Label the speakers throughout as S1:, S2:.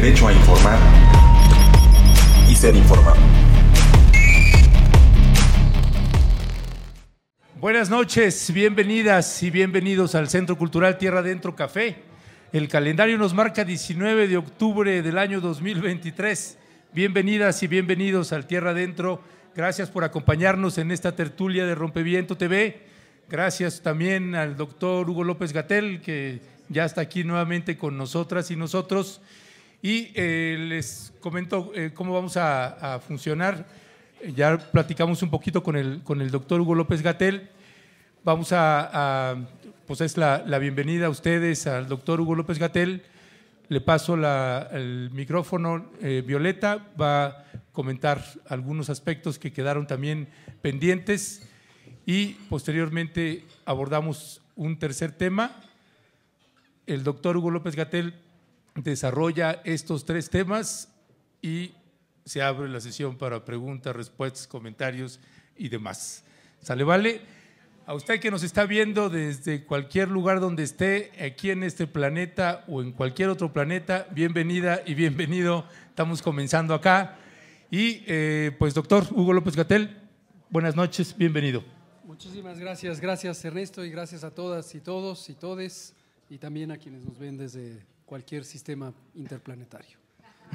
S1: derecho a informar y ser informado.
S2: Buenas noches, bienvenidas y bienvenidos al Centro Cultural Tierra Adentro Café. El calendario nos marca 19 de octubre del año 2023. Bienvenidas y bienvenidos al Tierra Adentro. Gracias por acompañarnos en esta tertulia de Rompeviento TV. Gracias también al doctor Hugo López Gatel, que ya está aquí nuevamente con nosotras y nosotros. Y eh, les comento eh, cómo vamos a, funcionar. Ya platicamos un poquito con el, con el doctor Hugo López Gatel. Vamos a, a pues es la, la, bienvenida a ustedes al doctor Hugo López Gatel. Le paso el micrófono. Eh, Violeta va a comentar algunos aspectos que quedaron también pendientes y posteriormente abordamos un tercer tema. El doctor Hugo López Gatel desarrolla estos tres temas y se abre la sesión para preguntas, respuestas, comentarios y demás. ¿Sale, vale? A usted que nos está viendo desde cualquier lugar donde esté, aquí en este planeta o en cualquier otro planeta, bienvenida y bienvenido. Estamos comenzando acá. Y eh, pues, doctor Hugo López Gatel, buenas noches, bienvenido.
S3: Muchísimas gracias, gracias Ernesto y gracias a todas y todos y todes y también a quienes nos ven desde cualquier sistema interplanetario.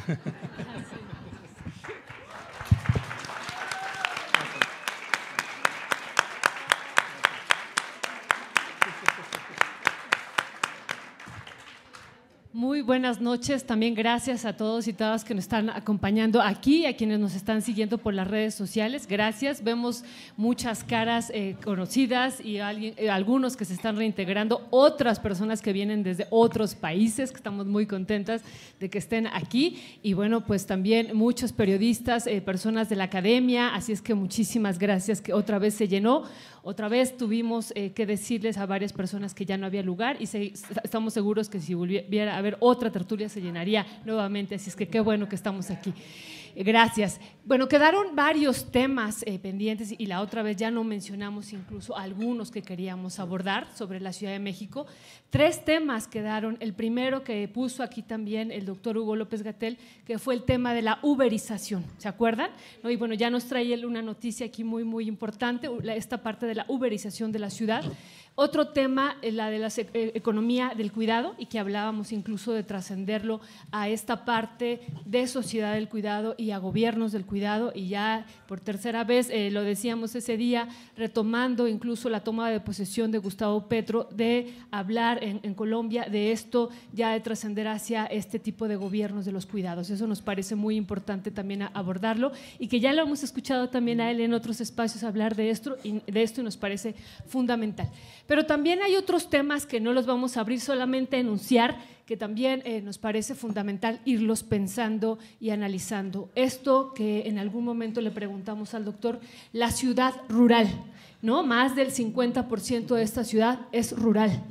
S4: Muy buenas noches, también gracias a todos y todas que nos están acompañando aquí, a quienes nos están siguiendo por las redes sociales. Gracias, vemos muchas caras eh, conocidas y eh, algunos que se están reintegrando, otras personas que vienen desde otros países, que estamos muy contentas de que estén aquí. Y bueno, pues también muchos periodistas, eh, personas de la academia, así es que muchísimas gracias que otra vez se llenó. Otra vez tuvimos eh, que decirles a varias personas que ya no había lugar y se, estamos seguros que si volviera a haber otra tertulia se llenaría nuevamente, así es que qué bueno que estamos aquí. Gracias. Bueno, quedaron varios temas eh, pendientes y la otra vez ya no mencionamos incluso algunos que queríamos abordar sobre la Ciudad de México. Tres temas quedaron. El primero que puso aquí también el doctor Hugo López Gatel, que fue el tema de la uberización. ¿Se acuerdan? ¿No? Y bueno, ya nos trae una noticia aquí muy, muy importante, esta parte de la uberización de la ciudad. Otro tema, la de la economía del cuidado, y que hablábamos incluso de trascenderlo a esta parte de sociedad del cuidado y a gobiernos del cuidado, y ya por tercera vez, eh, lo decíamos ese día, retomando incluso la toma de posesión de Gustavo Petro, de hablar en, en Colombia de esto, ya de trascender hacia este tipo de gobiernos de los cuidados. Eso nos parece muy importante también abordarlo, y que ya lo hemos escuchado también a él en otros espacios hablar de esto, y, de esto y nos parece fundamental. Pero también hay otros temas que no los vamos a abrir, solamente enunciar, que también eh, nos parece fundamental irlos pensando y analizando. Esto que en algún momento le preguntamos al doctor, la ciudad rural, ¿no? Más del 50% de esta ciudad es rural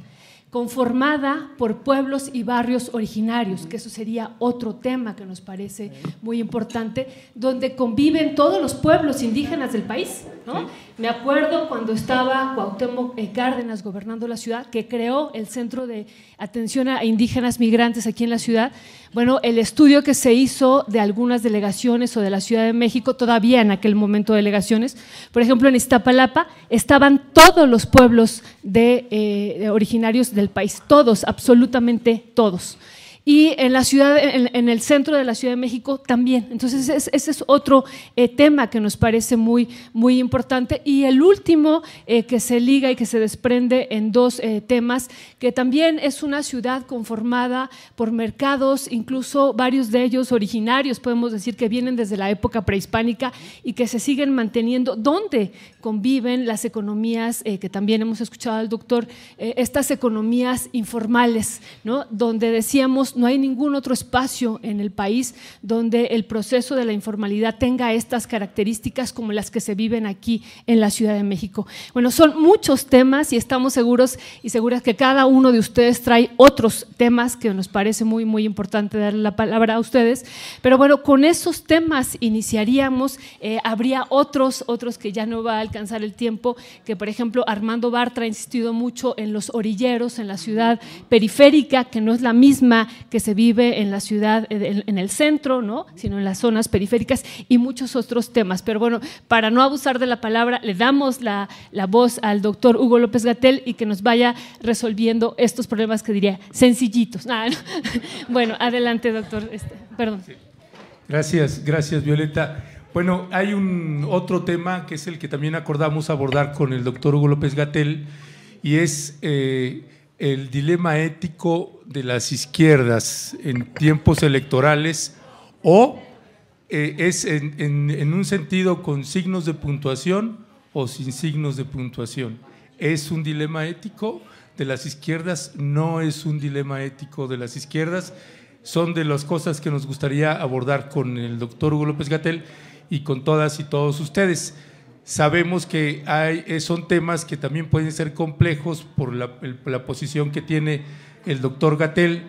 S4: conformada por pueblos y barrios originarios, que eso sería otro tema que nos parece muy importante, donde conviven todos los pueblos indígenas del país. ¿no? Me acuerdo cuando estaba Cuauhtémoc Cárdenas gobernando la ciudad, que creó el Centro de Atención a Indígenas Migrantes aquí en la ciudad. Bueno, el estudio que se hizo de algunas delegaciones o de la Ciudad de México, todavía en aquel momento delegaciones, por ejemplo en Iztapalapa estaban todos los pueblos de, eh, originarios del país, todos, absolutamente todos. Y en la ciudad, en, el centro de la Ciudad de México también. Entonces, ese, ese es otro eh, tema que nos parece muy, muy importante. Y el último eh, que se liga y que se desprende en dos eh, temas, que también es una ciudad conformada por mercados, incluso varios de ellos originarios, podemos decir que vienen desde la época prehispánica y que se siguen manteniendo, donde conviven las economías, que también hemos escuchado al doctor, estas economías informales, ¿no? donde decíamos no hay ningún otro espacio en el país donde el proceso de la informalidad tenga estas características como las que se viven aquí en la Ciudad de México. Bueno, son muchos temas y estamos seguros y seguras que cada uno de ustedes trae otros temas que nos parece muy, muy importante darle la palabra a ustedes. Pero bueno, con esos temas iniciaríamos, eh, habría otros, otros que ya no va a alcanzar el tiempo, que por ejemplo Armando Bartra ha insistido mucho en los orilleros, en la ciudad periférica, que no es la misma que se vive en la ciudad, en el centro, ¿no? sino en las zonas periféricas y muchos otros temas. Pero bueno, para no abusar de la palabra, le damos la, la voz al doctor Hugo López Gatel y que nos vaya resolviendo estos problemas que diría sencillitos. Ah, bueno, adelante, doctor. Este, perdón.
S2: Gracias, gracias, Violeta. Bueno, hay un otro tema que es el que también acordamos abordar con el doctor Hugo López Gatel y es eh, el dilema ético de las izquierdas en tiempos electorales o eh, es en, un sentido con signos de puntuación o sin signos de puntuación. ¿Es un dilema ético de las izquierdas? No es un dilema ético de las izquierdas son de las cosas que nos gustaría abordar con el doctor Hugo López Gatel y con todas y todos ustedes. Sabemos que eh, son temas que también pueden ser complejos por la, la posición que tiene el doctor Gatel.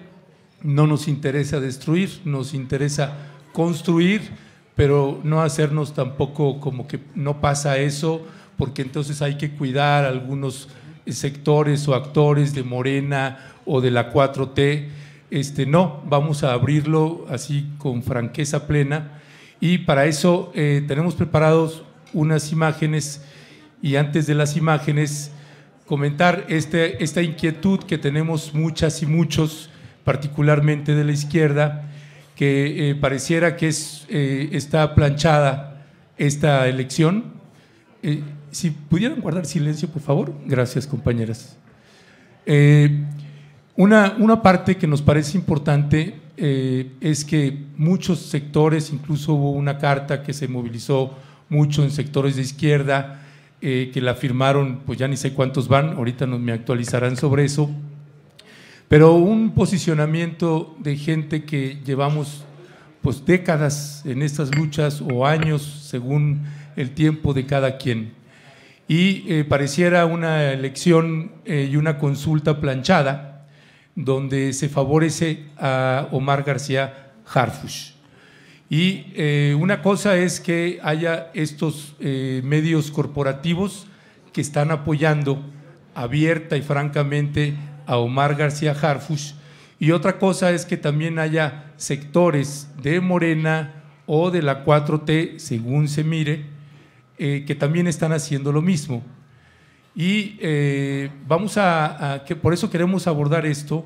S2: No nos interesa destruir, nos interesa construir, pero no hacernos tampoco como que no pasa eso, porque entonces hay que cuidar algunos sectores o actores de Morena o de la 4T este, no, vamos a abrirlo así con franqueza plena y para eso eh, tenemos preparados unas imágenes y antes de las imágenes comentar este, esta inquietud que tenemos muchas y muchos, particularmente de la izquierda, que eh, pareciera que es, eh, está planchada esta elección. si pudieran guardar silencio, por favor. Gracias, compañeras. Una, una parte que nos parece importante eh, es que muchos sectores, incluso hubo una carta que se movilizó mucho en sectores de izquierda, eh, que la firmaron, pues ya ni sé cuántos van, ahorita nos me actualizarán sobre eso, pero un posicionamiento de gente que llevamos pues décadas en estas luchas o años según el tiempo de cada quien. Y eh, pareciera una elección y una consulta planchada, donde se favorece a Omar García Harfush. Y eh, una cosa es que haya estos eh, medios corporativos que están apoyando abierta y francamente a Omar García Harfush. Y otra cosa es que también haya sectores de Morena o de la 4T, según se mire, eh, que también están haciendo lo mismo. Y eh, vamos a, que por eso queremos abordar esto.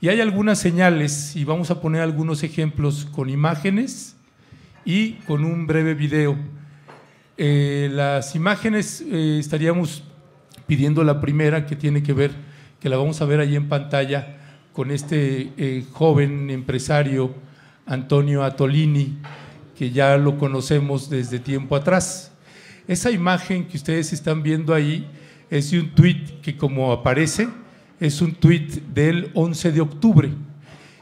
S2: Y hay algunas señales y vamos a poner algunos ejemplos con imágenes y con un breve video. Eh, las imágenes eh, estaríamos pidiendo la primera que tiene que ver, que la vamos a ver ahí en pantalla, con este joven empresario Antonio Atolini, que ya lo conocemos desde tiempo atrás. Esa imagen que ustedes están viendo ahí es un tuit que como aparece, es un tuit del 11 de octubre.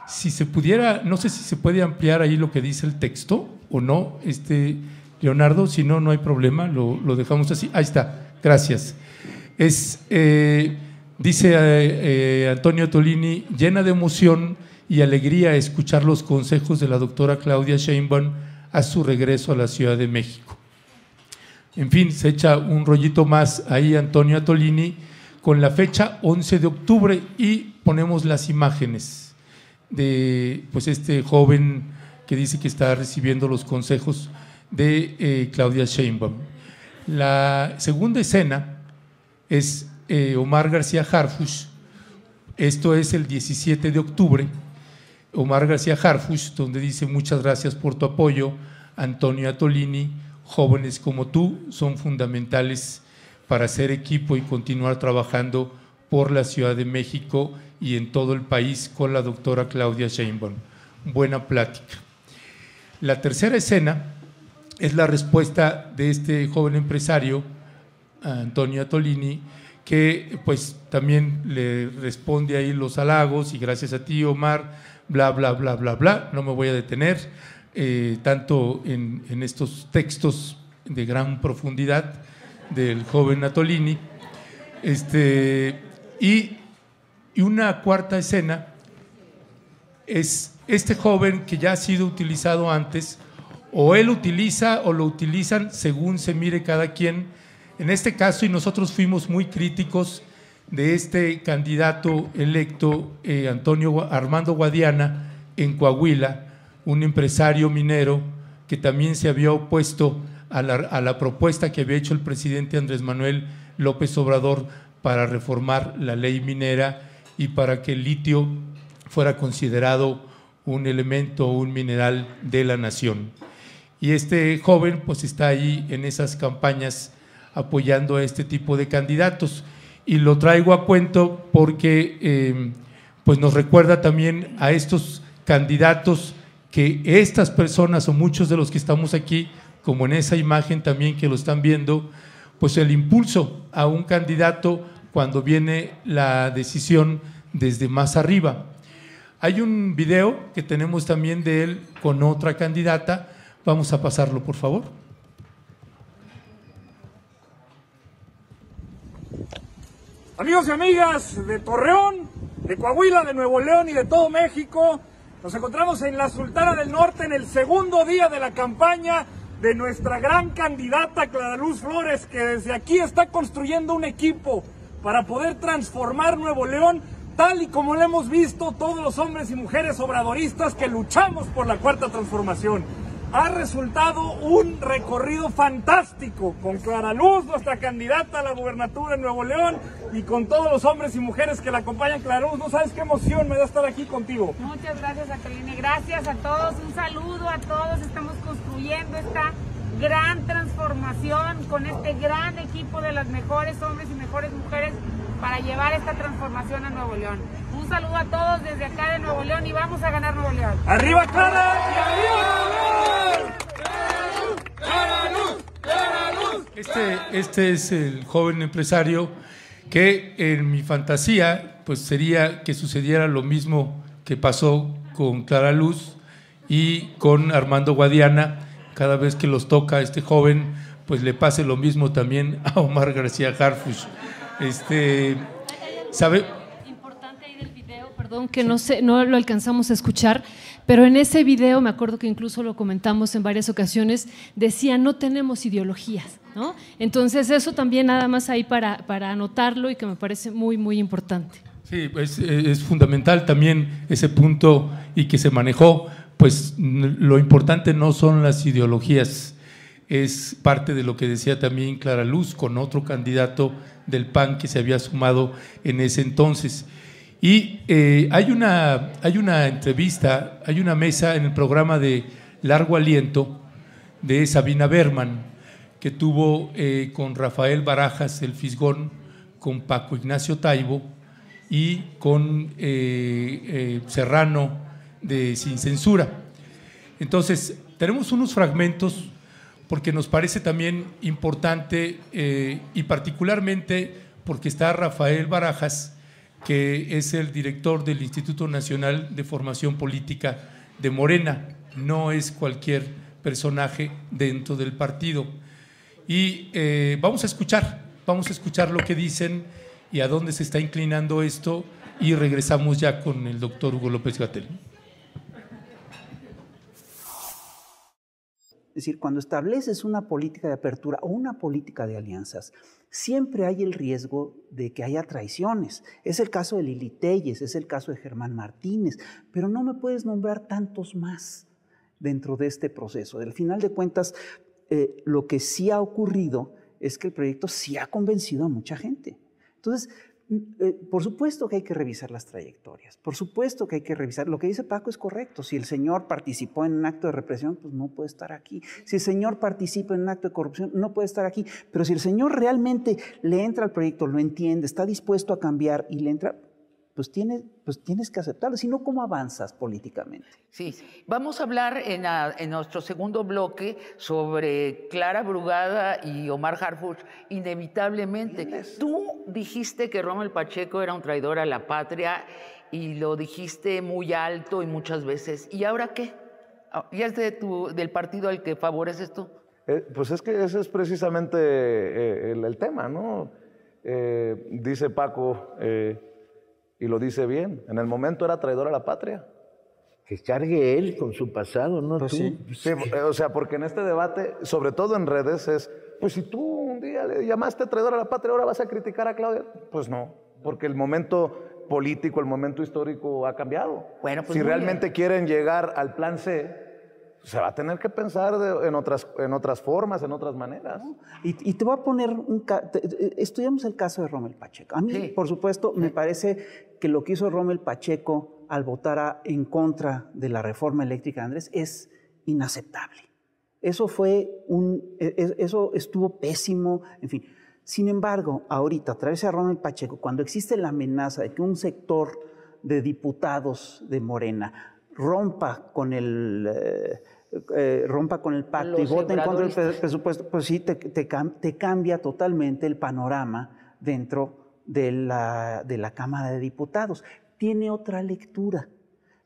S2: Si se pudiera, no sé si se puede ampliar ahí lo que dice el texto o no, este, Leonardo, si no, no hay problema, lo, dejamos así. Ahí está, gracias. Es, eh, dice eh, eh, Antonio Tolini, llena de emoción y alegría escuchar los consejos de la doctora Claudia Sheinbaum a su regreso a la Ciudad de México. En fin, se echa un rollito más ahí Antonio Atolini con la fecha 11 de octubre y ponemos las imágenes de pues este joven que dice que está recibiendo los consejos de eh, Claudia Sheinbaum. La segunda escena es eh, Omar García Harfush, esto es el 17 de octubre, Omar García Harfush, donde dice muchas gracias por tu apoyo, Antonio Atolini, jóvenes como tú son fundamentales para hacer equipo y continuar trabajando por la Ciudad de México y en todo el país con la doctora Claudia Sheinbaum. Buena plática. La tercera escena es la respuesta de este joven empresario, Antonio Atolini, que pues también le responde ahí los halagos y gracias a ti, Omar, bla, bla, bla, bla, bla. No me voy a detener eh, tanto en, estos textos de gran profundidad del joven Natolini. Este, y, una cuarta escena es este joven que ya ha sido utilizado antes, o él utiliza o lo utilizan según se mire cada quien, En este caso, y nosotros fuimos muy críticos de este candidato electo, eh, Antonio Armando Guadiana, en Coahuila, un empresario minero que también se había opuesto a la, a la propuesta que había hecho el presidente Andrés Manuel López Obrador para reformar la ley minera y para que el litio fuera considerado un elemento, un mineral de la nación. Y este joven pues está ahí en esas campañas apoyando a este tipo de candidatos. Y lo traigo a cuento porque eh, pues nos recuerda también a estos candidatos que estas personas o muchos de los que estamos aquí, como en esa imagen también que lo están viendo, pues el impulso a un candidato cuando viene la decisión desde más arriba. Hay un video que tenemos también de él con otra candidata. Vamos a pasarlo, por favor.
S5: Amigos y amigas de Torreón, de Coahuila, de Nuevo León y de todo México, nos encontramos en la Sultana del Norte en el segundo día de la campaña de nuestra gran candidata Clara Luz Flores, que desde aquí está construyendo un equipo para poder transformar Nuevo León tal y como lo hemos visto todos los hombres y mujeres obradoristas que luchamos por la cuarta transformación ha resultado un recorrido fantástico con Clara Luz, nuestra candidata a la gubernatura en Nuevo León, y con todos los hombres y mujeres que la acompañan. Clara Luz, no sabes qué emoción me da estar aquí contigo.
S6: Muchas gracias, Jacqueline. Gracias a todos. Un saludo a todos. Estamos construyendo esta gran transformación con este gran equipo de las mejores hombres y mejores mujeres para llevar esta transformación a Nuevo León. Un saludo a todos desde acá de Nuevo León y vamos a ganar Nuevo León.
S5: ¡Arriba Clara! ¡Y arriba
S2: Este, este es el joven empresario que en mi fantasía pues sería que sucediera lo mismo que pasó con Clara Luz y con Armando Guadiana. Cada vez que los toca este joven, pues le pase lo mismo también a Omar García Harfush. Este, ¿sabe?
S4: Importante ahí del video, perdón que no, sé, no lo alcanzamos a escuchar, pero en ese video, me acuerdo que incluso lo comentamos en varias ocasiones, decía no tenemos ideologías. ¿no? Entonces eso también nada más ahí para, para anotarlo y que me parece muy, muy importante.
S2: Sí, es, es fundamental también ese punto y que se manejó, pues lo importante no son las ideologías, es parte de lo que decía también Clara Luz con otro candidato del PAN que se había sumado en ese entonces. Y eh, hay, una, hay una entrevista, hay una mesa en el programa de Largo Aliento de Sabina Berman, que tuvo eh, con Rafael Barajas, el Fisgón, con Paco Ignacio Taibo y con eh, Serrano de Sin Censura. Entonces, tenemos unos fragmentos porque nos parece también importante y particularmente porque está Rafael Barajas, que es el director del Instituto Nacional de Formación Política de Morena, no es cualquier personaje dentro del partido. Y eh, vamos a escuchar, vamos a escuchar lo que dicen y a dónde se está inclinando esto y regresamos ya con el doctor Hugo López Gatel.
S7: Es decir, cuando estableces una política de apertura o una política de alianzas, siempre hay el riesgo de que haya traiciones. Es el caso de Lili Telles, es el caso de Germán Martínez, pero no me puedes nombrar tantos más dentro de este proceso. Al final de cuentas, eh, lo que sí ha ocurrido es que el proyecto sí ha convencido a mucha gente. Entonces, eh, por supuesto que hay que revisar las trayectorias, por supuesto que hay que revisar. Lo que dice Paco es correcto. Si el señor participó en un acto de represión, pues no puede estar aquí. Si el señor participa en un acto de corrupción, no puede estar aquí. Pero si el señor realmente le entra al proyecto, lo entiende, está dispuesto a cambiar y le entra, pues, tienes, pues tienes que aceptarlo, si no, ¿cómo avanzas políticamente?
S8: Sí, vamos a hablar en, en, nuestro segundo bloque sobre Clara Brugada y Omar Harfuch, inevitablemente. Tú dijiste que Rommel Pacheco era un traidor a la patria y lo dijiste muy alto y muchas veces. ¿Y ahora qué? ¿Ya es de tu, del partido al que favoreces tú?
S9: Eh, pues es que ese es precisamente eh, el, el, tema, ¿no? Eh, dice Paco y lo dice bien. En el momento era traidor a la patria.
S10: Que cargue él con su pasado, ¿no?
S9: Pues
S10: tú.
S9: Sí. sí, o sea, porque en este debate, sobre todo en redes, es, pues si tú un día le llamaste traidor a la patria, ahora vas a criticar a Claudia. Pues no, porque el momento político, el momento histórico ha cambiado.
S8: Bueno, pues
S9: si realmente quieren llegar al plan C, se va a tener que pensar de- en, otras, en otras formas, en otras maneras.
S7: Y, y te voy a poner un... te- Estudiamos el caso de Rommel Pacheco. A mí,
S8: Sí.
S7: por supuesto, me parece que lo que hizo Rommel Pacheco al votar a- en contra de la reforma eléctrica de Andrés es inaceptable. Eso fue un... e- e- Eso estuvo pésimo, en fin. Sin embargo, ahorita, a través de Rommel Pacheco, cuando existe la amenaza de que un sector de diputados de Morena rompa con el... eh, eh, rompa con el pacto y
S8: Los
S7: vote en contra del presupuesto, pues sí, te, te te cambia totalmente el panorama dentro de la, de la Cámara de Diputados. Tiene otra lectura.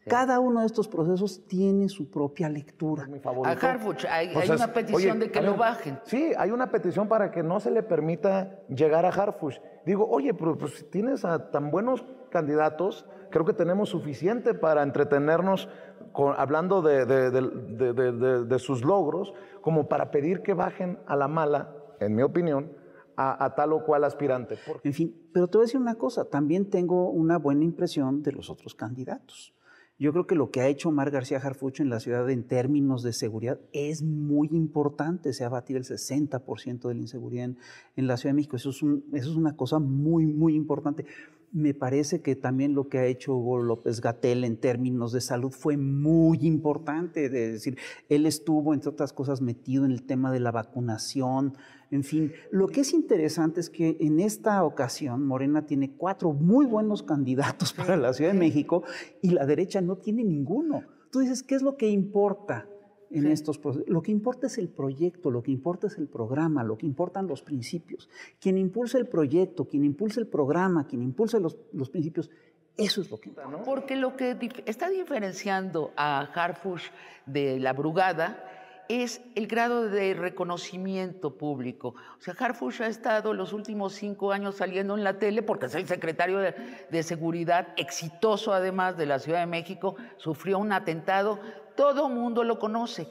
S7: Cada uno de estos procesos tiene su propia lectura.
S9: Mi
S8: A. Harfuch hay, hay
S9: Entonces,
S8: una petición
S9: oye,
S8: de que lo bajen.
S9: Sí, hay una petición para que no se le permita llegar a Harfush. Digo, oye, pero pues, si tienes a tan buenos candidatos, creo que tenemos suficiente para entretenernos con- hablando de, de- de- de- sus logros, como para pedir que bajen a la mala, en mi opinión, a, tal o cual aspirante.
S7: En fin, pero te voy a decir una cosa, también tengo una buena impresión de los otros candidatos. Yo creo que lo que ha hecho Omar García Harfucho en la ciudad en términos de seguridad es muy importante. Se ha batido el 60% de la inseguridad en, en la Ciudad de México. Eso es, un- eso es una cosa muy, muy importante. Me parece que también lo que ha hecho Hugo López Gatel en términos de salud fue muy importante. Es decir, él estuvo, entre otras cosas, metido en el tema de la vacunación. En fin, lo que es interesante es que en esta ocasión Morena tiene cuatro muy buenos candidatos para la Ciudad de México y la derecha no tiene ninguno. Tú dices, ¿qué es lo que importa en estos procesos? Lo que importa es el proyecto, lo que importa es el programa, lo que importan los principios. Quien impulsa el proyecto, quien impulsa el programa, quien impulsa los, los principios, eso es lo que importa.
S8: Porque lo que dif- está diferenciando a Harfush de la Brugada es el grado de reconocimiento público. O sea, Harfush ha estado los últimos cinco años saliendo en la tele porque es el secretario de, de Seguridad, exitoso además de la Ciudad de México, sufrió un atentado, todo mundo lo conoce.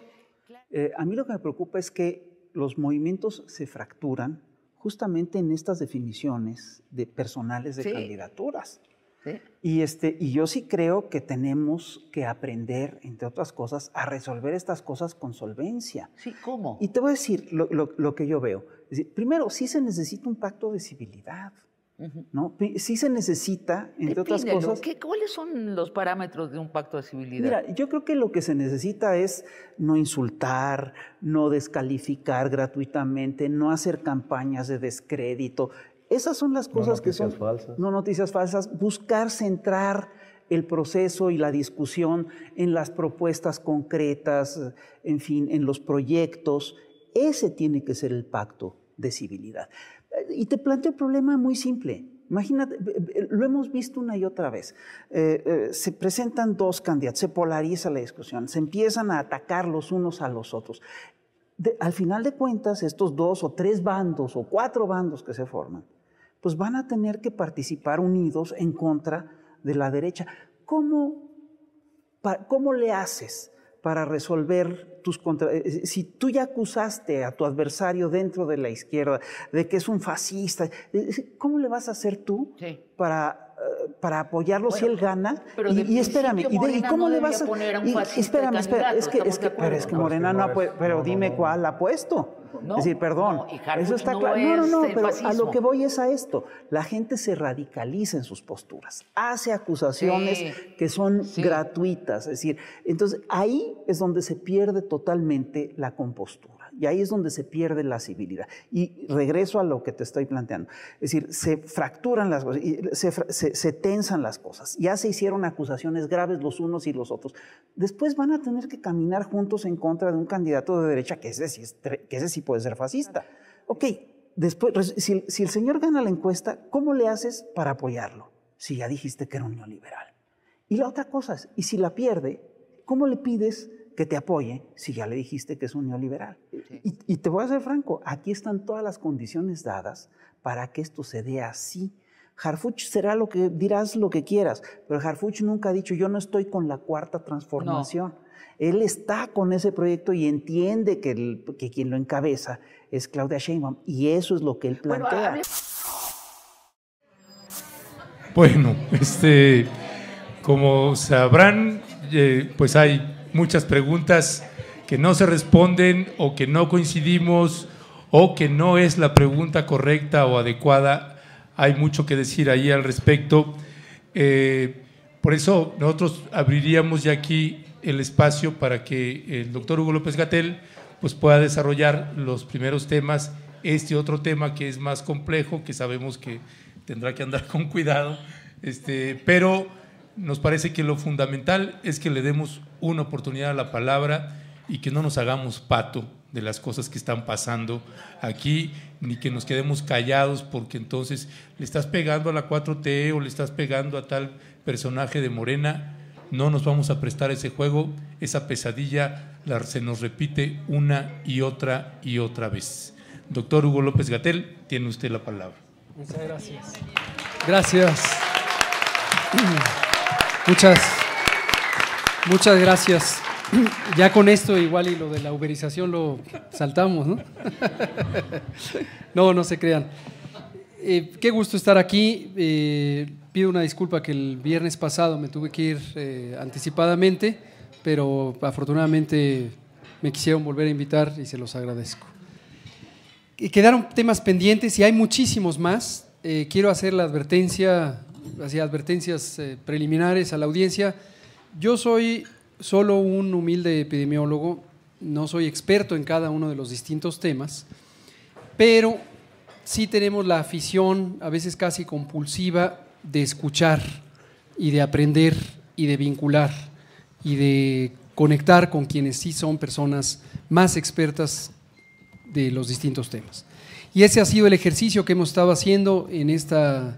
S7: Eh, a mí lo que me preocupa es que los movimientos se fracturan justamente en estas definiciones de personales de
S8: Sí.
S7: candidaturas.
S8: ¿sí?
S7: Y, este, y yo sí creo que tenemos que aprender, entre otras cosas, a resolver estas cosas con solvencia.
S8: Sí, ¿cómo?
S7: Y te voy a decir lo, lo- lo que yo veo. Es decir, primero, sí se necesita un pacto de civilidad. ¿No? Sí se necesita, entre otras cosas,
S8: ¿qué- ¿Cuáles son los parámetros de un pacto de civilidad?
S7: Mira, yo creo que lo que se necesita es no insultar, no descalificar gratuitamente, no hacer campañas de descrédito. Esas son las cosas que son...
S9: noticias falsas.
S7: No noticias falsas. Buscar centrar el proceso y la discusión en las propuestas concretas, en fin, en los proyectos. Ese tiene que ser el pacto de civilidad. Y te planteo un problema muy simple. Imagínate, eh, eh, lo hemos visto una y otra vez. Eh, se presentan dos candidatos, se polariza la discusión, se empiezan a atacar los unos a los otros. Al final de cuentas, estos dos o tres bandos o cuatro bandos que se forman, pues van a tener que participar unidos en contra de la derecha. ¿Cómo, cómo le haces para resolver tus contra... eh, Si tú ya acusaste a tu adversario dentro de la izquierda de que es un fascista, eh, ¿cómo le vas a hacer tú
S8: Sí.
S7: para, eh, para apoyarlo si él gana?
S8: pero
S7: y, y espérame, ¿y, de- y
S8: Morena
S7: cómo
S8: no
S7: le vas a
S8: poner a un
S7: y-
S8: fascista
S7: espérame,
S8: de
S7: espérame, es que, es que,
S8: ¿estamos
S7: es
S8: de
S7: que, pero es que Morena no, ha pu- pero dime cuál ha puesto.
S8: No,
S7: es decir, perdón, eso está
S8: no
S7: claro. No, no, no, pero a lo que voy es a esto. La gente se radicaliza en sus posturas, hace acusaciones
S8: Sí.
S7: que son
S8: Sí.
S7: gratuitas. Es decir, entonces ahí es donde se pierde totalmente la compostura. Y ahí es donde se pierde la civilidad. Y regreso a lo que te estoy planteando. Es decir, se fracturan las cosas, se, se- se tensan las cosas. Ya se hicieron acusaciones graves los unos y los otros. Después van a tener que caminar juntos en contra de un candidato de derecha que ese sí, que ese puede ser fascista. Ok, después, si, si el señor gana la encuesta, ¿cómo le haces para apoyarlo? Si ya dijiste que era un neoliberal. Y la otra cosa es, y si la pierde, ¿cómo le pides que te apoye si ya le dijiste que es un neoliberal? Y, y te voy a ser franco, aquí están todas las condiciones dadas para que esto se dé así. Harfuch será lo que dirás lo que quieras, pero Harfuch nunca ha dicho yo no estoy con la cuarta transformación. Él está con ese proyecto y entiende que, que, quien lo encabeza es Claudia Sheinbaum y eso es lo que él plantea.
S2: Bueno, este, como sabrán, eh, pues hay muchas preguntas que no se responden o que no coincidimos o que no es la pregunta correcta o adecuada. Hay mucho que decir ahí al respecto. Eh, por eso nosotros abriríamos ya aquí el espacio para que el doctor Hugo López Gatel pues, pueda desarrollar los primeros temas. Este otro tema que es más complejo, que sabemos que tendrá que andar con cuidado, este, pero nos parece que lo fundamental es que le demos una oportunidad a la palabra y que no nos hagamos pato de las cosas que están pasando aquí, ni que nos quedemos callados porque entonces le estás pegando a la 4T o le estás pegando a tal personaje de Morena. No nos vamos a prestar ese juego, esa pesadilla la, se nos repite una y otra y otra vez. Doctor Hugo López Gatel, tiene usted la palabra.
S3: Muchas gracias. Gracias. Muchas, muchas gracias. Ya con esto igual y lo de la uberización lo saltamos, ¿no? No, no se crean. Eh, qué gusto estar aquí. Eh, pido una disculpa que el viernes pasado me tuve que ir eh, anticipadamente, pero afortunadamente me quisieron volver a invitar y se los agradezco. Quedaron temas pendientes y hay muchísimos más. quiero hacer la advertencia hacía advertencias eh, preliminares a la audiencia. Yo soy solo un humilde epidemiólogo, no soy experto en cada uno de los distintos temas, pero sí tenemos la afición, a veces casi compulsiva, de escuchar y de aprender y de vincular y de conectar con quienes sí son personas más expertas de los distintos temas. Y ese ha sido el ejercicio que hemos estado haciendo en esta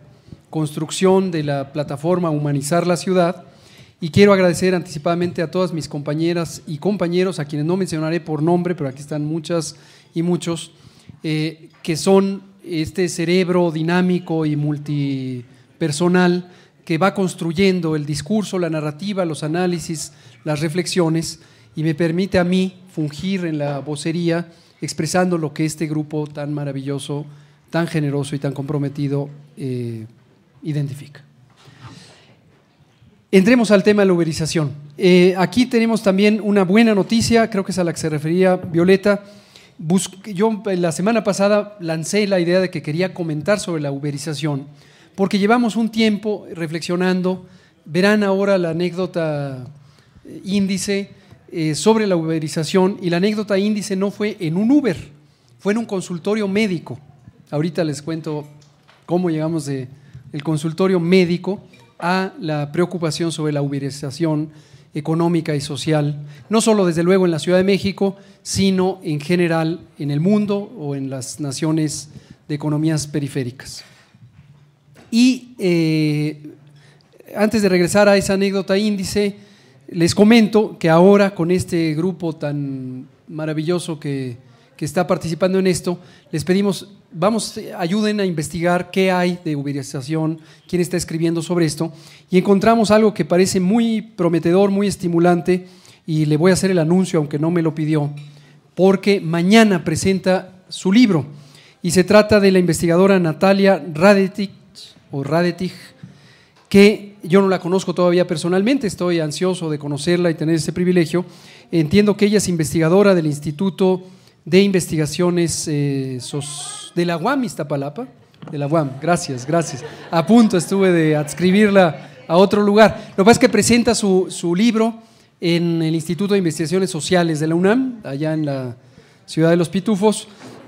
S3: construcción de la plataforma Humanizar la Ciudad. Y quiero agradecer anticipadamente a todas mis compañeras y compañeros, a quienes no mencionaré por nombre, pero aquí están muchas y muchos, eh, que son este cerebro dinámico y multipersonal que va construyendo el discurso, la narrativa, los análisis, las reflexiones, y me permite a mí fungir en la vocería expresando lo que este grupo tan maravilloso, tan generoso y tan comprometido eh, identifica. Entremos al tema de la uberización. Eh, aquí tenemos también una buena noticia, creo que es a la que se refería Violeta. yo la semana pasada lancé la idea de que quería comentar sobre la uberización, porque llevamos un tiempo reflexionando. Verán ahora la anécdota eh, índice eh, sobre la uberización, y la anécdota índice no fue en un Uber, fue en un consultorio médico. Ahorita les cuento cómo llegamos de, el consultorio médico a la preocupación sobre la uberización económica y social, no solo desde luego en la Ciudad de México, sino en general en el mundo o en las naciones de economías periféricas. Y eh, antes de regresar a esa anécdota índice, les comento que ahora con este grupo tan maravilloso que, que está participando en esto, les pedimos vamos, ayuden a investigar qué hay de uberización, quién está escribiendo sobre esto, y encontramos algo que parece muy prometedor, muy estimulante, y le voy a hacer el anuncio, aunque no me lo pidió, porque mañana presenta su libro, y se trata de la investigadora Natalia Radetich, o Radetich, que yo no la conozco todavía personalmente, estoy ansioso de conocerla y tener ese privilegio. Entiendo que ella es investigadora del Instituto de Investigaciones eh, de la UAM Iztapalapa, de la UAM, gracias, gracias. A punto estuve de adscribirla a otro lugar. Lo que pasa es que presenta su, su libro en el Instituto de Investigaciones Sociales de la UNAM, allá en la ciudad de los Pitufos,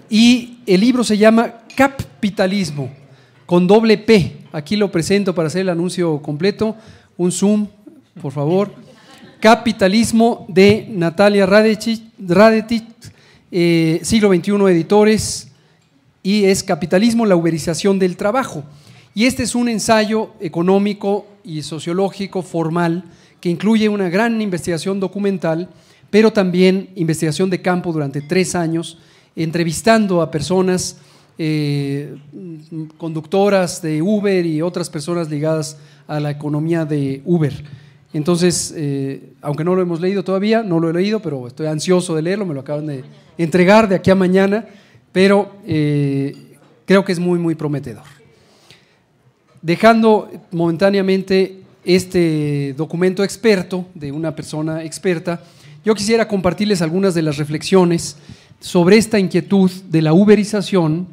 S3: y el libro se llama Capitalismo, con doble P. Aquí lo presento para hacer el anuncio completo. Un zoom, por favor. Capitalismo de Natalia Radetich, eh, siglo XXI Editores, y es Capitalismo, la uberización del trabajo. Y este es un ensayo económico y sociológico formal que incluye una gran investigación documental, pero también investigación de campo durante tres años, entrevistando a personas eh, conductoras de Uber y otras personas ligadas a la economía de Uber. Entonces, eh, aunque no lo hemos leído todavía, no lo he leído, pero estoy ansioso de leerlo, me lo acaban de entregar de aquí a mañana, pero eh, creo que es muy, muy prometedor. Dejando momentáneamente este documento experto de una persona experta, yo quisiera compartirles algunas de las reflexiones sobre esta inquietud de la uberización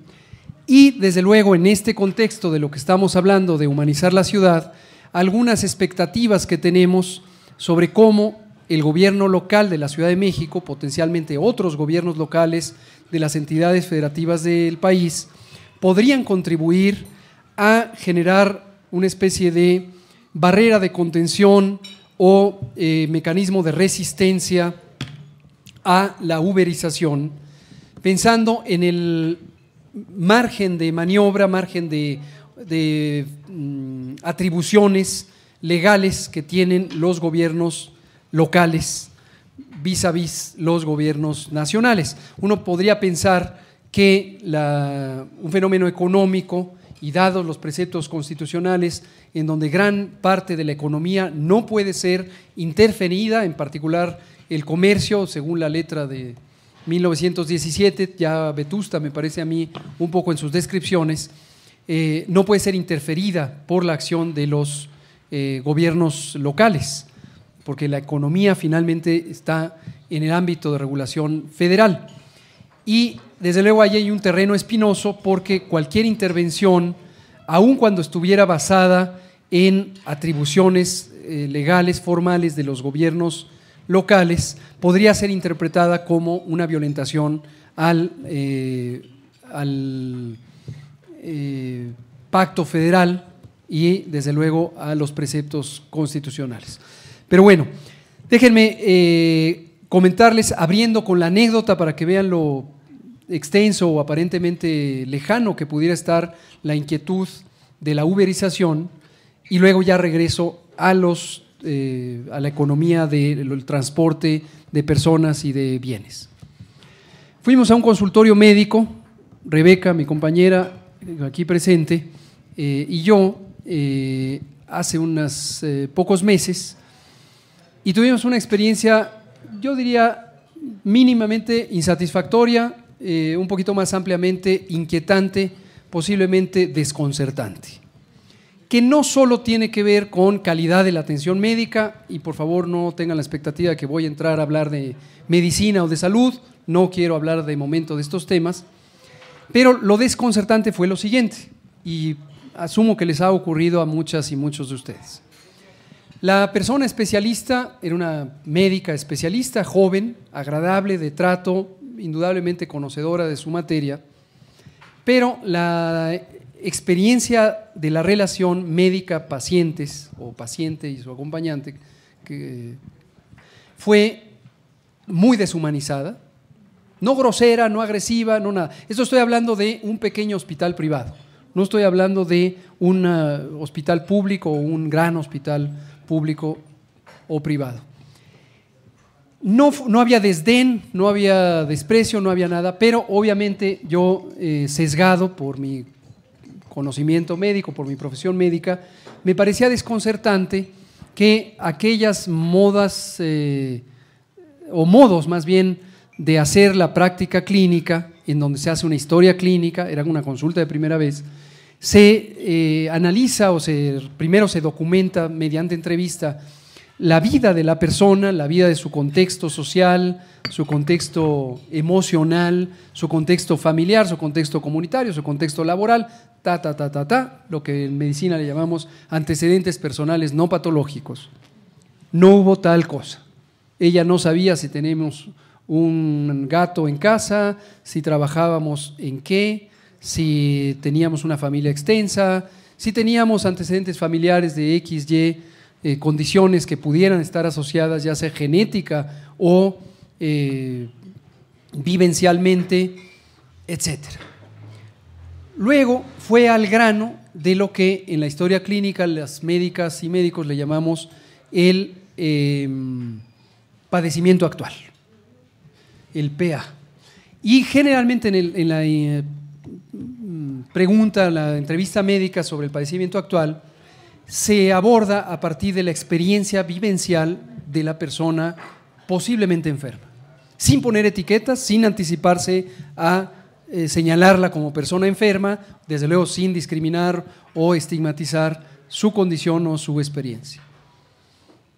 S3: y, desde luego, en este contexto de lo que estamos hablando de humanizar la ciudad, algunas expectativas que tenemos sobre cómo el gobierno local de la Ciudad de México, potencialmente otros gobiernos locales de las entidades federativas del país, podrían contribuir a generar una especie de barrera de contención o eh, mecanismo de resistencia a la uberización, pensando en el margen de maniobra, margen de, mm, atribuciones legales que tienen los gobiernos locales vis a vis los gobiernos nacionales. Uno podría pensar que un fenómeno económico y dados los preceptos constitucionales en donde gran parte de la economía no puede ser interferida, en particular el comercio, según la letra de 1917, ya Vetusta me parece a mí un poco en sus descripciones, eh, no puede ser interferida por la acción de los eh, gobiernos locales, porque la economía finalmente está en el ámbito de regulación federal. Y desde luego ahí hay un terreno espinoso porque cualquier intervención, aun cuando estuviera basada en atribuciones eh, legales, formales de los gobiernos locales, podría ser interpretada como una violentación al, eh, eh, pacto federal y desde luego a los preceptos constitucionales. Pero bueno, déjenme comentarles, abriendo con la anécdota para que vean lo extenso o aparentemente lejano que pudiera estar la inquietud de la uberización, y luego ya regreso a, los, eh, a la economía del transporte de personas y de bienes. Fuimos a un consultorio médico, Rebeca, mi compañera aquí presente, eh, y yo, eh, hace unos pocos meses, y tuvimos una experiencia yo diría mínimamente insatisfactoria, eh, un poquito más ampliamente inquietante, posiblemente desconcertante, que no solo tiene que ver con calidad de la atención médica, y por favor no tengan la expectativa de que voy a entrar a hablar de medicina o de salud, no quiero hablar de momento de estos temas, pero lo desconcertante fue lo siguiente, y asumo que les ha ocurrido a muchas y muchos de ustedes. La persona especialista era una médica especialista, joven, agradable, de trato, indudablemente conocedora de su materia, pero la experiencia de la relación médica-pacientes o paciente y su acompañante fue muy deshumanizada, no grosera, no agresiva, no nada. Esto estoy hablando de un pequeño hospital privado, no estoy hablando de un uh, hospital público o un gran hospital público o privado. No, no, había desdén, no había desprecio, no había nada, pero obviamente yo, eh, sesgado por mi conocimiento médico, por mi profesión médica, me parecía desconcertante que aquellas modas eh, o modos más bien de hacer la práctica clínica, en donde se hace una historia clínica, era una consulta de primera vez, se eh, analiza o se, primero se documenta mediante entrevista la vida de la persona, la vida de su contexto social, su contexto emocional, su contexto familiar, su contexto comunitario, su contexto laboral, ta, ta, ta, ta, ta, lo que en medicina le llamamos antecedentes personales no patológicos. No hubo tal cosa. Ella no sabía si tenemos un gato en casa, si trabajábamos en qué, si teníamos una familia extensa, si teníamos antecedentes familiares de X, Y, eh, condiciones que pudieran estar asociadas ya sea genética o eh, vivencialmente, etc. Luego fue al grano de lo que en la historia clínica las médicas y médicos le llamamos el em, padecimiento actual, el PA. Y generalmente en, la eh, pregunta, la entrevista médica sobre el padecimiento actual, se aborda a partir de la experiencia vivencial de la persona posiblemente enferma, sin poner etiquetas, sin anticiparse a eh, señalarla como persona enferma, desde luego sin discriminar o estigmatizar su condición o su experiencia.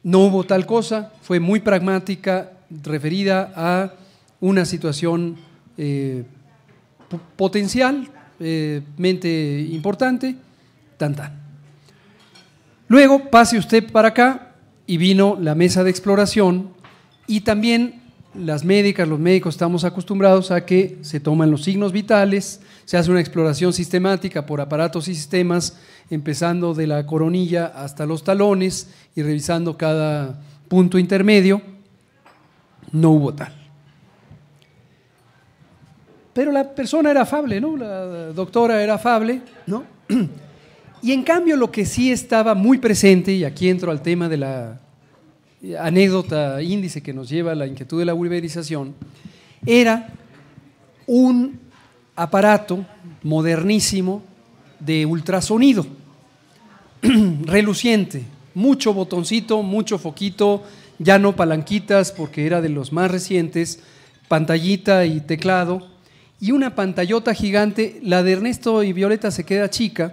S3: No hubo tal cosa, fue muy pragmática, referida a una situación eh, potencialmente eh, importante, tan tan. Luego pase usted para acá y vino la mesa de exploración y también las médicas, los médicos estamos acostumbrados a que se toman los signos vitales, se hace una exploración sistemática por aparatos y sistemas, empezando de la coronilla hasta los talones y revisando cada punto intermedio. No hubo tal. Pero la persona era afable, ¿no? La doctora era afable, ¿no? Y en cambio lo que sí estaba muy presente, y aquí entro al tema de la anécdota índice que nos lleva a la inquietud de la uberización, era un aparato modernísimo de ultrasonido, reluciente, mucho botoncito, mucho foquito, ya no palanquitas porque era de los más recientes, pantallita y teclado, y una pantallota gigante, la de Ernesto y Violeta se queda chica,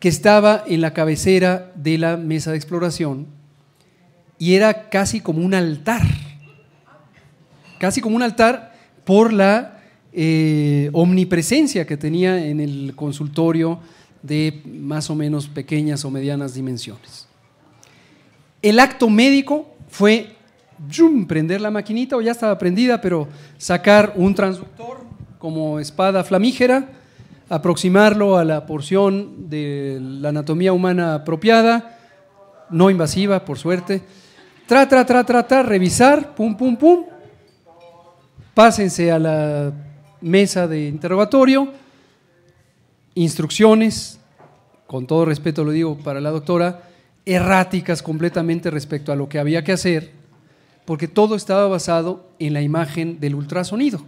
S3: que estaba en la cabecera de la mesa de exploración y era casi como un altar, casi como un altar por la eh, omnipresencia que tenía en el consultorio de más o menos pequeñas o medianas dimensiones. El acto médico fue prender la maquinita, o ya estaba prendida, pero sacar un transductor como espada flamígera, aproximarlo a la porción de la anatomía humana apropiada, no invasiva, por suerte. Tra, tra, tra, tra, revisar, pum, pum, pum. Pásense a la mesa de interrogatorio, instrucciones, con todo respeto lo digo para la doctora, erráticas completamente respecto a lo que había que hacer, porque todo estaba basado en la imagen del ultrasonido.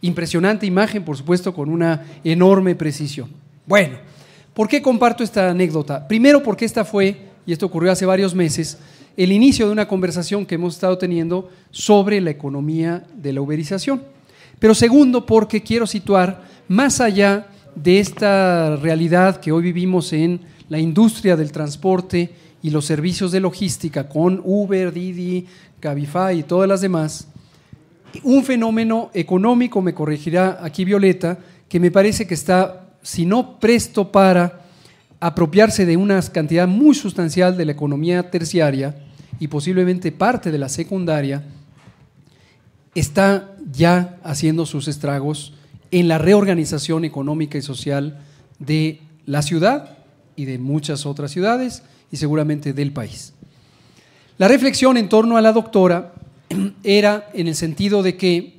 S3: Impresionante imagen, por supuesto, con una enorme precisión. Bueno, ¿por qué comparto esta anécdota? Primero porque esta fue, y esto ocurrió hace varios meses, el inicio de una conversación que hemos estado teniendo sobre la economía de la uberización. Pero segundo, porque quiero situar más allá de esta realidad que hoy vivimos en la industria del transporte y los servicios de logística con Uber, Didi, Cabify y todas las demás, un fenómeno económico, me corregirá aquí Violeta, que me parece que está, si no presto para apropiarse de una cantidad muy sustancial de la economía terciaria y posiblemente parte de la secundaria, está ya haciendo sus estragos en la reorganización económica y social de la ciudad y de muchas otras ciudades y seguramente del país. La reflexión en torno a la doctora era en el sentido de que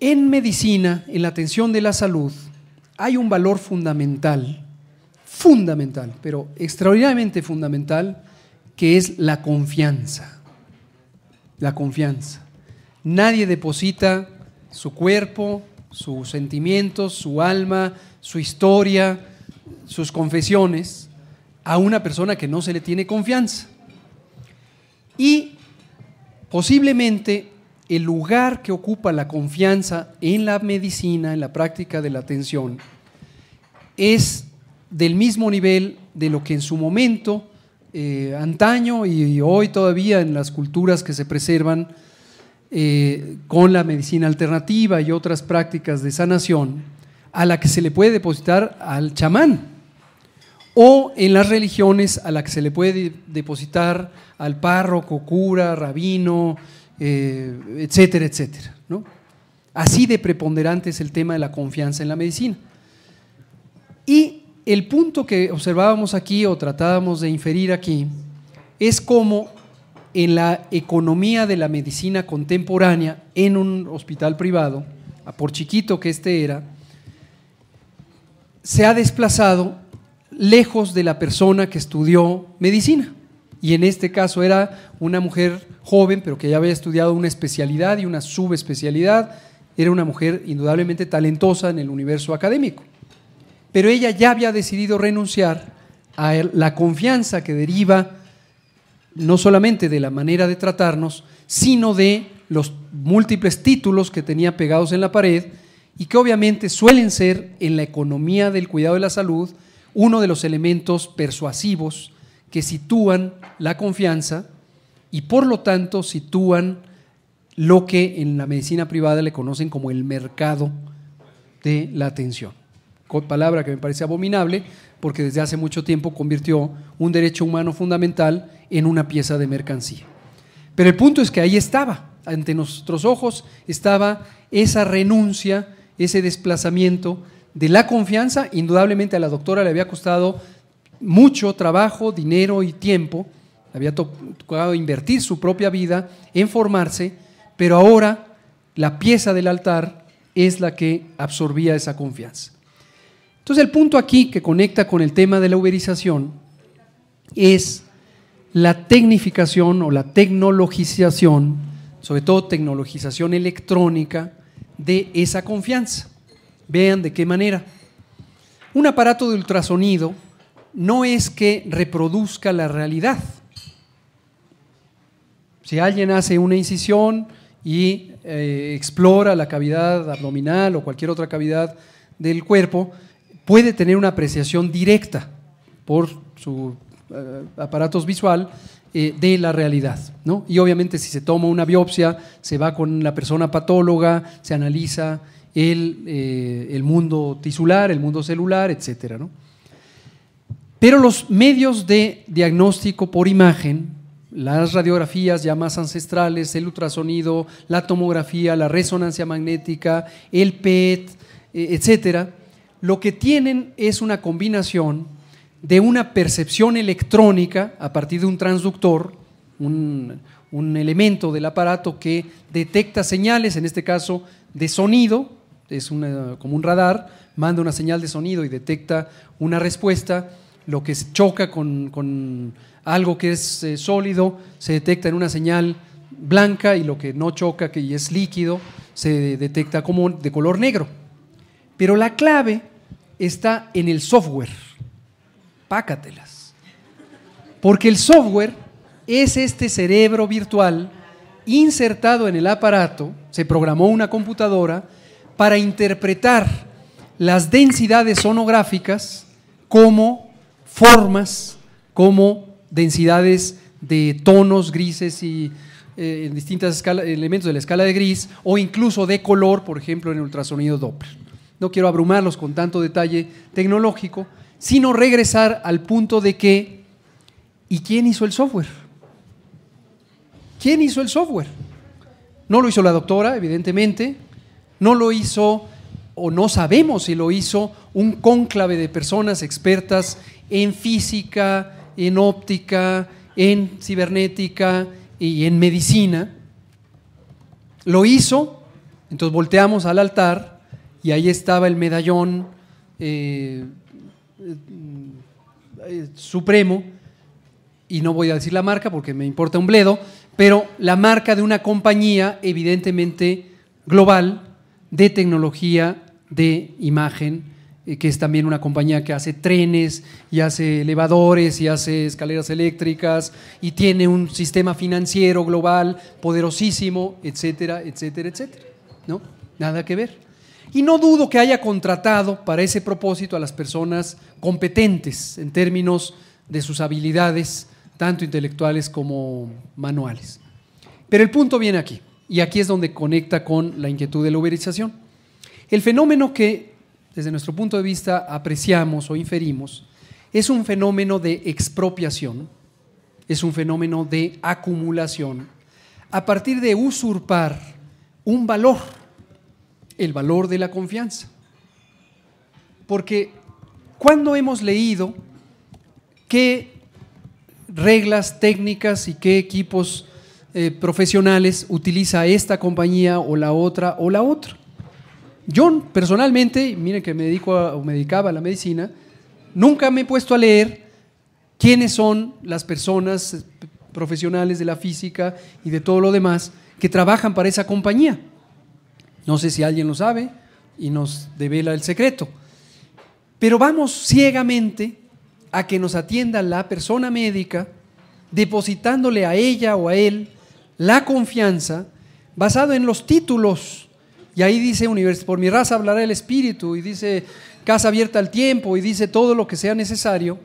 S3: en medicina, en la atención de la salud, hay un valor fundamental, fundamental, pero extraordinariamente fundamental, que es la confianza. La confianza. Nadie deposita su cuerpo, sus sentimientos, su alma, su historia, sus confesiones a una persona que no se le tiene confianza. Y Posiblemente el lugar que ocupa la confianza en la medicina, en la práctica de la atención, es del mismo nivel de lo que en su momento, eh, antaño y hoy todavía en las culturas que se preservan eh, con la medicina alternativa y otras prácticas de sanación, a la que se le puede depositar al chamán, o en las religiones a la que se le puede depositar al párroco, cura, rabino, eh, etcétera, etcétera. ¿no? Así de preponderante es el tema de la confianza en la medicina. Y el punto que observábamos aquí o tratábamos de inferir aquí es cómo en la economía de la medicina contemporánea en un hospital privado, por chiquito que este era, se ha desplazado lejos de la persona que estudió medicina y en este caso era una mujer joven, pero que ya había estudiado una especialidad y una subespecialidad era una mujer indudablemente talentosa en el universo académico. Pero ella ya había decidido renunciar a la confianza que deriva no solamente de la manera de tratarnos, sino de los múltiples títulos que tenía pegados en la pared y que obviamente suelen ser en la economía del cuidado de la salud uno de los elementos persuasivos que sitúan la confianza y por lo tanto sitúan lo que en la medicina privada le conocen como el mercado de la atención. Palabra que me parece abominable porque desde hace mucho tiempo convirtió un derecho humano fundamental en una pieza de mercancía. Pero el punto es que ahí estaba, ante nuestros ojos estaba esa renuncia, ese desplazamiento de la confianza. Indudablemente a la doctora le había costado mucho trabajo, dinero y tiempo, había tocado invertir su propia vida en formarse, pero ahora la pieza del altar es la que absorbía esa confianza. Entonces el punto aquí que conecta con el tema de la uberización es la tecnificación o la tecnologización, sobre todo tecnologización electrónica, de esa confianza. Vean de qué manera. Un aparato de ultrasonido no es que reproduzca la realidad. Si alguien hace una incisión y eh, explora la cavidad abdominal o cualquier otra cavidad del cuerpo, puede tener una apreciación directa por su eh, aparatos visual eh, de la realidad. ¿no? Y obviamente si se toma una biopsia, se va con la persona patóloga, se analiza el, eh, el mundo tisular, el mundo celular, etc. ¿no? Pero los medios de diagnóstico por imagen, las radiografías ya más ancestrales, el ultrasonido, la tomografía, la resonancia magnética, el PET, etcétera, lo que tienen es una combinación de una percepción electrónica a partir de un transductor, un, elemento del aparato que detecta señales, en este caso de sonido, es como un radar, manda una señal de sonido y detecta una respuesta, lo que choca con, algo que es eh, sólido se detecta en una señal blanca y lo que no choca, que es líquido, se detecta como de color negro. Pero la clave está en el software pácatelas. Porque el software es este cerebro virtual insertado en el aparato, se programó una computadora para interpretar las densidades sonográficas como formas, como densidades de tonos grises y eh, en distintos elementos de la escala de gris o incluso de color, por ejemplo, en ultrasonido Doppler. No quiero abrumarlos con tanto detalle tecnológico, sino regresar al punto de que, ¿y quién hizo el software? ¿Quién hizo el software? No lo hizo la doctora, evidentemente, no lo hizo, o no sabemos si lo hizo, un cónclave de personas expertas en física, en óptica, en cibernética y en medicina. Lo hizo, entonces volteamos al altar y ahí estaba el medallón eh, eh, supremo, y no voy a decir la marca porque me importa un bledo, pero la marca de una compañía evidentemente global de tecnología de imagen, eh, que es también una compañía que hace trenes y hace elevadores y hace escaleras eléctricas y tiene un sistema financiero global poderosísimo, etcétera, etcétera, etcétera. ¿No? Nada que ver. Y no dudo que haya contratado para ese propósito a las personas competentes en términos de sus habilidades, tanto intelectuales como manuales. Pero el punto viene aquí, y aquí es donde conecta con la inquietud de la uberización. El fenómeno que desde nuestro punto de vista apreciamos o inferimos es un fenómeno de expropiación, es un fenómeno de acumulación, a partir de usurpar un valor el valor de la confianza. Porque cuando hemos leído qué reglas técnicas y qué equipos eh, profesionales utiliza esta compañía o la otra o la otra. Yo personalmente, miren que me dedico me dedicaba a la medicina, nunca me he puesto a leer quiénes son las personas eh, profesionales de la física y de todo lo demás que trabajan para esa compañía. No sé si alguien lo sabe y nos devela el secreto. Pero vamos ciegamente a que nos atienda la persona médica, depositándole a ella o a él la confianza basado en los títulos. Y ahí dice, por mi raza hablará el Espíritu, y dice, casa abierta al tiempo, y dice todo lo que sea necesario.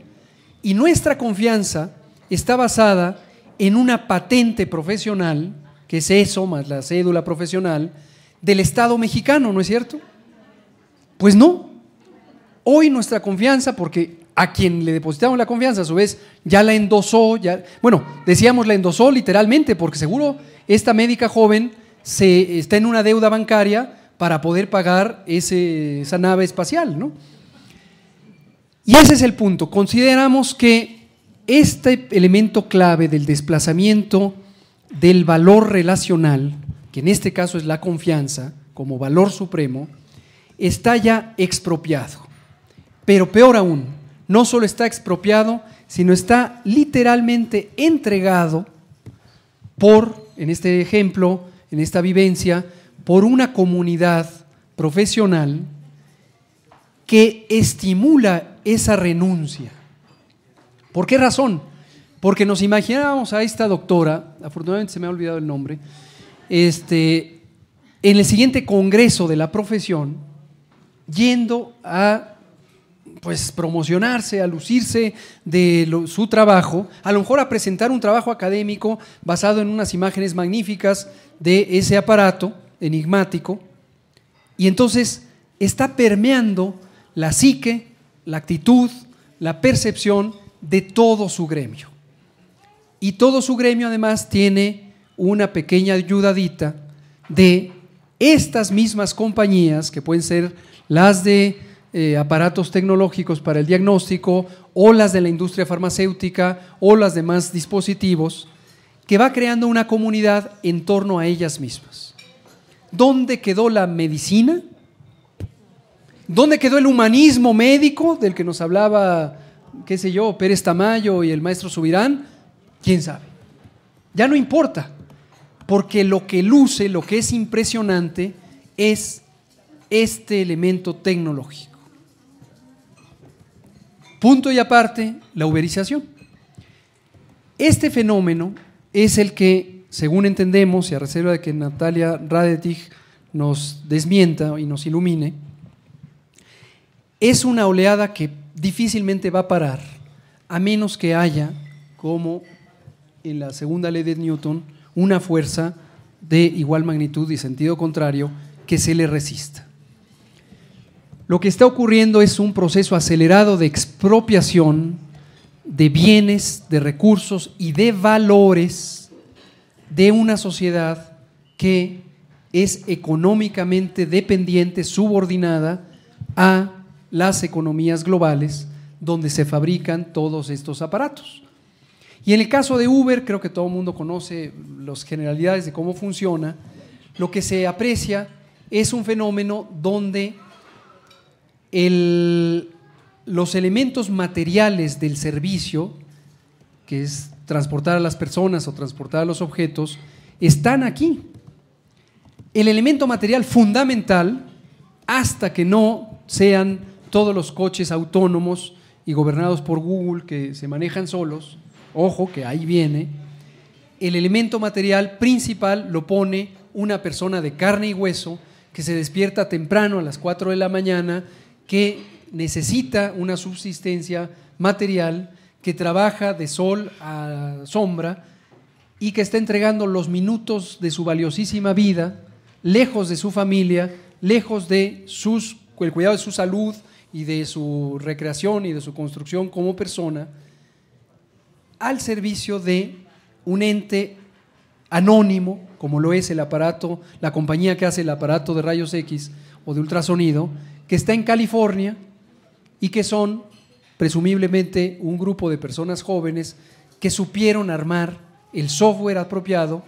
S3: Y nuestra confianza está basada en una patente profesional, que es eso, más la cédula profesional, del Estado mexicano, ¿no es cierto? Pues no. Hoy nuestra confianza, porque a quien le depositamos la confianza, a su vez, ya la endosó, bueno, decíamos la endosó literalmente, porque seguro esta médica joven se, está en una deuda bancaria para poder pagar esa nave espacial, ¿no? Y ese es el punto. Consideramos que este elemento clave del desplazamiento del valor relacional, que en este caso es la confianza como valor supremo, está ya expropiado. Pero peor aún, no solo está expropiado, sino está literalmente entregado por, en este ejemplo, en esta vivencia, por una comunidad profesional que estimula esa renuncia. ¿Por qué razón? Porque nos imaginábamos a esta doctora, afortunadamente se me ha olvidado el nombre, este, en el siguiente congreso de la profesión, yendo a pues promocionarse, a lucirse de su trabajo, a lo mejor a presentar un trabajo académico basado en unas imágenes magníficas de ese aparato enigmático, y entonces está permeando la psique, la actitud, la percepción de todo su gremio. Y todo su gremio además tiene una pequeña ayudadita de estas mismas compañías, que pueden ser las de eh, aparatos tecnológicos para el diagnóstico, o las de la industria farmacéutica, o las demás dispositivos, que va creando una comunidad en torno a ellas mismas. ¿Dónde quedó la medicina? ¿Dónde quedó el humanismo médico del que nos hablaba, qué sé yo, Pérez Tamayo y el maestro Subirán? ¿Quién sabe? Ya no importa, porque lo que luce, lo que es impresionante, es este elemento tecnológico. Punto y aparte, la uberización. Este fenómeno es el que, según entendemos, y a reserva de que Natalia Radetich nos desmienta y nos ilumine, es una oleada que difícilmente va a parar, a menos que haya, como en la segunda ley de Newton, una fuerza de igual magnitud y sentido contrario que se le resista. Lo que está ocurriendo es un proceso acelerado de expropiación de bienes, de recursos y de valores de una sociedad que es económicamente dependiente, subordinada a las economías globales donde se fabrican todos estos aparatos. Y en el caso de Uber, creo que todo el mundo conoce las generalidades de cómo funciona, lo que se aprecia es un fenómeno donde los elementos materiales del servicio, que es transportar a las personas o transportar a los objetos, están aquí. El elemento material fundamental, hasta que no sean todos los coches autónomos y gobernados por Google que se manejan solos, ojo que ahí viene, el elemento material principal lo pone una persona de carne y hueso que se despierta temprano a las 4 de la mañana, que necesita una subsistencia material, que trabaja de sol a sombra y que está entregando los minutos de su valiosísima vida lejos de su familia, lejos de sus, el cuidado de su salud, y de su recreación y de su construcción como persona al servicio de un ente anónimo, como lo es el aparato, la compañía que hace el aparato de rayos X o de ultrasonido, que está en California y que son presumiblemente un grupo de personas jóvenes que supieron armar el software apropiado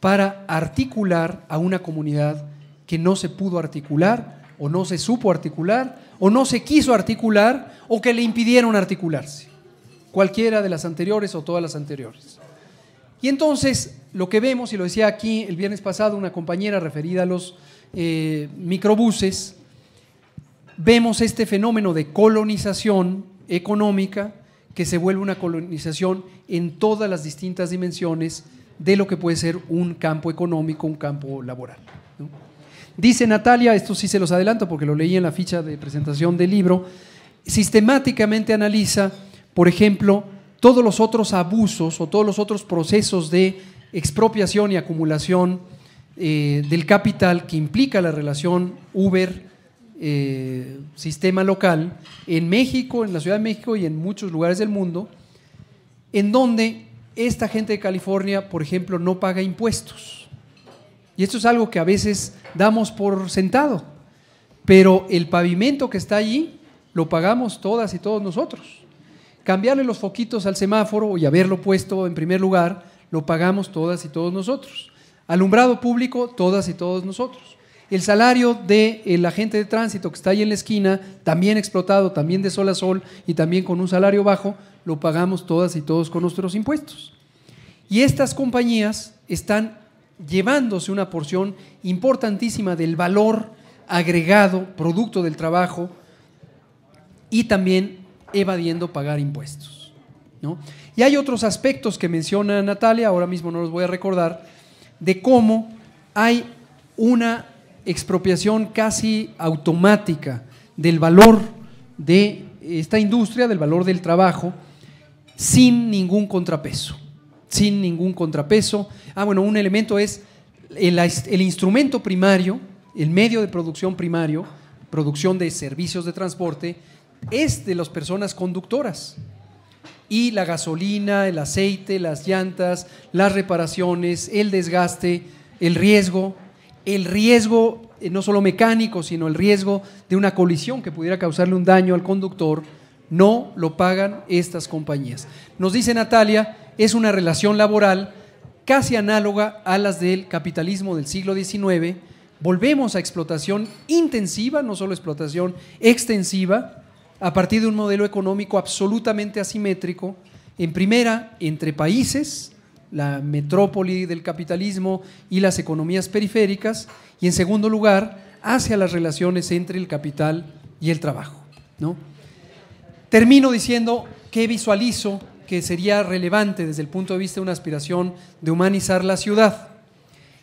S3: para articular a una comunidad que no se pudo articular o no se supo articular o no se quiso articular o que le impidieron articularse. Cualquiera de las anteriores o todas las anteriores. Y entonces lo que vemos, y lo decía aquí el viernes pasado una compañera referida a los eh, microbuses, vemos este fenómeno de colonización económica que se vuelve una colonización en todas las distintas dimensiones de lo que puede ser un campo económico, un campo laboral. Dice Natalia, esto sí se los adelanto porque lo leí en la ficha de presentación del libro, sistemáticamente analiza, por ejemplo, todos los otros abusos o todos los otros procesos de expropiación y acumulación eh, del capital que implica la relación Uber eh, sistema local en México, en la Ciudad de México y en muchos lugares del mundo, en donde esta gente de California, por ejemplo, no paga impuestos. Y esto es algo que a veces damos por sentado, pero el pavimento que está allí lo pagamos todas y todos nosotros. Cambiarle los foquitos al semáforo y haberlo puesto en primer lugar, lo pagamos todas y todos nosotros. Alumbrado público, todas y todos nosotros. El salario del agente de tránsito que está ahí en la esquina, también explotado, también de sol a sol y también con un salario bajo, lo pagamos todas y todos con nuestros impuestos. Y estas compañías están llevándose una porción importantísima del valor agregado, producto del trabajo, y también evadiendo pagar impuestos. ¿no? Y hay otros aspectos que menciona Natalia, ahora mismo no los voy a recordar, de cómo hay una expropiación casi automática del valor de esta industria, del valor del trabajo, sin ningún contrapeso, sin ningún contrapeso. Ah, bueno, un elemento es el, el instrumento primario, el medio de producción primario, producción de servicios de transporte, es de las personas conductoras. Y la gasolina, el aceite, las llantas, las reparaciones, el desgaste, el riesgo, el riesgo eh, no solo mecánico, sino el riesgo de una colisión que pudiera causarle un daño al conductor, no lo pagan estas compañías. Nos dice Natalia, es una relación laboral casi análoga a las del capitalismo del siglo XIX. Volvemos a explotación intensiva, no solo explotación extensiva, a partir de un modelo económico absolutamente asimétrico, en primera, entre países, la metrópoli del capitalismo y las economías periféricas, y en segundo lugar, hacia las relaciones entre el capital y el trabajo. ¿no? Termino diciendo que visualizo que sería relevante desde el punto de vista de una aspiración de humanizar la ciudad.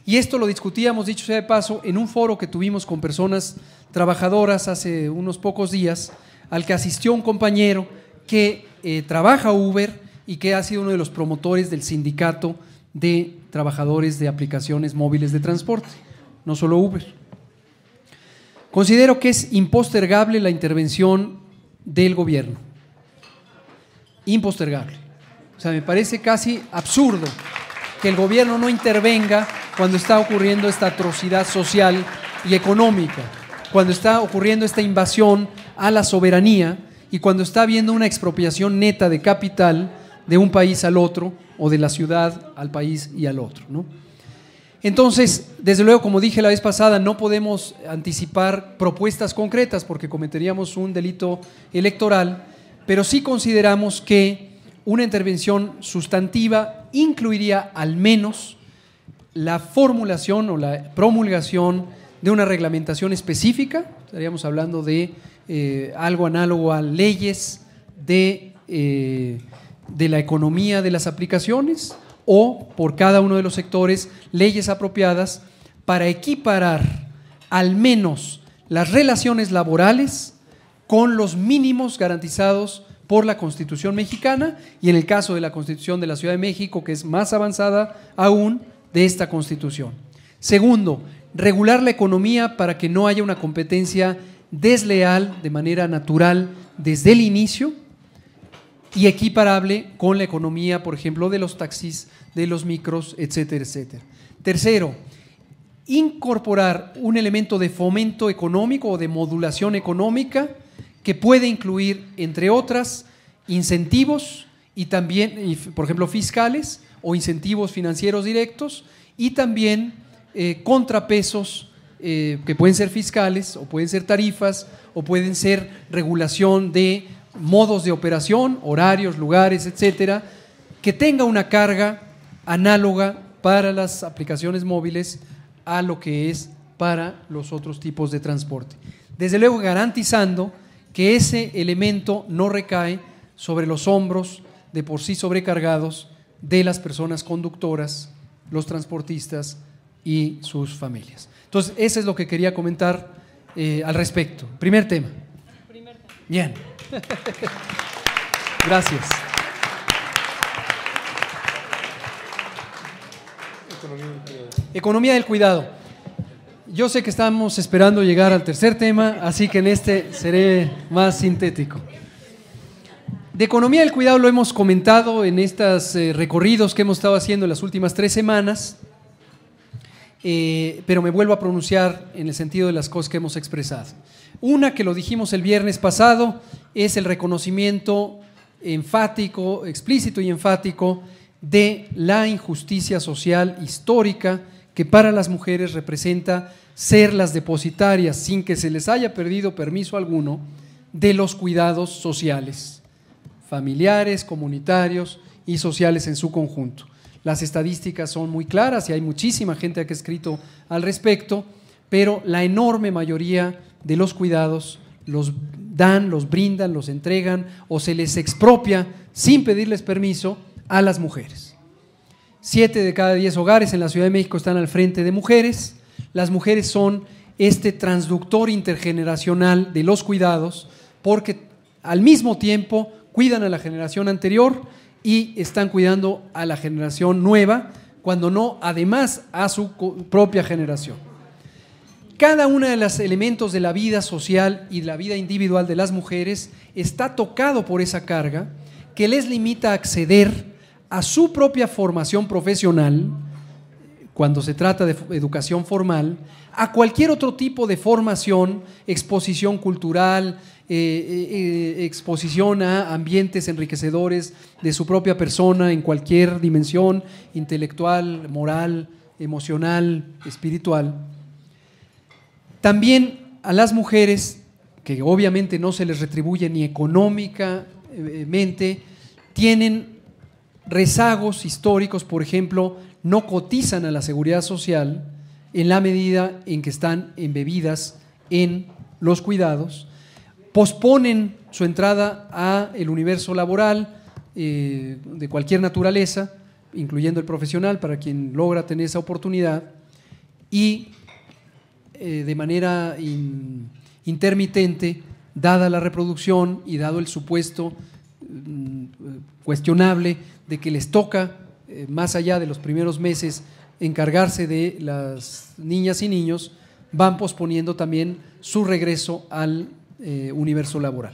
S3: Y esto lo discutíamos, dicho sea de paso, en un foro que tuvimos con personas trabajadoras hace unos pocos días, al que asistió un compañero que eh, trabaja Uber y que ha sido uno de los promotores del sindicato de trabajadores de aplicaciones móviles de transporte, no solo Uber. Considero que es impostergable la intervención del gobierno. Impostergable. O sea, me parece casi absurdo que el gobierno no intervenga cuando está ocurriendo esta atrocidad social y económica, cuando está ocurriendo esta invasión a la soberanía y cuando está habiendo una expropiación neta de capital de un país al otro o de la ciudad al país y al otro. ¿no? Entonces, desde luego, como dije la vez pasada, no podemos anticipar propuestas concretas porque cometeríamos un delito electoral, pero sí consideramos que una intervención sustantiva incluiría al menos la formulación o la promulgación de una reglamentación específica, estaríamos hablando de eh, algo análogo a leyes de eh, de la economía de las aplicaciones o por cada uno de los sectores leyes apropiadas para equiparar al menos las relaciones laborales con los mínimos garantizados por la Constitución mexicana y en el caso de la Constitución de la Ciudad de México, que es más avanzada aún de esta Constitución. Segundo, regular la economía para que no haya una competencia desleal de manera natural desde el inicio y equiparable con la economía, por ejemplo, de los taxis, de los micros, etcétera, etcétera. Tercero, incorporar un elemento de fomento económico o de modulación económica que puede incluir, entre otras, incentivos y también, por ejemplo, fiscales o incentivos financieros directos y también eh, contrapesos eh, que pueden ser fiscales o pueden ser tarifas o pueden ser regulación de modos de operación, horarios, lugares, etcétera, que tenga una carga análoga para las aplicaciones móviles a lo que es para los otros tipos de transporte. Desde luego garantizando que ese elemento no recae sobre los hombros de por sí sobrecargados de las personas conductoras, los transportistas y sus familias. Entonces, eso es lo que quería comentar eh, al respecto. Primer tema. Bien. Gracias. Economía del cuidado. Yo sé que estamos esperando llegar al tercer tema, así que en este seré más sintético. De economía del cuidado lo hemos comentado en estos eh, recorridos que hemos estado haciendo en las últimas tres semanas, eh, pero me vuelvo a pronunciar en el sentido de las cosas que hemos expresado. Una que lo dijimos el viernes pasado es el reconocimiento enfático, explícito y enfático de la injusticia social histórica que para las mujeres representa ser las depositarias, sin que se les haya perdido permiso alguno, de los cuidados sociales, familiares, comunitarios y sociales en su conjunto. Las estadísticas son muy claras y hay muchísima gente que ha escrito al respecto, pero la enorme mayoría de los cuidados los dan, los brindan, los entregan o se les expropia sin pedirles permiso a las mujeres. Siete de cada diez hogares en la Ciudad de México están al frente de mujeres. Las mujeres son este transductor intergeneracional de los cuidados porque al mismo tiempo cuidan a la generación anterior y están cuidando a la generación nueva, cuando no, además, a su propia generación. Cada uno de los elementos de la vida social y de la vida individual de las mujeres está tocado por esa carga que les limita a acceder a su propia formación profesional, cuando se trata de educación formal, a cualquier otro tipo de formación, exposición cultural, eh, eh, eh, exposición a ambientes enriquecedores de su propia persona en cualquier dimensión intelectual, moral, emocional, espiritual. También a las mujeres, que obviamente no se les retribuye ni económicamente, tienen rezagos históricos, por ejemplo, no cotizan a la seguridad social en la medida en que están embebidas en los cuidados, posponen su entrada a el universo laboral eh, de cualquier naturaleza, incluyendo el profesional, para quien logra tener esa oportunidad, y eh, de manera intermitente, dada la reproducción y dado el supuesto mm, cuestionable de que les toca, eh, más allá de los primeros meses, encargarse de las niñas y niños, van posponiendo también su regreso al eh, universo laboral.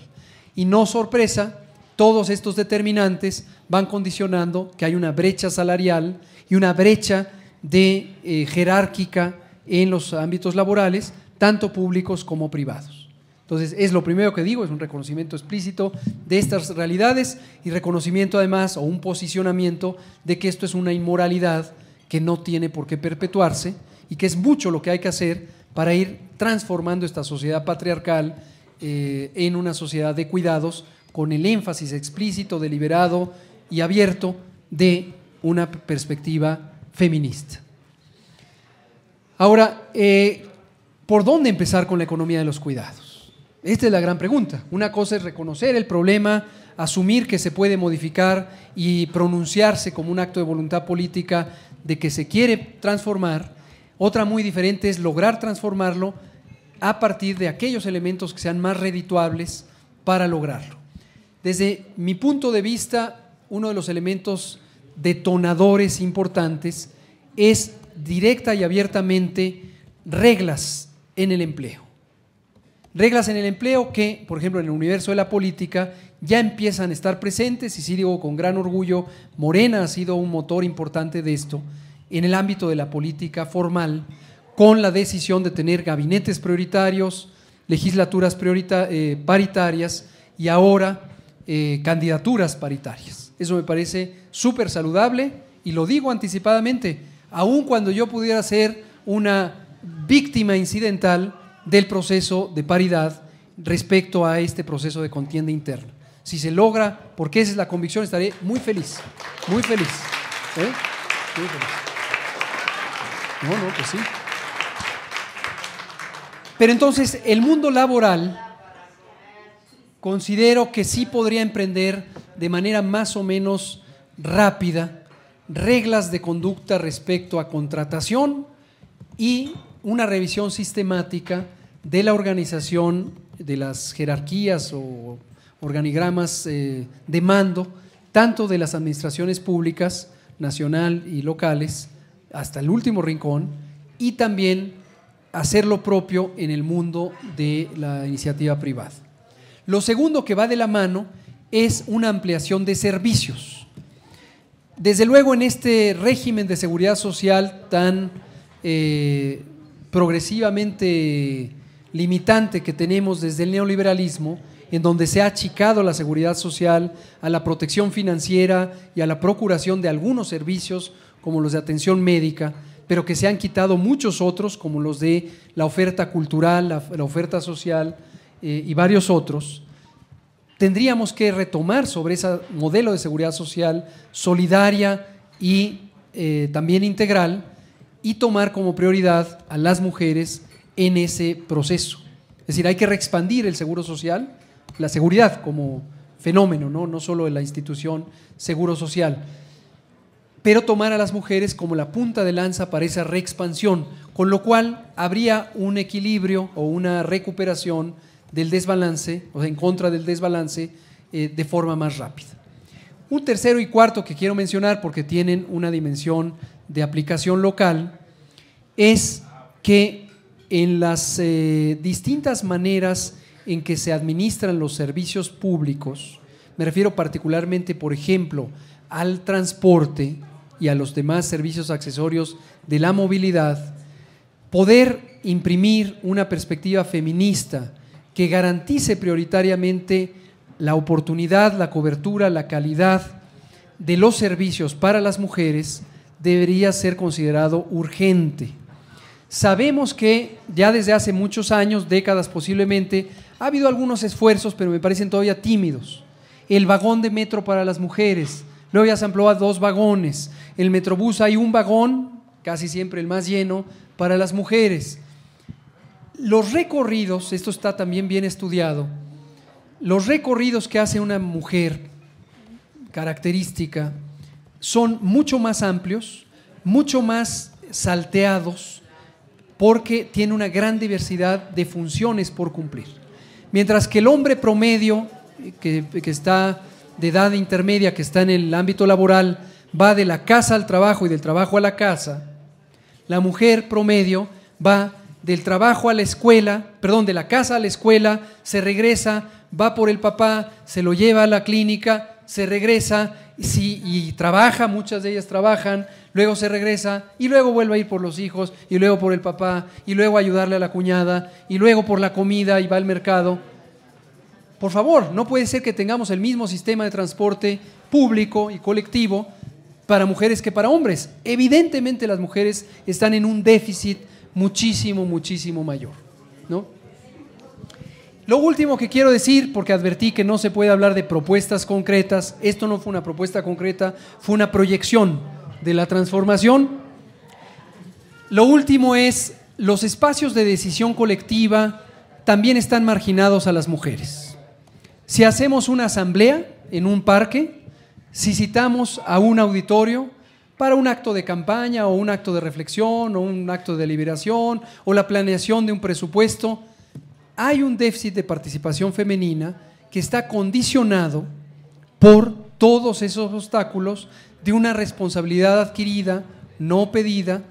S3: Y no sorpresa, todos estos determinantes van condicionando que hay una brecha salarial y una brecha de jerárquica en los ámbitos laborales, tanto públicos como privados. Entonces, es lo primero que digo, es un reconocimiento explícito de estas realidades y reconocimiento además o un posicionamiento de que esto es una inmoralidad que no tiene por qué perpetuarse y que es mucho lo que hay que hacer para ir transformando esta sociedad patriarcal eh, en una sociedad de cuidados con el énfasis explícito, deliberado y abierto de una perspectiva feminista. Ahora, eh, ¿por dónde empezar con la economía de los cuidados? Esta es la gran pregunta. Una cosa es reconocer el problema, asumir que se puede modificar y pronunciarse como un acto de voluntad política de que se quiere transformar. Otra muy diferente es lograr transformarlo a partir de aquellos elementos que sean más redituables para lograrlo. Desde mi punto de vista, uno de los elementos detonadores importantes es directa y abiertamente reglas en el empleo. Reglas en el empleo que, por ejemplo, en el universo de la política ya empiezan a estar presentes y sí digo con gran orgullo, Morena ha sido un motor importante de esto en el ámbito de la política formal con la decisión de tener gabinetes prioritarios, legislaturas eh, paritarias y ahora eh, candidaturas paritarias. Eso me parece súper saludable y lo digo anticipadamente aun cuando yo pudiera ser una víctima incidental del proceso de paridad respecto a este proceso de contienda interna. Si se logra, porque esa es la convicción, estaré muy feliz, muy feliz. ¿eh? Muy feliz. No, no, pues sí. Pero entonces el mundo laboral considero que sí podría emprender de manera más o menos rápida reglas de conducta respecto a contratación y una revisión sistemática de la organización de las jerarquías o organigramas eh, de mando, tanto de las administraciones públicas, nacional y locales, hasta el último rincón, y también hacer lo propio en el mundo de la iniciativa privada. Lo segundo que va de la mano es una ampliación de servicios. Desde luego en este régimen de seguridad social tan eh, progresivamente limitante que tenemos desde el neoliberalismo, en donde se ha achicado la seguridad social a la protección financiera y a la procuración de algunos servicios como los de atención médica, pero que se han quitado muchos otros, como los de la oferta cultural, la, oferta social eh, y varios otros, tendríamos que retomar sobre ese modelo de seguridad social solidaria y eh, también integral, y tomar como prioridad a las mujeres en ese proceso. Es decir, hay que reexpandir el seguro social, la seguridad como fenómeno, no, no solo la institución seguro social, pero tomar a las mujeres como la punta de lanza para esa reexpansión, con lo cual habría un equilibrio o una recuperación del desbalance, o en contra del desbalance, eh, de forma más rápida. Un tercero y cuarto que quiero mencionar porque tienen una dimensión de aplicación local es que en las eh, distintas maneras en que se administran los servicios públicos, me refiero particularmente, por ejemplo, al transporte y a los demás servicios accesorios de la movilidad, poder imprimir una perspectiva feminista que garantice prioritariamente la oportunidad, la cobertura, la calidad de los servicios para las mujeres, debería ser considerado urgente. Sabemos que ya desde hace muchos años, décadas posiblemente, ha habido algunos esfuerzos, pero me parecen todavía tímidos. El vagón de metro para las mujeres, luego ya se amplió a dos vagones. El metrobús hay un vagón, casi siempre el más lleno, para las mujeres. Los recorridos, esto está también bien estudiado, los recorridos que hace una mujer característica son mucho más amplios, mucho más salteados, porque tiene una gran diversidad de funciones por cumplir. Mientras que el hombre promedio, que, está de edad intermedia, que está en el ámbito laboral, va de la casa al trabajo y del trabajo a la casa, la mujer promedio va del trabajo a la escuela, perdón, de la casa a la escuela, se regresa, va por el papá, se lo lleva a la clínica, se regresa y trabaja, muchas de ellas trabajan, luego se regresa y luego vuelve a ir por los hijos y luego por el papá y luego ayudarle a la cuñada y luego por la comida y va al mercado. Por favor, no puede ser que tengamos el mismo sistema de transporte público y colectivo para mujeres que para hombres. Evidentemente las mujeres están en un déficit muchísimo, muchísimo mayor. ¿no? Lo último que quiero decir, porque advertí que no se puede hablar de propuestas concretas, esto no fue una propuesta concreta, fue una proyección de la transformación. Lo último es, los espacios de decisión colectiva también están marginados a las mujeres. Si hacemos una asamblea en un parque, si citamos a un auditorio para un acto de campaña o un acto de reflexión o un acto de deliberación o la planeación de un presupuesto, hay un déficit de participación femenina que está condicionado por todos esos obstáculos de una responsabilidad adquirida, no pedida,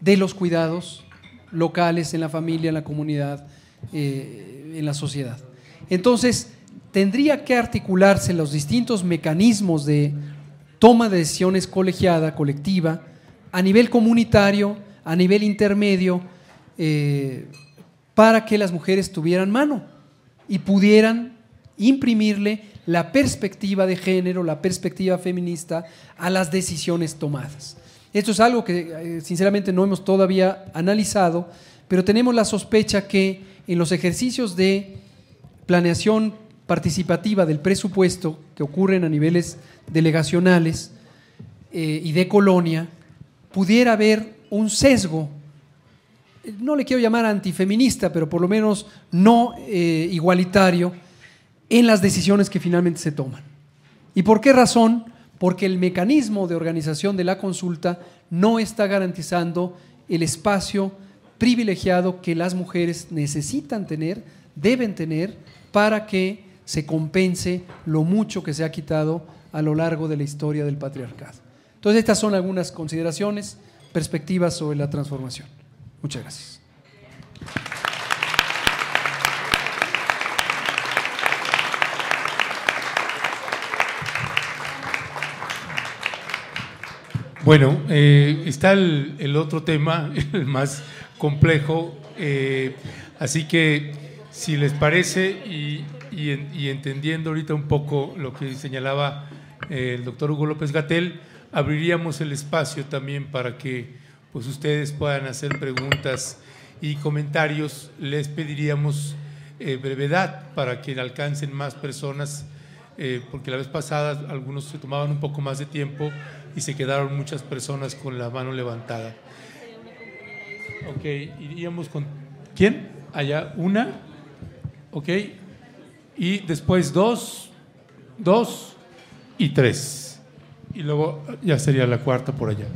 S3: de los cuidados locales en la familia, en la comunidad, eh, en la sociedad. Entonces, tendría que articularse los distintos mecanismos de toma de decisiones colegiada, colectiva, a nivel comunitario, a nivel intermedio, eh, para que las mujeres tuvieran mano y pudieran imprimirle la perspectiva de género, la perspectiva feminista a las decisiones tomadas. Esto es algo que eh, sinceramente no hemos todavía analizado, pero tenemos la sospecha que en los ejercicios de planeación participativa del presupuesto que ocurren a niveles delegacionales eh, y de colonia, pudiera haber un sesgo no le quiero llamar antifeminista, pero por lo menos no eh, igualitario en las decisiones que finalmente se toman. ¿Y por qué razón? Porque el mecanismo de organización de la consulta no está garantizando el espacio privilegiado que las mujeres necesitan tener, deben tener, para que se compense lo mucho que se ha quitado a lo largo de la historia del patriarcado. Entonces, estas son algunas consideraciones, perspectivas sobre la transformación. Muchas gracias.
S2: Bueno, eh, está el, otro tema, el más complejo, eh, así que si les parece y, entendiendo ahorita un poco lo que señalaba eh, el doctor Hugo López Gatel, abriríamos el espacio también para que pues, ustedes puedan hacer preguntas y comentarios. Les pediríamos brevedad para que alcancen más personas, porque la vez pasada algunos se tomaban un poco más de tiempo y se quedaron muchas personas con la mano levantada. Ok, iríamos con... ¿Quién? Allá, una. Ok. Y después dos, dos y tres. Y luego ya sería la cuarta por allá.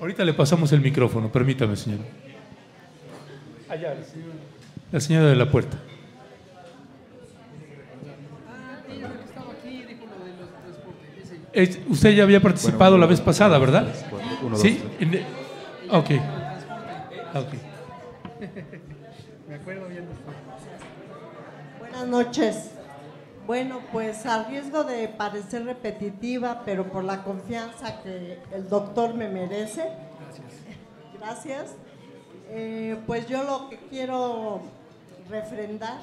S2: Ahorita le pasamos el micrófono, permítame, señor. Allá, la señora de la puerta. usted ya había participado la vez pasada, ¿verdad? sí. Ok.
S11: Me acuerdo bien Buenas noches. Bueno, pues a riesgo de parecer repetitiva, pero por la confianza que el doctor me merece. Gracias. Gracias. Eh, pues yo lo que quiero refrendar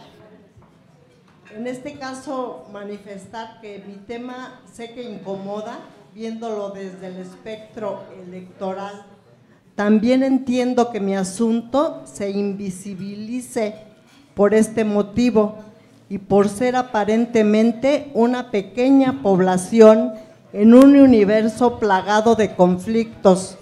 S11: en este caso, manifestar que mi tema sé que incomoda, viéndolo desde el espectro electoral. También entiendo que mi asunto se invisibilice por este motivo y por ser aparentemente una pequeña población en un universo plagado de conflictos.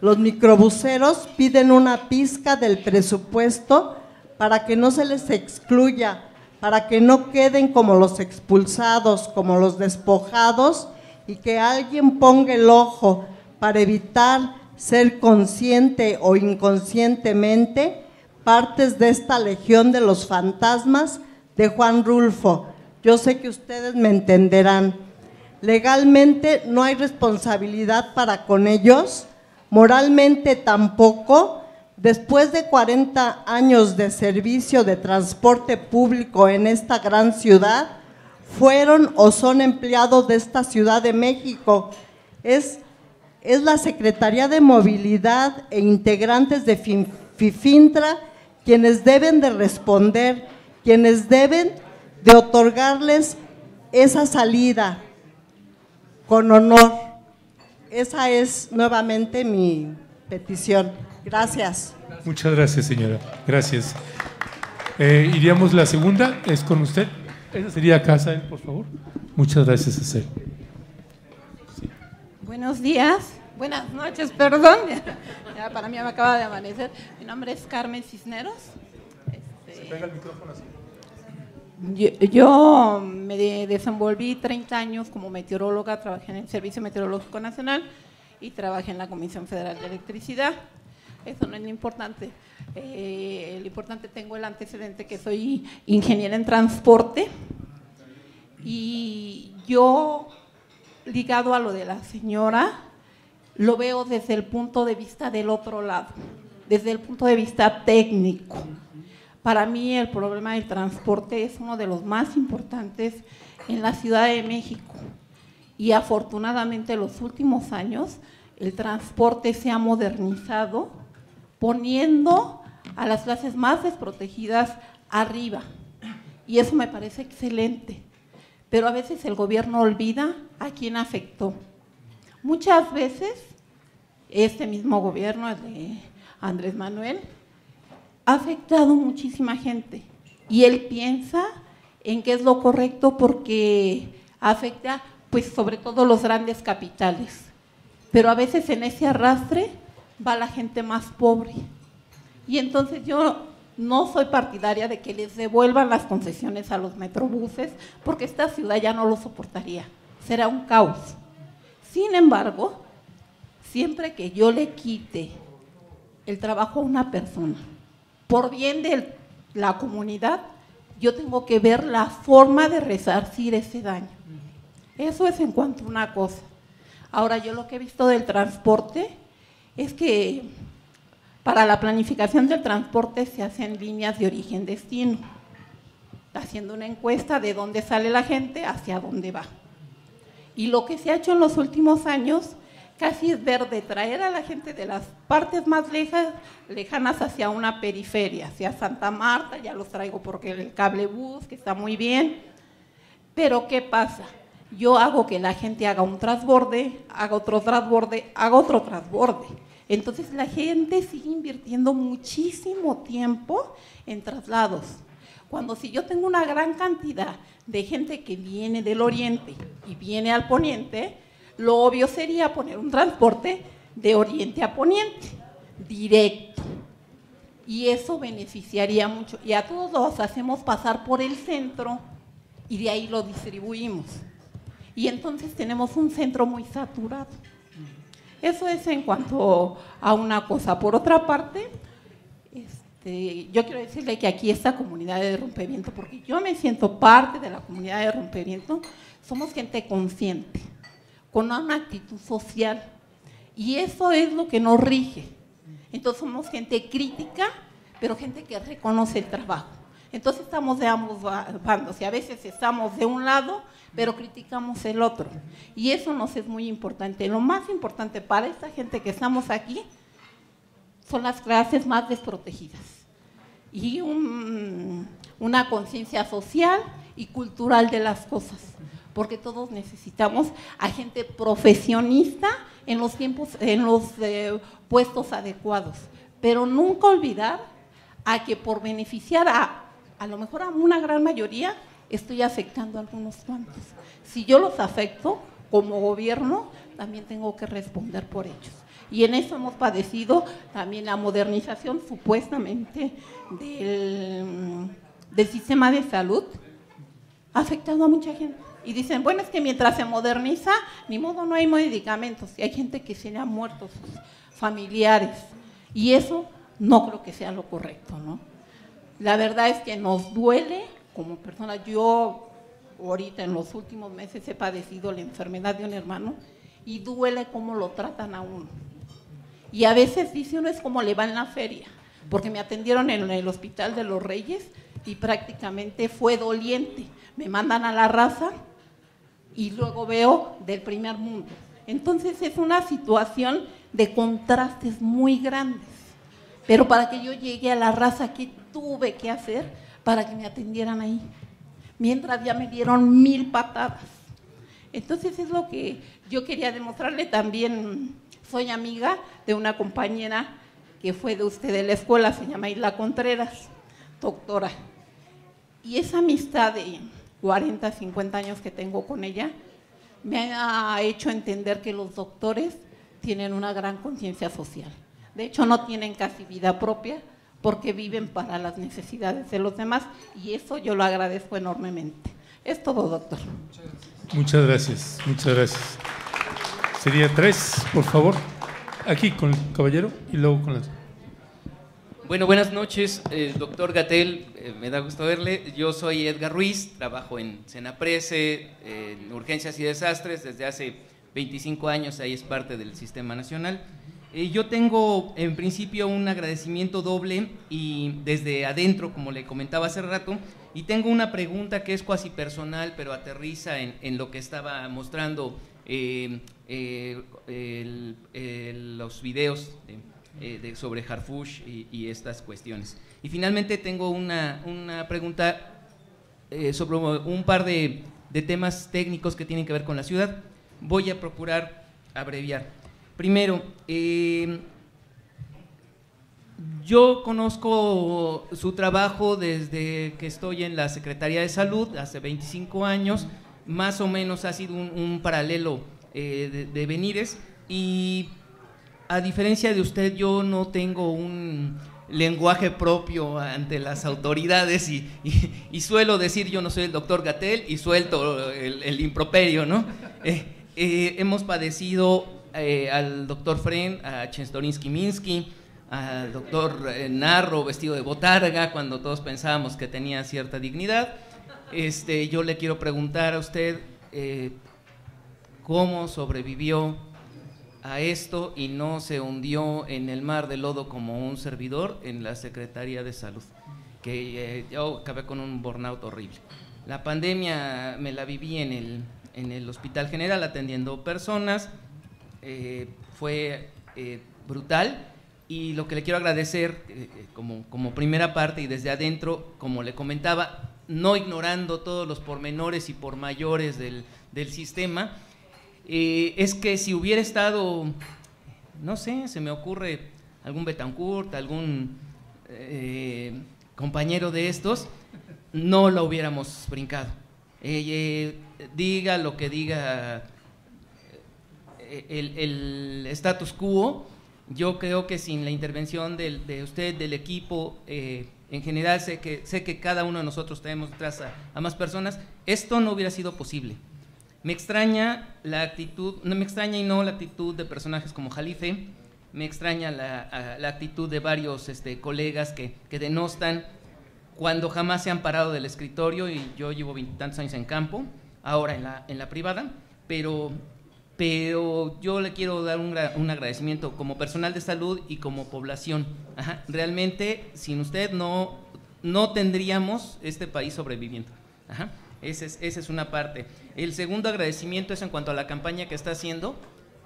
S11: Los microbuseros piden una pizca del presupuesto para que no se les excluya para que no queden como los expulsados, como los despojados, y que alguien ponga el ojo para evitar ser consciente o inconscientemente partes de esta legión de los fantasmas de Juan Rulfo. Yo sé que ustedes me entenderán. Legalmente no hay responsabilidad para con ellos, moralmente tampoco, Después de 40 años de servicio de transporte público en esta gran ciudad, fueron o son empleados de esta Ciudad de México. Es, es la Secretaría de Movilidad e integrantes de FIFINTRA quienes deben de responder, quienes deben de otorgarles esa salida con honor. Esa es nuevamente mi petición. Gracias.
S2: Muchas gracias, señora. Gracias. Eh, iríamos la segunda, es con usted. Esa sería casa, por favor. Muchas gracias, Cecil.
S12: Buenos días, buenas noches, perdón. Ya para mí me acaba de amanecer. Mi nombre es Carmen Cisneros. Este, Se pega el micrófono así. Yo, me desenvolví 30 años como meteoróloga, trabajé en el Servicio Meteorológico Nacional y trabajé en la Comisión Federal de Electricidad eso no es lo importante. Eh, lo importante tengo el antecedente que soy ingeniera en transporte y yo, ligado a lo de la señora, lo veo desde el punto de vista del otro lado, desde el punto de vista técnico. Para mí el problema del transporte es uno de los más importantes en la Ciudad de México y afortunadamente en los últimos años el transporte se ha modernizado poniendo a las clases más desprotegidas arriba. Y eso me parece excelente. Pero a veces el gobierno olvida a quién afectó. Muchas veces este mismo gobierno, de Andrés Manuel, ha afectado muchísima gente. Y él piensa en qué es lo correcto porque afecta pues sobre todo los grandes capitales. Pero a veces en ese arrastre va la gente más pobre. Y entonces yo no soy partidaria de que les devuelvan las concesiones a los metrobuses, porque esta ciudad ya no lo soportaría. Será un caos. Sin embargo, siempre que yo le quite el trabajo a una persona, por bien de la comunidad, yo tengo que ver la forma de resarcir ese daño. Eso es en cuanto a una cosa. Ahora, yo lo que he visto del transporte es que para la planificación del transporte se hacen líneas de origen-destino, haciendo una encuesta de dónde sale la gente hacia dónde va. Y lo que se ha hecho en los últimos años casi es ver de traer a la gente de las partes más lejanas hacia una periferia, hacia Santa Marta, ya los traigo porque el cable bus, que está muy bien. Pero ¿qué pasa? Yo hago que la gente haga un transborde, haga otro transborde, haga otro transborde. Entonces la gente sigue invirtiendo muchísimo tiempo en traslados. Cuando si yo tengo una gran cantidad de gente que viene del oriente y viene al poniente, lo obvio sería poner un transporte de oriente a poniente, directo. Y eso beneficiaría mucho. Y a todos los hacemos pasar por el centro y de ahí lo distribuimos. Y entonces tenemos un centro muy saturado. Eso es en cuanto a una cosa. Por otra parte, este, yo quiero decirle que aquí esta comunidad de rompimiento, porque yo me siento parte de la comunidad de rompimiento, somos gente consciente con una actitud social. Y eso es lo que nos rige. Entonces somos gente crítica, pero gente que reconoce el trabajo. Entonces estamos de ambos bandos y a veces estamos de un lado, pero criticamos el otro. Y eso nos es muy importante. Lo más importante para esta gente que estamos aquí son las clases más desprotegidas y una conciencia social y cultural de las cosas porque todos necesitamos a gente profesionista en los tiempos, en los eh, puestos adecuados. Pero nunca olvidar a que por beneficiar a, a lo mejor a una gran mayoría, estoy afectando a algunos cuantos. Si yo los afecto como gobierno, también tengo que responder por ellos. Y en eso hemos padecido también la modernización supuestamente del, del sistema de salud, ha afectado a mucha gente. Y dicen, bueno, es que mientras se moderniza, ni modo no hay medicamentos. Y hay gente que se le ha muerto sus familiares. Y eso no creo que sea lo correcto, ¿no? La verdad es que nos duele como personas. Yo ahorita en los últimos meses he padecido la enfermedad de un hermano y duele cómo lo tratan a uno. Y a veces dice uno es como le va en la feria, porque me atendieron en el hospital de los Reyes y prácticamente fue doliente. Me mandan a la raza y luego veo del primer mundo. Entonces es una situación de contrastes muy grandes. Pero para que yo llegue a la raza, ¿qué tuve que hacer para que me atendieran ahí? Mientras ya me dieron mil patadas. Entonces es lo que yo quería demostrarle también. Soy amiga de una compañera que fue de usted de la escuela, se llama Isla Contreras, doctora. Y esa amistad de 40, 50 años que tengo con ella, me ha hecho entender que los doctores tienen una gran conciencia social. De hecho, no tienen casi vida propia porque viven para las necesidades de los demás y eso yo lo agradezco enormemente. Es todo, doctor.
S2: Muchas gracias, muchas gracias. Sería tres, por favor. Aquí con el caballero y luego con la...
S13: Bueno, buenas noches, eh, doctor Gatel, eh, me da gusto verle. Yo soy Edgar Ruiz, trabajo en Senaprese, en Urgencias y Desastres, desde hace 25 años, ahí es parte del Sistema Nacional. Eh, yo tengo en principio un agradecimiento doble y desde adentro, como le comentaba hace rato, y tengo una pregunta que es cuasi personal, pero aterriza en, lo que estaba mostrando los videos. Eh, sobre Harfush y, estas cuestiones. Y finalmente tengo una, pregunta eh, sobre un par de, temas técnicos que tienen que ver con la ciudad. Voy a procurar abreviar. Primero, eh, yo conozco su trabajo desde que estoy en la Secretaría de Salud, hace 25 años. más o menos ha sido un, paralelo eh, de, de venires y a diferencia de usted, yo no tengo un lenguaje propio ante las autoridades y, suelo decir yo no soy el doctor Gatel y suelto el, improperio, ¿no? Eh, hemos padecido eh, al doctor Fren, a Chenstorinsky Minsky, al doctor Narro vestido de botarga cuando todos pensábamos que tenía cierta dignidad. Este, yo le quiero preguntar a usted cómo sobrevivió a esto y no se hundió en el mar de lodo como un servidor en la Secretaría de Salud, que eh, yo acabé con un burnout horrible. La pandemia me la viví en el, en el Hospital General atendiendo personas, eh, fue eh, brutal y lo que le quiero agradecer como, como primera parte y desde adentro, como le comentaba, no ignorando todos los pormenores y por mayores del, del sistema, eh, es que si hubiera estado, no sé, se me ocurre algún Betancourt, algún eh, compañero de estos, no lo hubiéramos brincado. Eh, diga lo que diga el, status quo, yo creo que sin la intervención de usted, del equipo, en general sé que, sé que cada uno de nosotros tenemos detrás a más personas, esto no hubiera sido posible. Me extraña la actitud, no me extraña y no la actitud de personajes como Jalife, me extraña la, actitud de varios este, colegas que, denostan cuando jamás se han parado del escritorio y yo llevo veintitantos años en campo, ahora en la privada, pero, pero yo le quiero dar un, agradecimiento como personal de salud y como población. realmente sin usted no, no tendríamos este país sobreviviendo. Ajá. Esa es, una parte. El segundo agradecimiento es en cuanto a la campaña que está haciendo.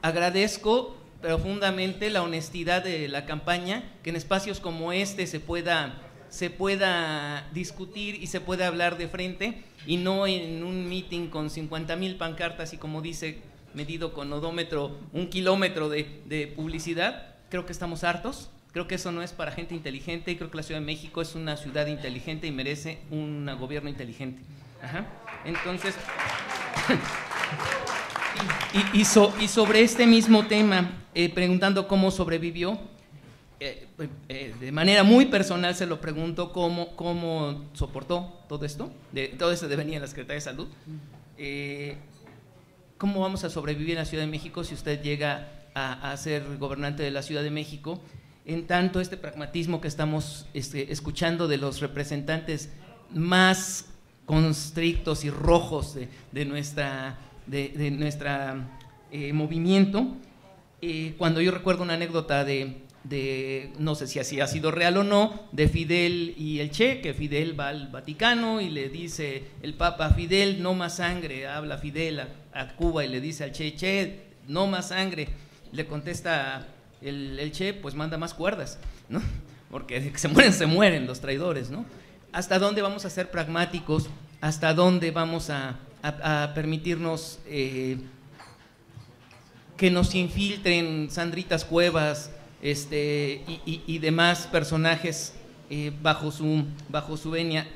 S13: Agradezco profundamente la honestidad de la campaña, que en espacios como este se pueda, se pueda discutir y se pueda hablar de frente y no en un meeting con 50 mil pancartas y como dice, medido con odómetro, un kilómetro de, publicidad. Creo que estamos hartos. Creo que eso no es para gente inteligente y creo que la Ciudad de México es una ciudad inteligente y merece un gobierno inteligente. Entonces, y, y, sobre este mismo tema, eh, preguntando cómo sobrevivió, eh, eh, de manera muy personal se lo pregunto cómo, cómo soportó todo esto, de, todo esto de venir a la Secretaría de Salud. ¿Cómo vamos a sobrevivir en la Ciudad de México si usted llega a, ser gobernante de la Ciudad de México? En tanto, este pragmatismo que estamos este, escuchando de los representantes más constrictos y rojos de, nuestra, de, nuestra eh, movimiento. Eh, cuando yo recuerdo una anécdota de, no sé si así ha sido real o no, de Fidel y el Che, que Fidel va al Vaticano y le dice el Papa, Fidel, no más sangre, habla Fidel a, Cuba y le dice al Che, Che, no más sangre. Le contesta el, Che, pues manda más cuerdas, ¿no? Porque se mueren, se mueren los traidores, ¿no? hasta dónde vamos a ser pragmáticos, hasta dónde vamos a, permitirnos eh, que nos infiltren Sandritas Cuevas este, y, demás personajes eh, bajo, su, bajo su venia,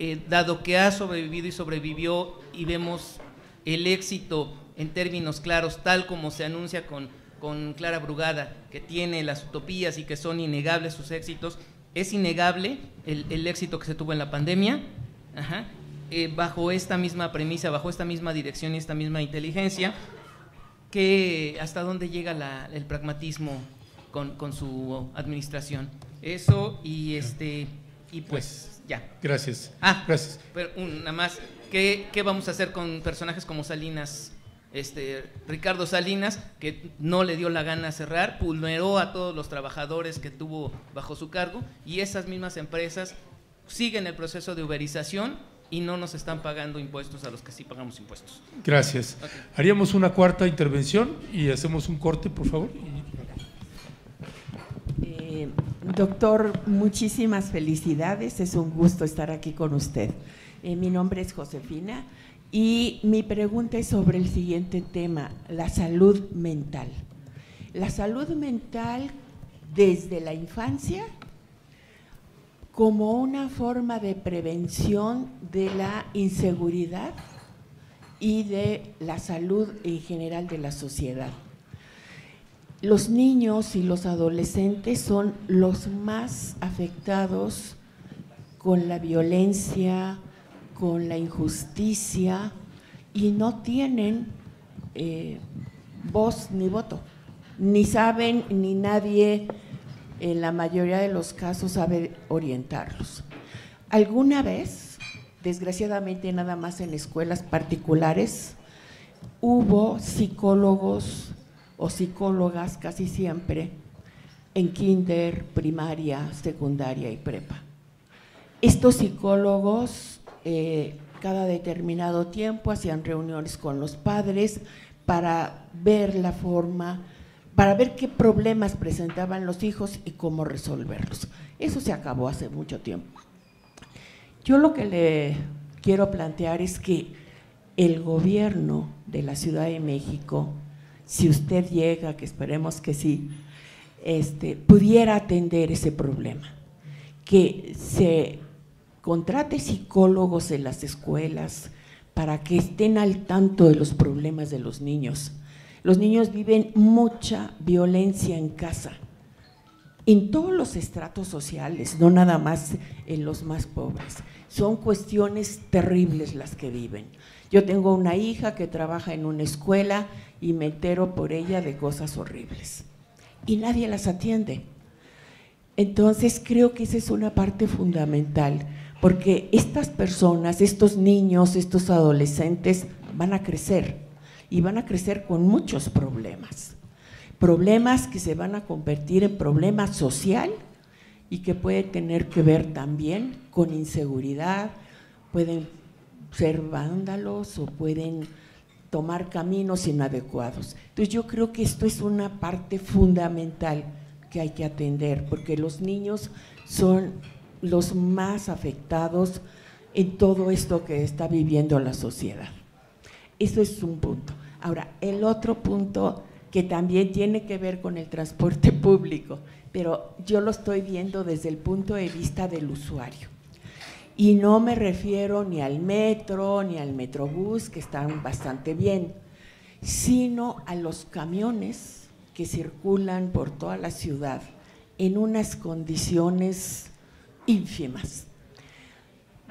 S13: eh, dado que ha sobrevivido y sobrevivió y vemos el éxito en términos claros, tal como se anuncia con, con Clara Brugada, que tiene las utopías y que son innegables sus éxitos, es innegable el, éxito que se tuvo en la pandemia, eh, bajo esta misma premisa, bajo esta misma dirección y esta misma inteligencia, que hasta dónde llega el pragmatismo con, su administración. Eso y este y pues ya.
S2: Gracias.
S13: Ah,
S2: gracias.
S13: Pero nada más, ¿qué, ¿qué vamos a hacer con personajes como Salinas este, Ricardo Salinas, que no le dio la gana cerrar, pulveró a todos los trabajadores que tuvo bajo su cargo y esas mismas empresas siguen el proceso de uberización y no nos están pagando impuestos a los que sí pagamos impuestos.
S2: Gracias. Haríamos una cuarta intervención y hacemos un corte, por favor.
S14: Doctor, muchísimas felicidades. Es un gusto estar aquí con usted. Eh, mi nombre es Josefina. Y mi pregunta es sobre el siguiente tema, la salud mental. La salud mental desde la infancia como una forma de prevención de la inseguridad y de la salud en general de la sociedad. Los niños y los adolescentes son los más afectados con la violencia, con la injusticia y no tienen eh, voz ni voto, ni saben ni nadie en la mayoría de los casos sabe orientarlos. Alguna vez, desgraciadamente nada más en escuelas particulares, hubo psicólogos o psicólogas casi siempre en kinder, primaria, secundaria y prepa. Estos psicólogos eh, cada determinado tiempo hacían reuniones con los padres para ver la forma, para ver qué problemas presentaban los hijos y cómo resolverlos. Eso se acabó hace mucho tiempo. Yo lo que le quiero plantear es que el gobierno de la Ciudad de México, si usted llega, que esperemos que sí, este, pudiera atender ese problema, que se contrate psicólogos en las escuelas para que estén al tanto de los problemas de los niños. Los niños viven mucha violencia en casa, en todos los estratos sociales, no nada más en los más pobres. Son cuestiones terribles las que viven. Yo tengo una hija que trabaja en una escuela y me entero por ella de cosas horribles. Y nadie las atiende. Entonces creo que esa es una parte fundamental porque estas personas, estos niños, estos adolescentes van a crecer y van a crecer con muchos problemas. Problemas que se van a convertir en problemas social y que puede tener que ver también con inseguridad, pueden ser vándalos o pueden tomar caminos inadecuados. Entonces yo creo que esto es una parte fundamental que hay que atender, porque los niños son los más afectados en todo esto que está viviendo la sociedad. Eso es un punto. Ahora, el otro punto que también tiene que ver con el transporte público, pero yo lo estoy viendo desde el punto de vista del usuario. Y no me refiero ni al metro, ni al metrobús, que están bastante bien, sino a los camiones que circulan por toda la ciudad en unas condiciones ínfimas.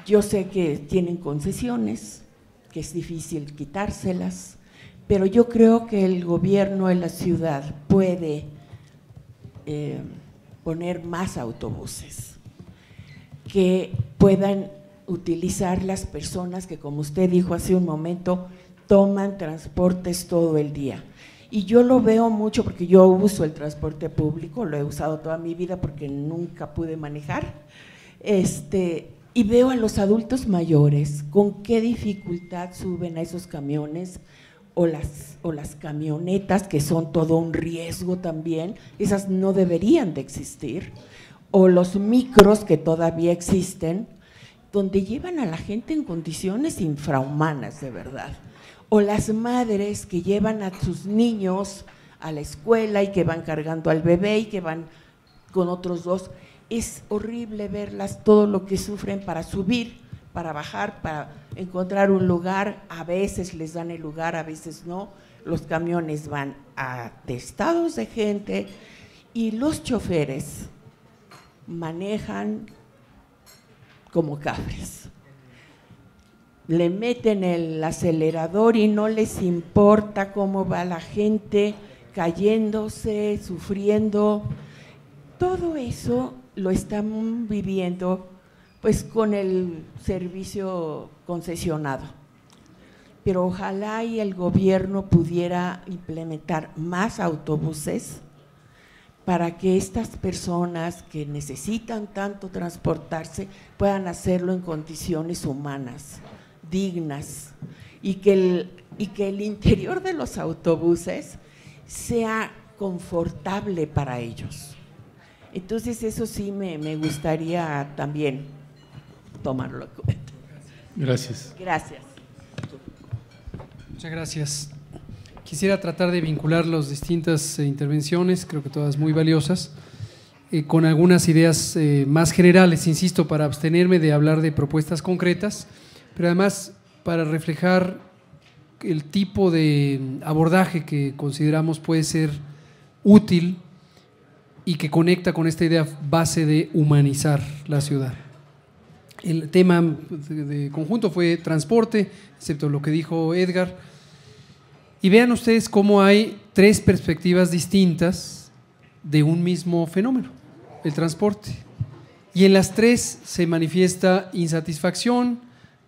S14: Yo sé que tienen concesiones, que es difícil quitárselas, pero yo creo que el gobierno de la ciudad puede eh, poner más autobuses que puedan utilizar las personas que, como usted dijo hace un momento, toman transportes todo el día. Y yo lo veo mucho porque yo uso el transporte público, lo he usado toda mi vida porque nunca pude manejar. Este, y veo a los adultos mayores con qué dificultad suben a esos camiones o las, o las camionetas que son todo un riesgo también, esas no deberían de existir, o los micros que todavía existen, donde llevan a la gente en condiciones infrahumanas de verdad o las madres que llevan a sus niños a la escuela y que van cargando al bebé y que van con otros dos. Es horrible verlas, todo lo que sufren para subir, para bajar, para encontrar un lugar. A veces les dan el lugar, a veces no. Los camiones van atestados de gente y los choferes manejan como cabres le meten el acelerador y no les importa cómo va la gente cayéndose, sufriendo. Todo eso lo están viviendo pues con el servicio concesionado. Pero ojalá y el gobierno pudiera implementar más autobuses para que estas personas que necesitan tanto transportarse puedan hacerlo en condiciones humanas dignas y que el, y que el interior de los autobuses sea confortable para ellos. Entonces eso sí me, me gustaría también tomarlo en cuenta.
S2: Gracias.
S14: Gracias.
S3: Muchas gracias. Quisiera tratar de vincular las distintas eh, intervenciones, creo que todas muy valiosas, eh, con algunas ideas eh, más generales, insisto, para abstenerme de hablar de propuestas concretas pero además para reflejar el tipo de abordaje que consideramos puede ser útil y que conecta con esta idea base de humanizar la ciudad. El tema de conjunto fue transporte, excepto lo que dijo Edgar. Y vean ustedes cómo hay tres perspectivas distintas de un mismo fenómeno, el transporte. Y en las tres se manifiesta insatisfacción,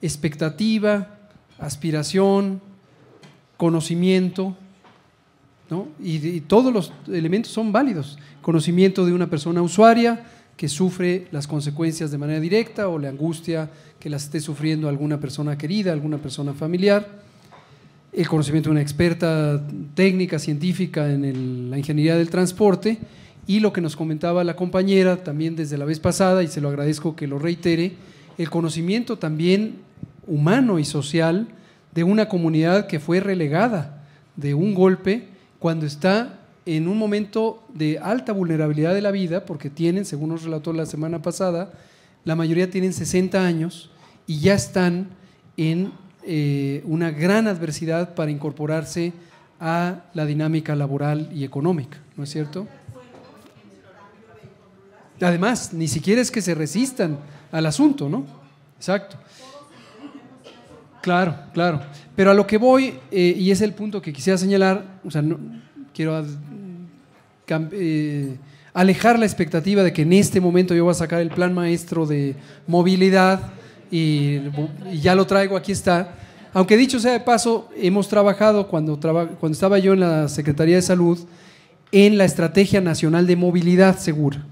S3: expectativa, aspiración, conocimiento, ¿no? y, y, todos los elementos son válidos. Conocimiento de una persona usuaria que sufre las consecuencias de manera directa o la angustia que las esté sufriendo alguna persona querida, alguna persona familiar. El conocimiento de una experta técnica, científica en la ingeniería del transporte y lo que nos comentaba la compañera también desde la vez pasada, y se lo agradezco que lo reitere, el conocimiento también humano y social de una comunidad que fue relegada de un golpe cuando está en un momento de alta vulnerabilidad de la vida, porque tienen, según nos relató la semana pasada, la mayoría tienen 60 años y ya están en eh, una gran adversidad para incorporarse a la dinámica laboral y económica, ¿no es cierto? Además, ni siquiera es que se resistan al asunto, ¿no? Exacto. Claro, claro. Pero a lo que voy, eh, y es el punto que quisiera señalar, o sea, no, quiero eh, alejar la expectativa de que en este momento yo voy a sacar el plan maestro de movilidad y, ya lo traigo, aquí está. Aunque dicho sea de paso, hemos trabajado cuando, traba, cuando estaba yo en la Secretaría de Salud en la Estrategia Nacional de Movilidad Segura.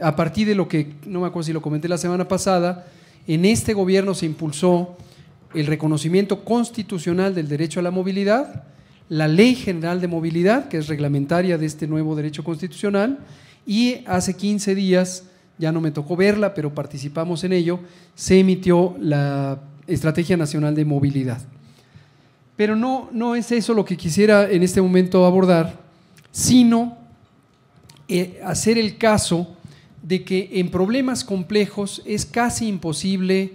S3: A partir de lo que, no me acuerdo si lo comenté la semana pasada, en este gobierno se impulsó el reconocimiento constitucional del derecho a la movilidad, la Ley General de Movilidad, que es reglamentaria de este nuevo derecho constitucional, y hace 15 días, ya no me tocó verla, pero participamos en ello, se emitió la Estrategia Nacional de Movilidad. Pero no, no es eso lo que quisiera en este momento abordar, sino eh, hacer el caso de que en problemas complejos es casi imposible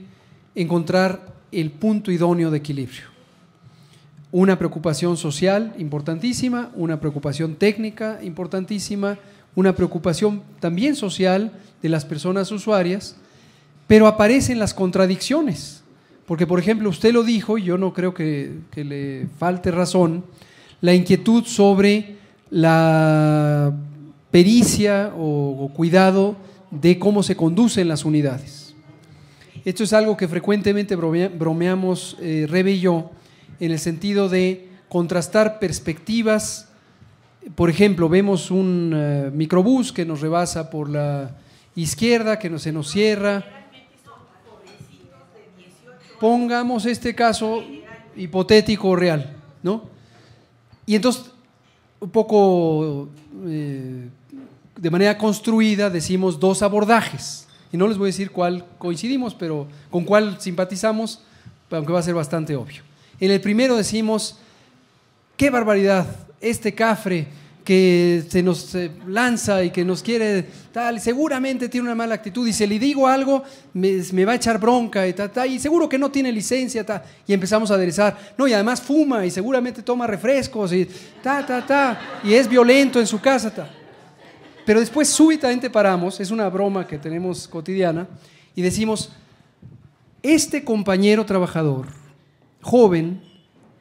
S3: encontrar el punto idóneo de equilibrio una preocupación social importantísima, una preocupación técnica importantísima, una preocupación también social de las personas usuarias, pero aparecen las contradicciones. Porque, por ejemplo, usted lo dijo, y yo no creo que, le falte razón, la inquietud sobre la pericia o, cuidado de cómo se conducen las unidades. Esto es algo que frecuentemente bromeamos eh, Rebe y yo, en el sentido de contrastar perspectivas. Por ejemplo, vemos un uh, microbús que nos rebasa por la izquierda, que se nos cierra. Pongamos este caso hipotético real, ¿no? Y entonces, un poco eh, de manera construida, decimos dos abordajes. Y no les voy a decir cuál coincidimos, pero con cuál simpatizamos, aunque va a ser bastante obvio. En el primero decimos, qué barbaridad, este cafre que se nos lanza y que nos quiere tal, seguramente tiene una mala actitud y si le digo algo me, va a echar bronca y tal, tal, y seguro que no tiene licencia y empezamos a aderezar, no, y además fuma y seguramente toma refrescos y ta, ta, ta, y es violento en su casa. Ta. Pero después súbitamente paramos, es una broma que tenemos cotidiana, y decimos, este compañero trabajador, joven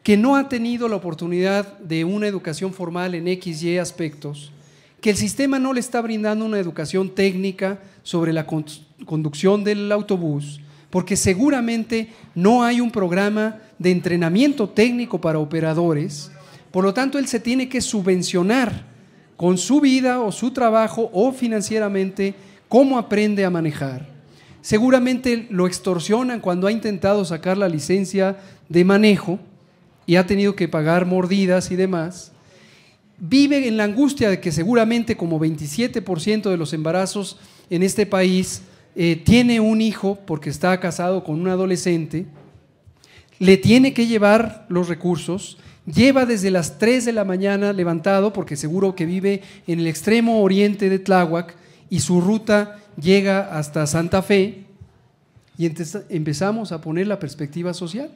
S3: que no ha tenido la oportunidad de una educación formal en X, Y aspectos, que el sistema no le está brindando una educación técnica sobre la conducción del autobús, porque seguramente no hay un programa de entrenamiento técnico para operadores, por lo tanto él se tiene que subvencionar con su vida o su trabajo o financieramente cómo aprende a manejar. Seguramente lo extorsionan cuando ha intentado sacar la licencia de manejo y ha tenido que pagar mordidas y demás, vive en la angustia de que seguramente como 27% de los embarazos en este país eh, tiene un hijo porque está casado con un adolescente, le tiene que llevar los recursos, lleva desde las 3 de la mañana levantado porque seguro que vive en el extremo oriente de Tláhuac y su ruta llega hasta Santa Fe y empezamos a poner la perspectiva social.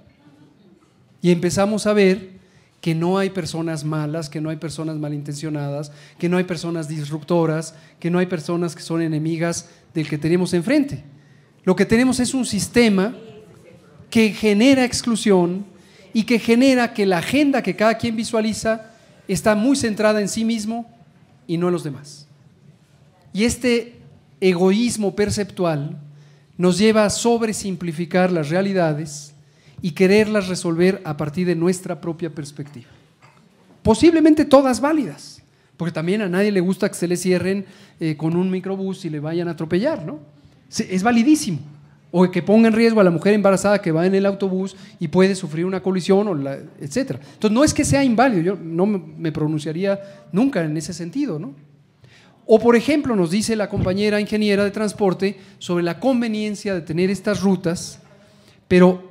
S3: Y empezamos a ver que no hay personas malas, que no hay personas malintencionadas, que no hay personas disruptoras, que no hay personas que son enemigas del que tenemos enfrente. Lo que tenemos es un sistema que genera exclusión y que genera que la agenda que cada quien visualiza está muy centrada en sí mismo y no en los demás. Y este egoísmo perceptual nos lleva a sobresimplificar las realidades y quererlas resolver a partir de nuestra propia perspectiva. Posiblemente todas válidas, porque también a nadie le gusta que se le cierren eh, con un microbús y le vayan a atropellar, ¿no? Es validísimo. O que ponga en riesgo a la mujer embarazada que va en el autobús y puede sufrir una colisión, o la, etc. Entonces, no es que sea inválido, yo no me pronunciaría nunca en ese sentido, ¿no? O, por ejemplo, nos dice la compañera ingeniera de transporte sobre la conveniencia de tener estas rutas, pero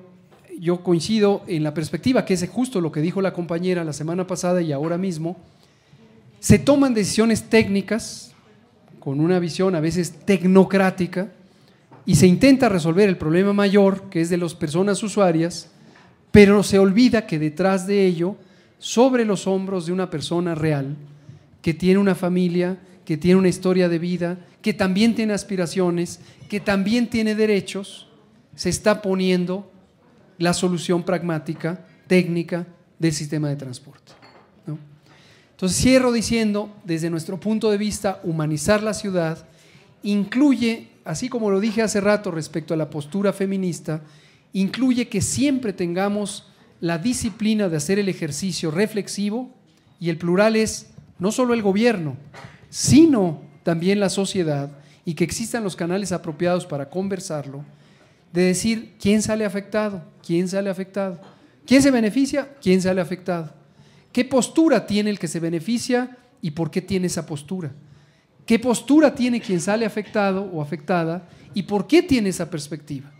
S3: yo coincido en la perspectiva, que es justo lo que dijo la compañera la semana pasada y ahora mismo, se toman decisiones técnicas con una visión a veces tecnocrática y se intenta resolver el problema mayor, que es de las personas usuarias, pero se olvida que detrás de ello, sobre los hombros de una persona real, que tiene una familia, que tiene una historia de vida, que también tiene aspiraciones, que también tiene derechos, se está poniendo la solución pragmática, técnica del sistema de transporte. Entonces cierro diciendo, desde nuestro punto de vista, humanizar la ciudad incluye, así como lo dije hace rato respecto a la postura feminista, incluye que siempre tengamos la disciplina de hacer el ejercicio reflexivo y el plural es no solo el gobierno, sino también la sociedad y que existan los canales apropiados para conversarlo, de decir quién sale afectado, quién sale afectado, quién se beneficia, quién sale afectado, qué postura tiene el que se beneficia y por qué tiene esa postura, qué postura tiene quien sale afectado o afectada y por qué tiene esa perspectiva.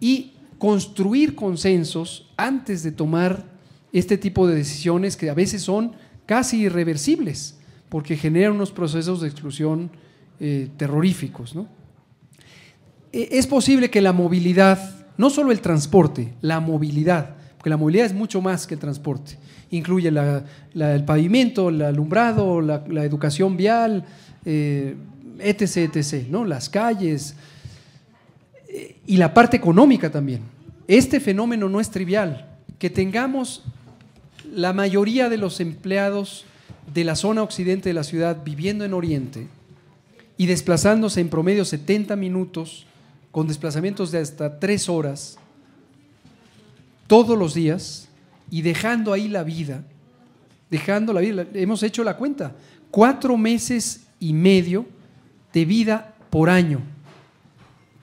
S3: Y construir consensos antes de tomar este tipo de decisiones que a veces son casi irreversibles porque generan unos procesos de exclusión eh, terroríficos. E, es posible que la movilidad, no solo el transporte, la movilidad, porque la movilidad es mucho más que el transporte, incluye el pavimento, el alumbrado, la, educación vial, eh, etc., etc., ¿no? las calles eh, y la parte económica también. Este fenómeno no es trivial. Que tengamos la mayoría de los empleados de la zona occidente de la ciudad viviendo en oriente y desplazándose en promedio 70 minutos con desplazamientos de hasta 3 horas todos los días y dejando ahí la vida, dejando la vida, hemos hecho la cuenta, cuatro meses y medio de vida por año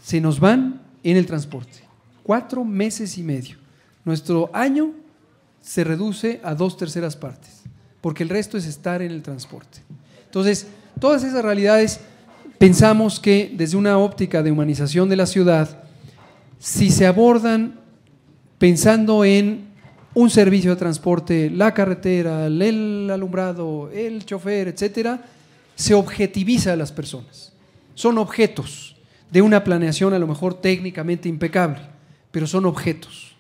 S3: se nos van en el transporte. Cuatro meses y medio. Nuestro año se reduce a dos terceras partes porque el resto es estar en el transporte. Entonces, todas esas realidades pensamos que desde una óptica de humanización de la ciudad, si se abordan pensando en un servicio de transporte, la carretera, el alumbrado, el chofer, etcétera, se objetiviza a las personas. Son objetos de una planeación a lo mejor técnicamente impecable, pero son objetos.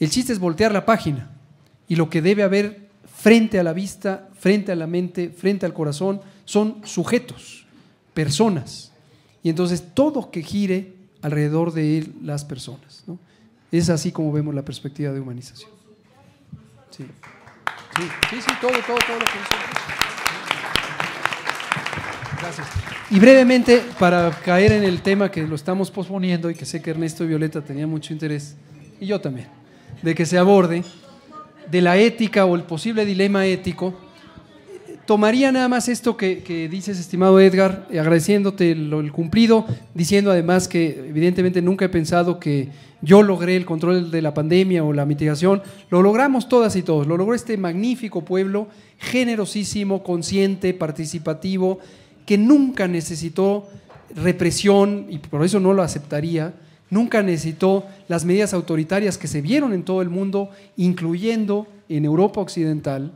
S3: El chiste es voltear la página y lo que debe haber frente a la vista, frente a la mente, frente al corazón, son sujetos, personas. Y entonces todo que gire alrededor de las personas. Es así como vemos la perspectiva de humanización. Sí, sí, sí, todo, todo, todo lo que Gracias. Y brevemente, para caer en el tema que lo estamos posponiendo y que sé que Ernesto y Violeta tenían mucho interés, y yo también, de que se aborde de la ética o el posible dilema ético, tomaría nada más esto que, dices, estimado Edgar, agradeciéndote el, cumplido, diciendo además que evidentemente nunca he pensado que yo logré el control de la pandemia o la mitigación, lo logramos todas y todos, lo logró este magnífico pueblo, generosísimo, consciente, participativo, que nunca necesitó represión y por eso no lo aceptaría, nunca necesitó las medidas autoritarias que se vieron en todo el mundo, incluyendo en Europa Occidental,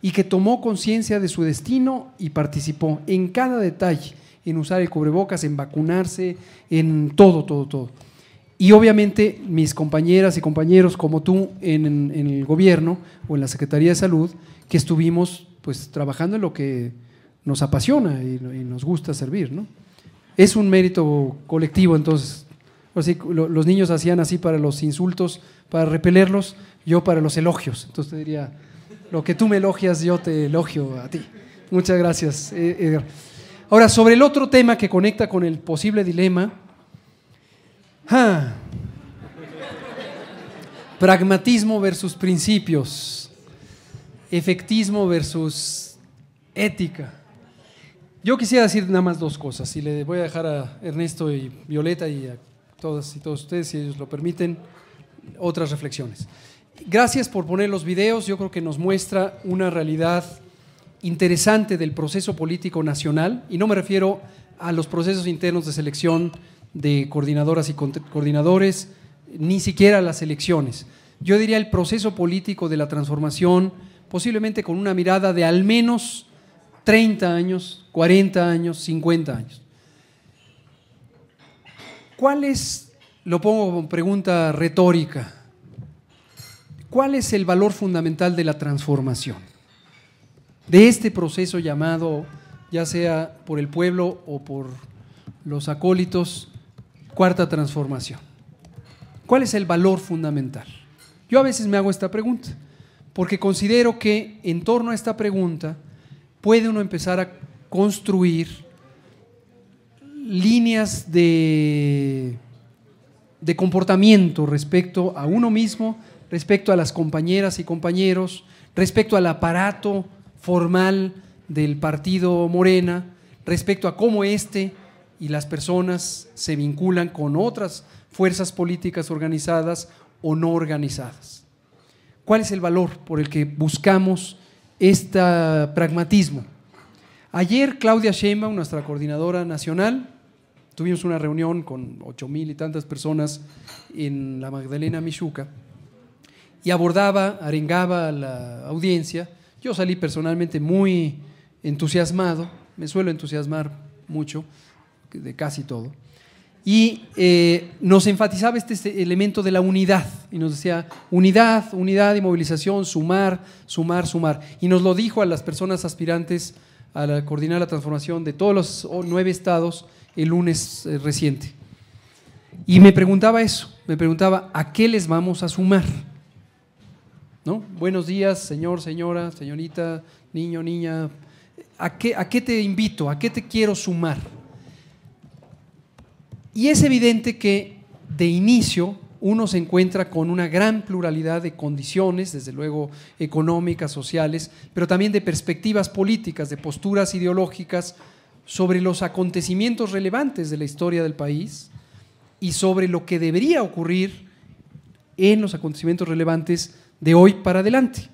S3: y que tomó conciencia de su destino y participó en cada detalle, en usar el cubrebocas, en vacunarse, en todo, todo, todo. Y obviamente mis compañeras y compañeros como tú en, el gobierno o en la Secretaría de Salud, que estuvimos pues trabajando en lo que nos apasiona y, nos gusta servir, ¿no? Es un mérito colectivo, entonces, así, lo- los niños hacían así para los insultos, para repelerlos, yo para los elogios. Entonces te diría, lo que tú me elogias, yo te elogio a ti. Muchas gracias, eh, Edgar. Ahora, sobre el otro tema que conecta con el posible dilema, pragmatismo versus principios, efectismo versus ética. Yo quisiera decir nada más dos cosas y le voy a dejar a Ernesto y Violeta y a todas y todos ustedes, si ellos lo permiten, otras reflexiones. Gracias por poner los videos, yo creo que nos muestra una realidad interesante del proceso político nacional y no me refiero a los procesos internos de selección de coordinadoras y coordinadores, ni siquiera a las elecciones. Yo diría el proceso político de la transformación, posiblemente con una mirada de al menos 30 años, 40 años, 50 años. ¿Cuál es, lo pongo como pregunta retórica, cuál es el valor fundamental de la transformación? De este proceso llamado, ya sea por el pueblo o por los acólitos, cuarta transformación. ¿Cuál es el valor fundamental? Yo a veces me hago esta pregunta, porque considero que en torno a esta pregunta puede uno empezar a construir líneas de, de comportamiento respecto a uno mismo, respecto a las compañeras y compañeros, respecto al aparato formal del partido Morena, respecto a cómo éste y las personas se vinculan con otras fuerzas políticas organizadas o no organizadas. ¿Cuál es el valor por el que buscamos este pragmatismo? Ayer Claudia Sheinbaum, nuestra coordinadora nacional, tuvimos una reunión con ocho mil y tantas personas en la Magdalena Michuca y abordaba, arengaba a la audiencia. Yo salí personalmente muy entusiasmado, me suelo entusiasmar mucho de casi todo. Y eh, nos enfatizaba este, este elemento de la unidad. Y nos decía, unidad, unidad y movilización, sumar, sumar, sumar. Y nos lo dijo a las personas aspirantes a la- coordinar la transformación de todos los nueve estados el lunes eh, reciente. Y me preguntaba eso, me preguntaba, ¿a qué les vamos a sumar? ¿No? Buenos días, señor, señora, señorita, niño, niña. ¿A qué, ¿A qué te invito? ¿A qué te quiero sumar? Y es evidente que de inicio uno se encuentra con una gran pluralidad de condiciones, desde luego económicas, sociales, pero también de perspectivas políticas, de posturas ideológicas sobre los acontecimientos relevantes de la historia del país y sobre lo que debería ocurrir en los acontecimientos relevantes de hoy para adelante.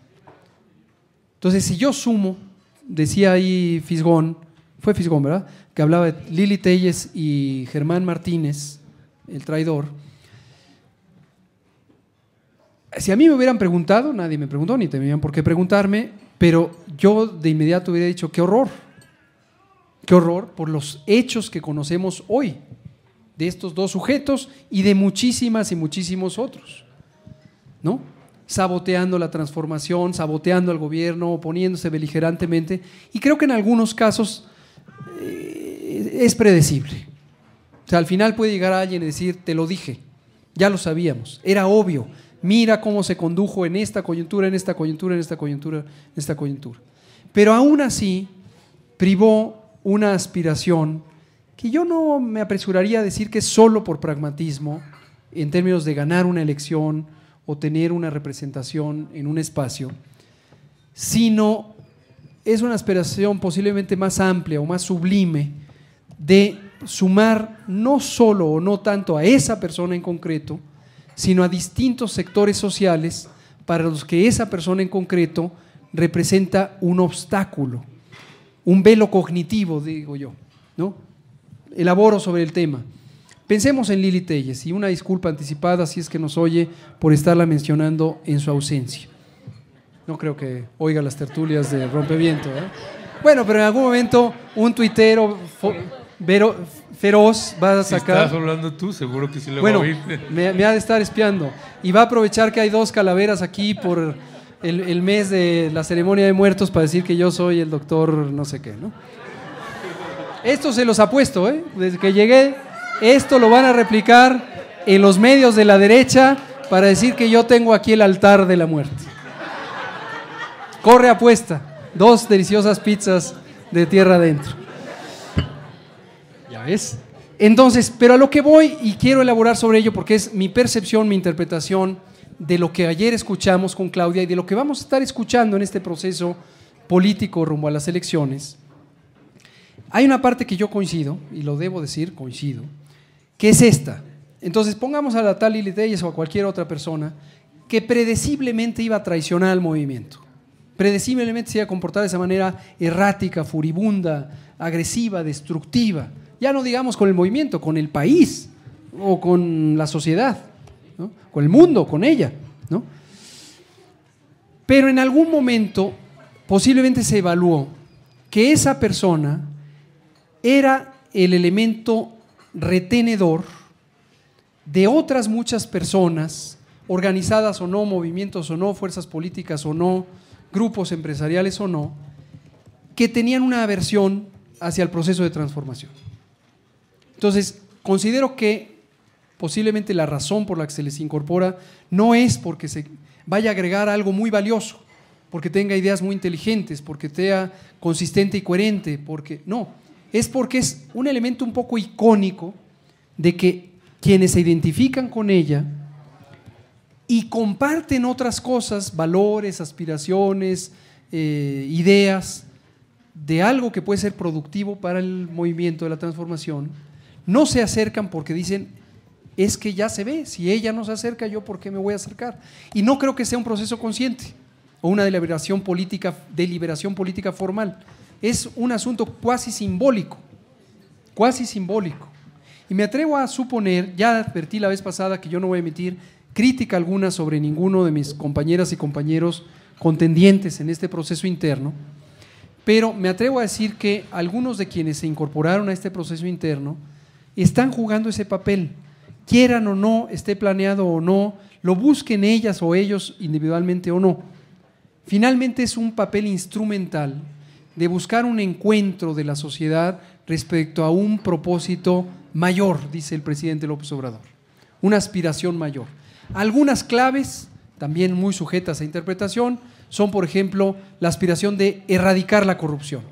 S3: Entonces, si yo sumo, decía ahí Fisgón, fue Fisgón, ¿verdad? Que hablaba de Lili Telles y Germán Martínez, el traidor. Si a mí me hubieran preguntado, nadie me preguntó, ni tenían por qué preguntarme, pero yo de inmediato hubiera dicho, qué horror, qué horror por los hechos que conocemos hoy de estos dos sujetos y de muchísimas y muchísimos otros, ¿no? Saboteando la transformación, saboteando al gobierno, oponiéndose beligerantemente, y creo que en algunos casos eh, es predecible. O sea, al final puede llegar alguien y decir, te lo dije, ya lo sabíamos, era obvio, mira cómo se condujo en esta coyuntura, en esta coyuntura, en esta coyuntura, en esta coyuntura. Pero aún así, privó una aspiración que yo no me apresuraría a decir que solo por pragmatismo, en términos de ganar una elección o tener una representación en un espacio, sino es una aspiración posiblemente más amplia o más sublime de sumar no solo o no tanto a esa persona en concreto, sino a distintos sectores sociales para los que esa persona en concreto representa un obstáculo, un velo cognitivo, digo yo, ¿no? Elaboro sobre el tema. Pensemos en Lili Telles y una disculpa anticipada si es que nos oye por estarla mencionando en su ausencia. No creo que oiga las tertulias de Rompeviento. ¿eh? Bueno, pero en algún momento un tuitero Vero, feroz va a
S2: Si
S3: sacar.
S2: estás hablando tú, seguro que sí le
S3: Bueno,
S2: va a oír.
S3: me, me ha de estar espiando. Y va a aprovechar que hay dos calaveras aquí por el, el mes de la ceremonia de muertos para decir que yo soy el doctor no sé qué, ¿no? Esto se los apuesto, ¿eh? Desde que llegué, esto lo van a replicar en los medios de la derecha para decir que yo tengo aquí el altar de la muerte. Corre apuesta. Dos deliciosas pizzas de tierra adentro. Ya ves. Entonces, pero a lo que voy y quiero elaborar sobre ello porque es mi percepción, mi interpretación de lo que ayer escuchamos con Claudia y de lo que vamos a estar escuchando en este proceso político rumbo a las elecciones. Hay una parte que yo coincido, y lo debo decir, coincido, que es esta. Entonces, pongamos a la tal Lili Telles o a cualquier otra persona que predeciblemente iba a traicionar al movimiento. Predeciblemente se iba a comportar de esa manera errática, furibunda, agresiva, destructiva. Ya no digamos con el movimiento, con el país o con la sociedad, con el mundo, con ella. ¿no? Pero en algún momento posiblemente se evaluó que esa persona era el elemento retenedor de otras muchas personas, organizadas o no, movimientos o no, fuerzas políticas o no, grupos empresariales o no, que tenían una aversión hacia el proceso de transformación. Entonces, considero que posiblemente la razón por la que se les incorpora no es porque se vaya a agregar algo muy valioso, porque tenga ideas muy inteligentes, porque sea consistente y coherente, porque no, es porque es un elemento un poco icónico de que quienes se identifican con ella y comparten otras cosas, valores, aspiraciones, eh, ideas de algo que puede ser productivo para el movimiento de la transformación, no se acercan porque dicen, es que ya se ve, si ella no se acerca, yo por qué me voy a acercar. Y no creo que sea un proceso consciente o una deliberación política, deliberación política formal. Es un asunto cuasi simbólico, cuasi simbólico. Y me atrevo a suponer, ya advertí la vez pasada que yo no voy a emitir crítica alguna sobre ninguno de mis compañeras y compañeros contendientes en este proceso interno, pero me atrevo a decir que algunos de quienes se incorporaron a este proceso interno están jugando ese papel, quieran o no, esté planeado o no, lo busquen ellas o ellos individualmente o no. Finalmente es un papel instrumental de buscar un encuentro de la sociedad respecto a un propósito mayor, dice el presidente López Obrador, una aspiración mayor. Algunas claves, también muy sujetas a interpretación, son, por ejemplo, la aspiración de erradicar la corrupción.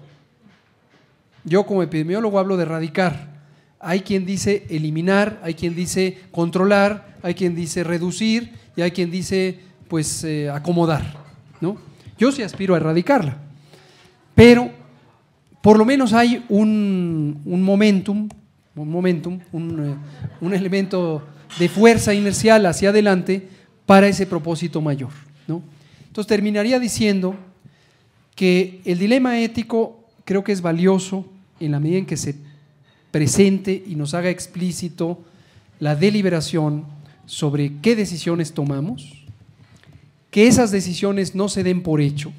S3: Yo como epidemiólogo hablo de erradicar. Hay quien dice eliminar, hay quien dice controlar, hay quien dice reducir y hay quien dice pues eh, acomodar. ¿no? Yo sí aspiro a erradicarla, pero por lo menos hay un, un momentum, un momentum, un, eh, un elemento de fuerza inercial hacia adelante para ese propósito mayor. ¿no? Entonces terminaría diciendo que el dilema ético creo que es valioso en la medida en que se presente y nos haga explícito la deliberación sobre qué decisiones tomamos, que esas decisiones no se den por hecho,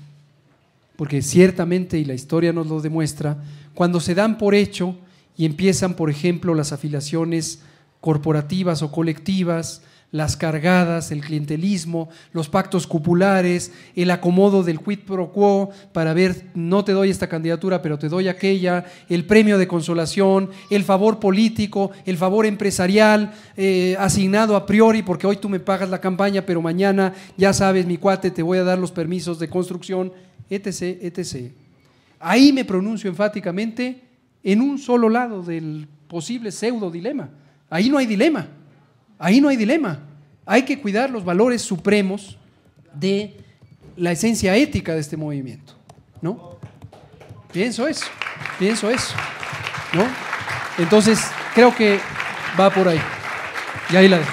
S3: porque ciertamente, y la historia nos lo demuestra, cuando se dan por hecho y empiezan, por ejemplo, las afiliaciones corporativas o colectivas, las cargadas, el clientelismo, los pactos cupulares, el acomodo del quid pro quo para ver, no te doy esta candidatura, pero te doy aquella, el premio de consolación, el favor político, el favor empresarial, eh, asignado a priori, porque hoy tú me pagas la campaña, pero mañana, ya sabes, mi cuate, te voy a dar los permisos de construcción, etc., etc. Ahí me pronuncio enfáticamente en un solo lado del posible pseudo dilema. Ahí no hay dilema. Ahí no hay dilema. Hay que cuidar los valores supremos de la esencia ética de este movimiento. ¿No? Pienso eso. Pienso eso. ¿No? Entonces, creo que va por ahí. Y ahí la dejo.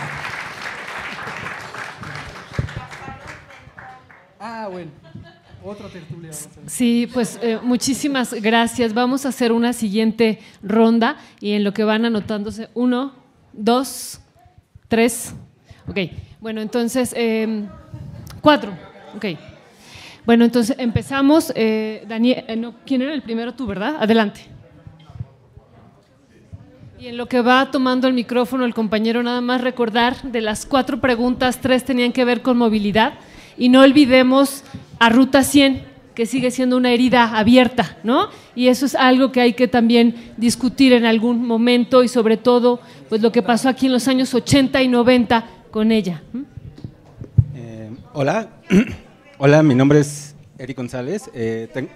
S3: Ah, bueno. Otra tertulia.
S4: Sí, pues eh, muchísimas gracias. Vamos a hacer una siguiente ronda y en lo que van anotándose, uno, dos, tres. Ok, bueno, entonces, eh, cuatro. Ok. Bueno, entonces empezamos. Eh, Daniel, eh, no, ¿quién era el primero? Tú, ¿verdad? Adelante. Y en lo que va tomando el micrófono el compañero, nada más recordar de las cuatro preguntas, tres tenían que ver con movilidad y no olvidemos a Ruta 100, que sigue siendo una herida abierta, ¿no? Y eso es algo que hay que también discutir en algún momento y sobre todo, pues lo que pasó aquí en los años 80 y 90 con ella.
S15: Eh, hola, hola, mi nombre es Eric González. Eh, ten,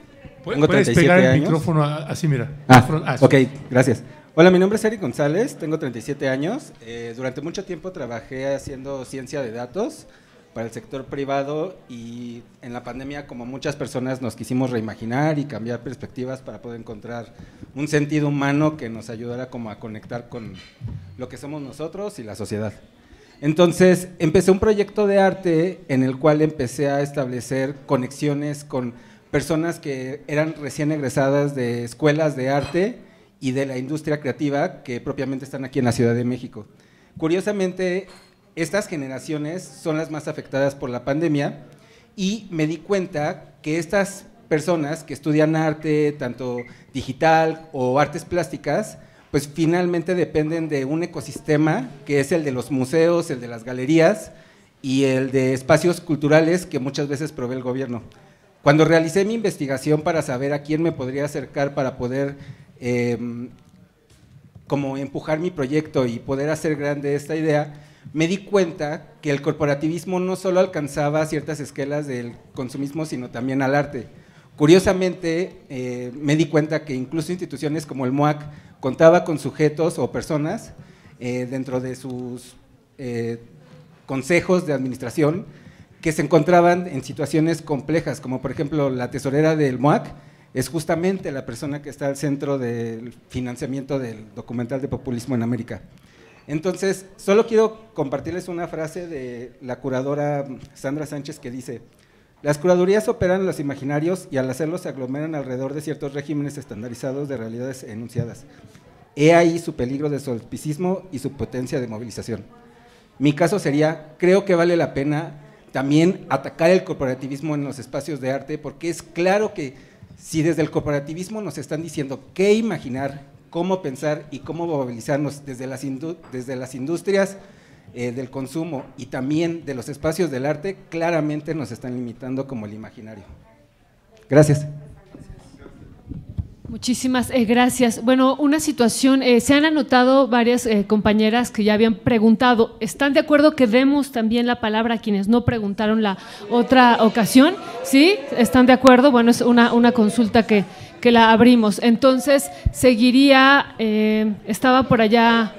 S15: tengo
S2: ¿Puedes
S15: 37
S2: pegar el
S15: años.
S2: micrófono así, mira?
S15: Ah,
S2: Ah,
S15: ok, gracias. Hola, mi nombre es Eric González, tengo 37 años. Eh, durante mucho tiempo trabajé haciendo ciencia de datos para el sector privado y en la pandemia, como muchas personas, nos quisimos reimaginar y cambiar perspectivas para poder encontrar un sentido humano que nos ayudara como a conectar con lo que somos nosotros y la sociedad. Entonces, empecé un proyecto de arte en el cual empecé a establecer conexiones con personas que eran recién egresadas de escuelas de arte y de la industria creativa que propiamente están aquí en la Ciudad de México. Curiosamente, estas generaciones son las más afectadas por la pandemia y me di cuenta que estas personas que estudian arte, tanto digital o artes plásticas, pues finalmente dependen de un ecosistema que es el de los museos, el de las galerías y el de espacios culturales que muchas veces provee el gobierno. Cuando realicé mi investigación para saber a quién me podría acercar para poder eh, como empujar mi proyecto y poder hacer grande esta idea, me di cuenta que el corporativismo no solo alcanzaba ciertas escalas del consumismo, sino también al arte. Curiosamente, eh, me di cuenta que incluso instituciones como el MOAC contaba con sujetos o personas eh, dentro de sus eh, consejos de administración que se encontraban en situaciones complejas, como por ejemplo la tesorera del MOAC es justamente la persona que está al centro del financiamiento del documental de populismo en América. Entonces, solo quiero compartirles una frase de la curadora Sandra Sánchez que dice, las curadurías operan los imaginarios y al hacerlo se aglomeran alrededor de ciertos regímenes estandarizados de realidades enunciadas. He ahí su peligro de solpicismo y su potencia de movilización. Mi caso sería, creo que vale la pena también atacar el corporativismo en los espacios de arte, porque es claro que si desde el corporativismo nos están diciendo qué imaginar, cómo pensar y cómo movilizarnos desde las, desde las industrias eh, del consumo y también de los espacios del arte, claramente nos están limitando como el imaginario. Gracias.
S4: Muchísimas eh, gracias. Bueno, una situación, eh, se han anotado varias eh, compañeras que ya habían preguntado, ¿están de acuerdo que demos también la palabra a quienes no preguntaron la otra ocasión? ¿Sí? ¿Están de acuerdo? Bueno, es una, una consulta que, que la abrimos. Entonces, seguiría, estaba por allá,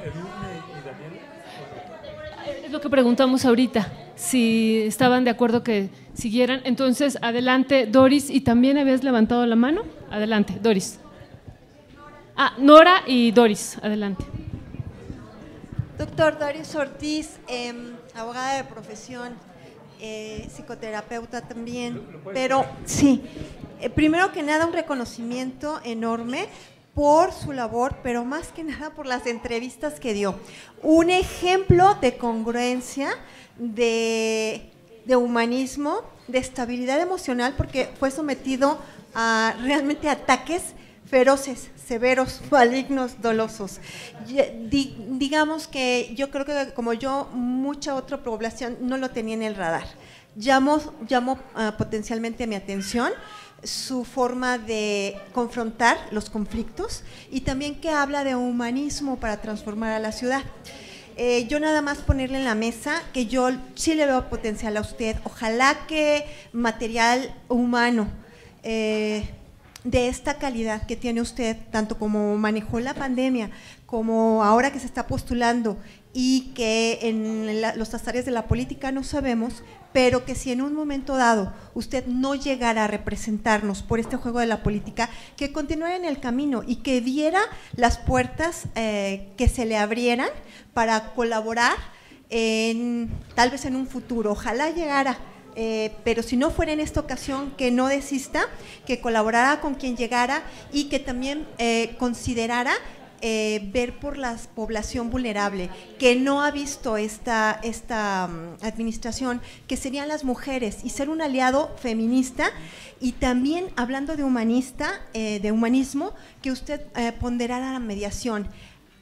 S4: es lo que preguntamos ahorita, si estaban de acuerdo que siguieran. Entonces, adelante, Doris, y también habías levantado la mano. Adelante, Doris. Ah, Nora y Doris, adelante.
S16: Doctor Doris Ortiz, eh, abogada de profesión, eh, psicoterapeuta también, pero sí, eh, primero que nada un reconocimiento enorme por su labor, pero más que nada por las entrevistas que dio. Un ejemplo de congruencia, de, humanismo, de estabilidad emocional, porque fue sometido a realmente ataques feroces, severos, malignos, dolosos. Di, digamos que yo creo que como yo, mucha otra población no lo tenía en el radar. Llamó, llamó uh, mi atención su forma de confrontar los conflictos y también que habla de humanismo para transformar a la ciudad. Eh, yo nada más ponerle en la mesa que yo sí le veo potencial a usted. Ojalá que material humano eh, de esta calidad que tiene usted, tanto como manejó la pandemia, como ahora que se está postulando y que en los áreas de la política no sabemos, pero que si en un momento dado usted no llegara a representarnos por este juego de la política, que continuara en el camino y que diera las puertas eh, que se le abrieran para colaborar en, tal vez en un futuro. Ojalá llegara eh, pero si no fuera en esta ocasión, que no desista, que colaborara con quien llegara y que también eh, considerara eh, ver por la población vulnerable, que no ha visto esta, esta um, administración, que serían las mujeres, y ser un aliado feminista, y también hablando de humanista, de humanismo, que usted ponderara la mediación.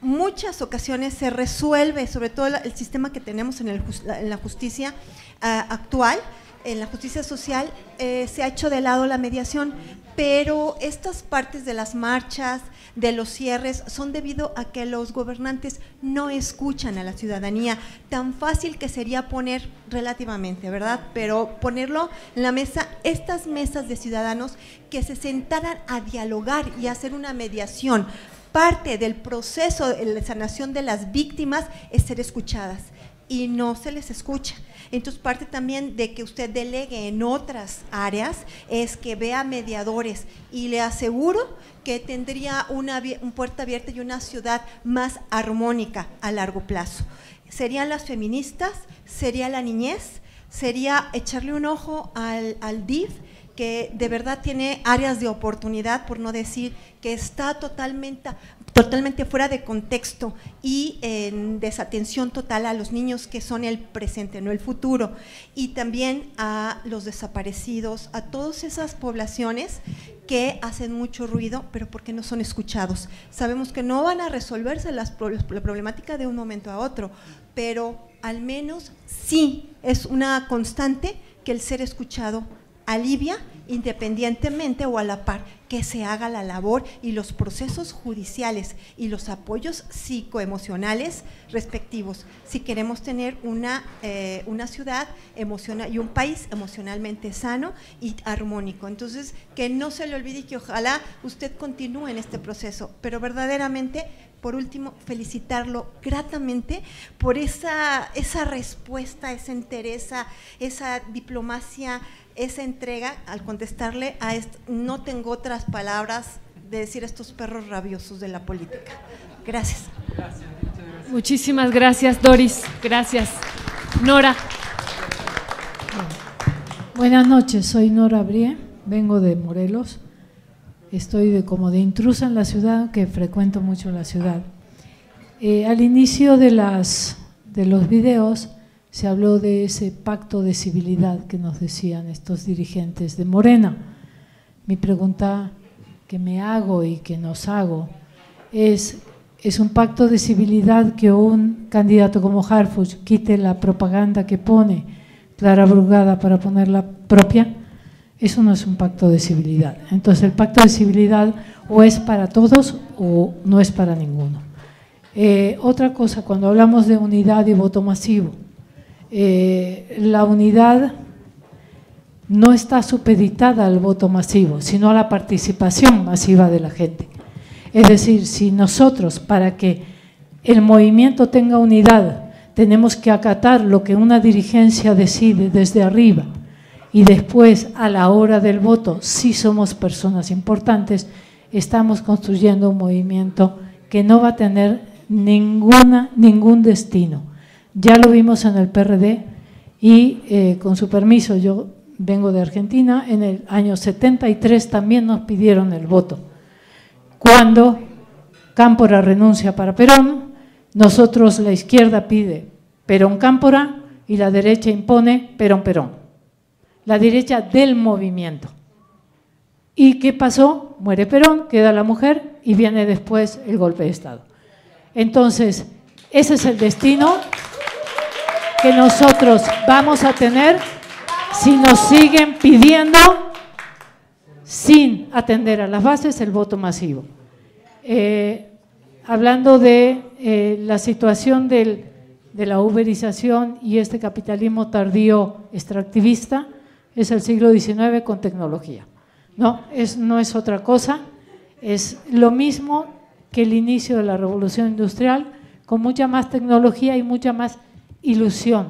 S16: Muchas ocasiones se resuelve, sobre todo el sistema que tenemos en, la justicia ah, actual, en la justicia social, eh, se ha hecho de lado la mediación, pero estas partes de las marchas, de los cierres, son debido a que los gobernantes no escuchan a la ciudadanía. Tan fácil que sería poner relativamente, ¿verdad? Pero ponerlo en la mesa, estas mesas de ciudadanos que se sentaran a dialogar y hacer una mediación. Parte del proceso de sanación de las víctimas es ser escuchadas y no se les escucha. Entonces, parte también de que usted delegue en otras áreas es que vea mediadores y le aseguro que tendría una, puerta abierta y una ciudad más armónica a largo plazo. Serían las feministas, sería la niñez, sería echarle un ojo al, al DIF, que de verdad tiene áreas de oportunidad, por no decir que está totalmente, totalmente fuera de contexto y en desatención total a los niños que son el presente, no el futuro, y también a los desaparecidos, a todas esas poblaciones que hacen mucho ruido, pero porque no son escuchados. Sabemos que no van a resolverse las, la problemática de un momento a otro, pero al menos sí es una constante que el ser escuchado alivia independientemente o a la par que se haga la labor y los procesos judiciales y los apoyos psicoemocionales respectivos si queremos tener una, eh, una ciudad emocional y un país emocionalmente sano y armónico. Entonces, que no se le olvide que ojalá usted continúe en este proceso, pero verdaderamente por último, felicitarlo gratamente por esa, esa respuesta, esa entereza, esa diplomacia esa entrega al contestarle a esto, no tengo otras palabras de decir estos perros rabiosos de la política. Gracias.
S4: Muchísimas gracias, Doris. Gracias. Nora.
S17: Buenas noches, soy Nora Brie, vengo de Morelos. Estoy de, como de intrusa en la ciudad, que frecuento mucho la ciudad. Eh, al inicio de, las, de los videos se habló de ese pacto de civilidad que nos decían estos dirigentes de Morena. Mi pregunta que me hago y que nos hago es, ¿es un pacto de civilidad que un candidato como Harfuch quite la propaganda que pone Clara Brugada para poner la propia? Eso no es un pacto de civilidad. Entonces el pacto de civilidad o es para todos o no es para ninguno. Eh, otra cosa, cuando hablamos de unidad y voto masivo, eh, la unidad no está supeditada al voto masivo, sino a la participación masiva de la gente. Es decir, si nosotros, para que el movimiento tenga unidad, tenemos que acatar lo que una dirigencia decide desde arriba y después a la hora del voto, si somos personas importantes, estamos construyendo un movimiento que no va a tener ningún destino ya lo vimos en el PRD y eh, con su permiso, yo vengo de Argentina, en el año 73 también nos pidieron el voto. Cuando Cámpora renuncia para Perón, nosotros la izquierda pide Perón Cámpora y la derecha impone Perón Perón. La derecha del movimiento. ¿Y qué pasó? Muere Perón, queda la mujer y viene después el golpe de Estado. Entonces, ese es el destino que nosotros vamos a tener si nos siguen pidiendo, sin atender a las bases, el voto masivo. Eh, hablando de eh, la situación de la uberización y este capitalismo tardío extractivista, es el siglo XIX con tecnología. No es, no es otra cosa, es lo mismo que el inicio de la revolución industrial, con mucha más tecnología y mucha más ilusión,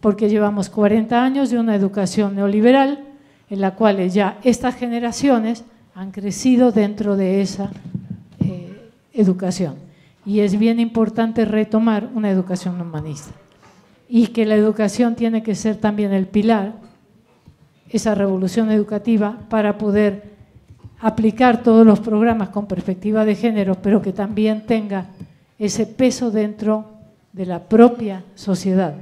S17: porque llevamos 40 años de una educación neoliberal en la cual ya estas generaciones han crecido dentro de esa eh, educación. Y es bien importante retomar una educación humanista. Y que la educación tiene que ser también el pilar, esa revolución educativa, para poder aplicar todos los programas con perspectiva de género, pero que también tenga ese peso dentro de la propia sociedad,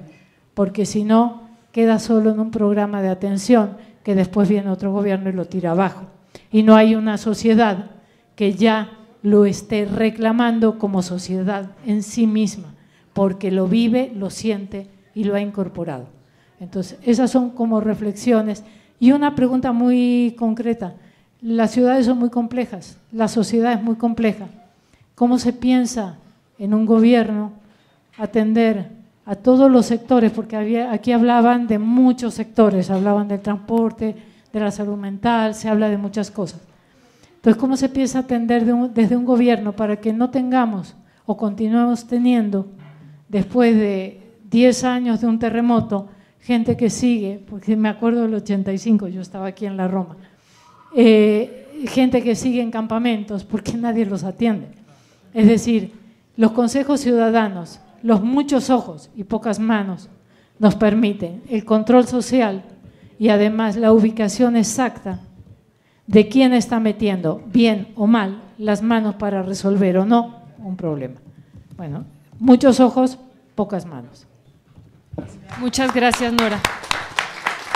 S17: porque si no, queda solo en un programa de atención que después viene otro gobierno y lo tira abajo. Y no hay una sociedad que ya lo esté reclamando como sociedad en sí misma, porque lo vive, lo siente y lo ha incorporado. Entonces, esas son como reflexiones. Y una pregunta muy concreta. Las ciudades son muy complejas, la sociedad es muy compleja. ¿Cómo se piensa en un gobierno atender a todos los sectores? Porque aquí hablaban de muchos sectores, hablaban del transporte, de la salud mental, se habla de muchas cosas. Entonces, ¿cómo se piensa atender desde un gobierno para que no tengamos o continuemos teniendo, después de 10 años de un terremoto, gente que sigue, porque me acuerdo del 85, yo estaba aquí en la Roma, eh, gente que sigue en campamentos porque nadie los atiende. Es decir, los consejos ciudadanos, los muchos ojos y pocas manos nos permiten el control social y además la ubicación exacta de quién está metiendo, bien o mal, las manos para resolver o no un problema. Bueno, muchos ojos, pocas manos.
S4: Muchas gracias, Nora.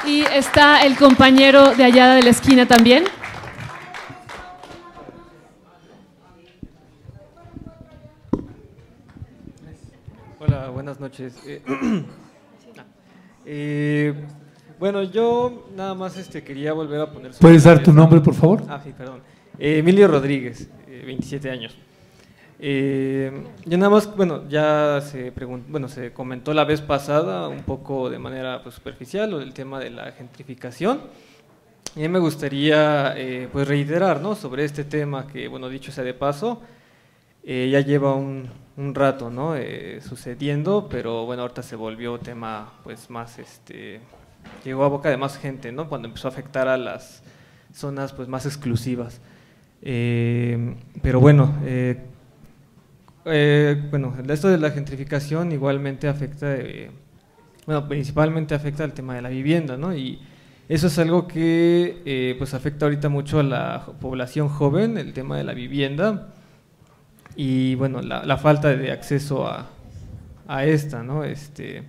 S4: Y está el compañero de allá de la esquina también.
S18: Hola, buenas noches. Eh, eh, bueno, yo nada más este, quería volver a poner...
S2: ¿Puedes dar tu nombre, por favor?
S18: Ah, sí, perdón. Eh, Emilio Rodríguez, 27 años. Eh, yo nada más, bueno, ya se bueno, se comentó la vez pasada un poco de manera pues, superficial del tema de la gentrificación. Y me gustaría pues reiterar, ¿no? Sobre este tema que, bueno, dicho sea de paso, ya lleva un, un rato, ¿no? Eh, sucediendo, pero bueno, ahorita se volvió tema, pues más, este, llegó a boca de más gente, ¿no? Cuando empezó a afectar a las zonas, pues más exclusivas. pero bueno, eh, bueno, esto de la gentrificación igualmente afecta, eh, bueno, principalmente afecta al tema de la vivienda, ¿no? Y eso es algo que eh, pues afecta ahorita mucho a la población joven, el tema de la vivienda y bueno, la, falta de acceso a, a esta, ¿no? Este,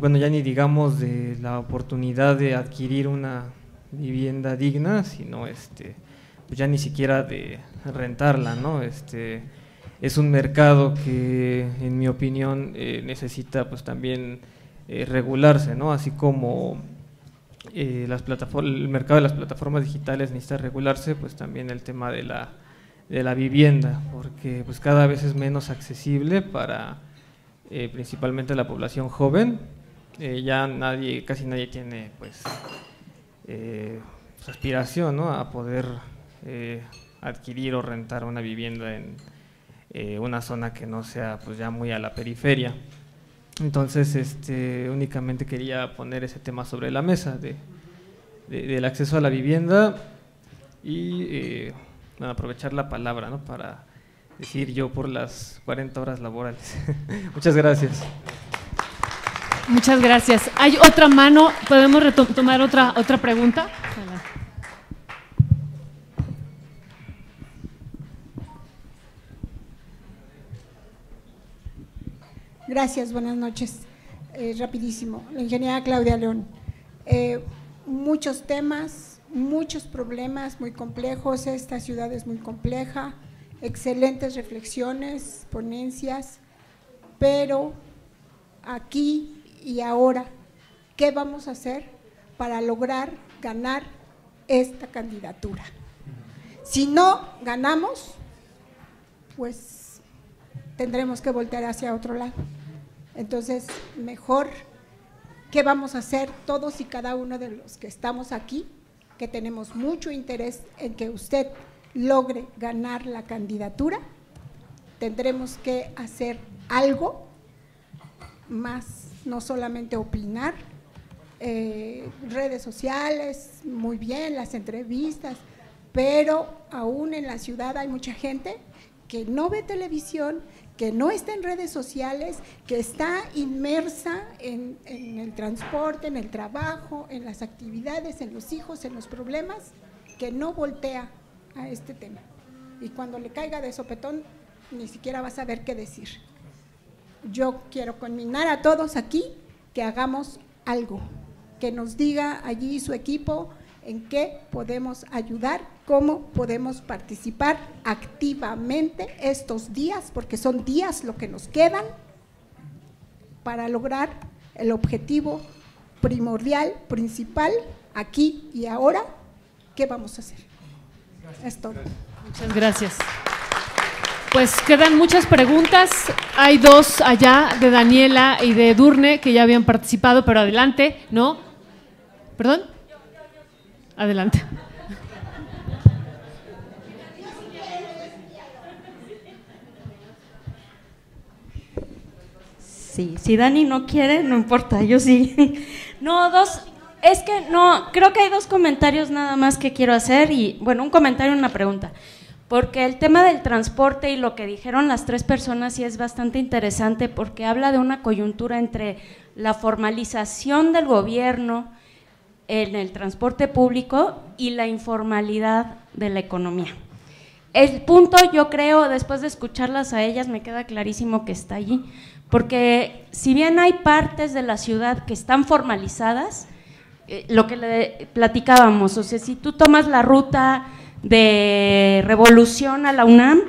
S18: bueno, ya ni digamos de la oportunidad de adquirir una vivienda digna, sino este, pues ya ni siquiera de rentarla, ¿no? Este, es un mercado que, en mi opinión, eh, necesita pues también eh, regularse, ¿no? Así como eh, las el mercado de las plataformas digitales necesita regularse, pues también el tema de la, de la vivienda, porque pues cada vez es menos accesible para principalmente la población joven. ya nadie, casi nadie tiene pues aspiración, ¿no? A poder adquirir o rentar una vivienda en, eh, una zona que no sea pues ya muy a la periferia. Entonces, este, únicamente quería poner ese tema sobre la mesa de, del acceso a la vivienda y eh, aprovechar la palabra ¿no? para decir yo por las 40 horas laborales. Muchas gracias.
S4: Muchas gracias. ¿Hay otra mano? ¿Podemos retomar otra, otra pregunta?
S19: Gracias, buenas noches. Eh, rapidísimo, la ingeniera Claudia León. Eh, muchos temas, muchos problemas muy complejos, esta ciudad es muy compleja, excelentes reflexiones, ponencias, pero aquí y ahora, ¿qué vamos a hacer para lograr ganar esta candidatura? Si no ganamos, pues tendremos que voltear hacia otro lado. Entonces, mejor, ¿qué vamos a hacer todos y cada uno de los que estamos aquí? Que tenemos mucho interés en que usted logre ganar la candidatura. Tendremos que hacer algo más, no solamente opinar. Eh, redes sociales, muy bien, las entrevistas, pero aún en la ciudad hay mucha gente que no ve televisión, que no está en redes sociales, que está inmersa en, el transporte, en el trabajo, en las actividades, en los hijos, en los problemas, que no voltea a este tema. Y cuando le caiga de sopetón, ni siquiera va a saber qué decir. Yo quiero conminar a todos aquí que hagamos algo, que nos diga allí su equipo en qué podemos ayudar, cómo podemos participar activamente estos días, porque son días lo que nos quedan para lograr el objetivo primordial, principal, aquí y ahora, ¿qué vamos a hacer? Es todo.
S4: Muchas gracias. Pues quedan muchas preguntas. Hay dos allá de Daniela y de Durne que ya habían participado, pero adelante, ¿no? ¿Perdón? Adelante.
S20: Si Dani no quiere, no importa, yo sí. No, dos, es que no, creo que hay dos comentarios nada más que quiero hacer y, bueno, un comentario y una pregunta. Porque el tema del transporte y lo que dijeron las tres personas sí es bastante interesante porque habla de una coyuntura entre la formalización del gobierno en el transporte público y la informalidad de la economía. El punto, yo creo, después de escucharlas a ellas, me queda clarísimo que está allí, porque si bien hay partes de la ciudad que están formalizadas, eh, lo que le platicábamos, o sea, si tú tomas la ruta de Revolución a la UNAM,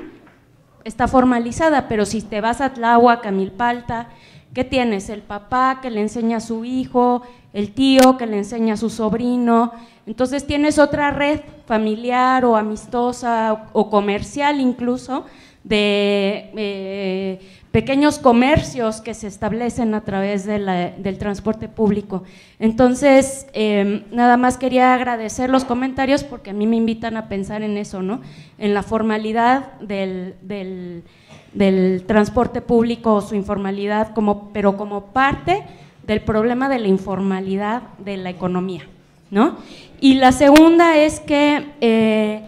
S20: está formalizada, pero si te vas a Tláhuac, a Milpalta, ¿qué tienes? El papá que le enseña a su hijo, el tío que le enseña a su sobrino, entonces tienes otra red familiar o amistosa o comercial incluso de eh, pequeños comercios que se establecen a través del transporte público. Entonces, em, nada más quería agradecer los comentarios porque a mí me invitan a pensar en eso, ¿no? En la formalidad del, del, transporte público o su informalidad, como, pero como parte del problema de la informalidad de la economía, ¿no? Y la segunda es que eh,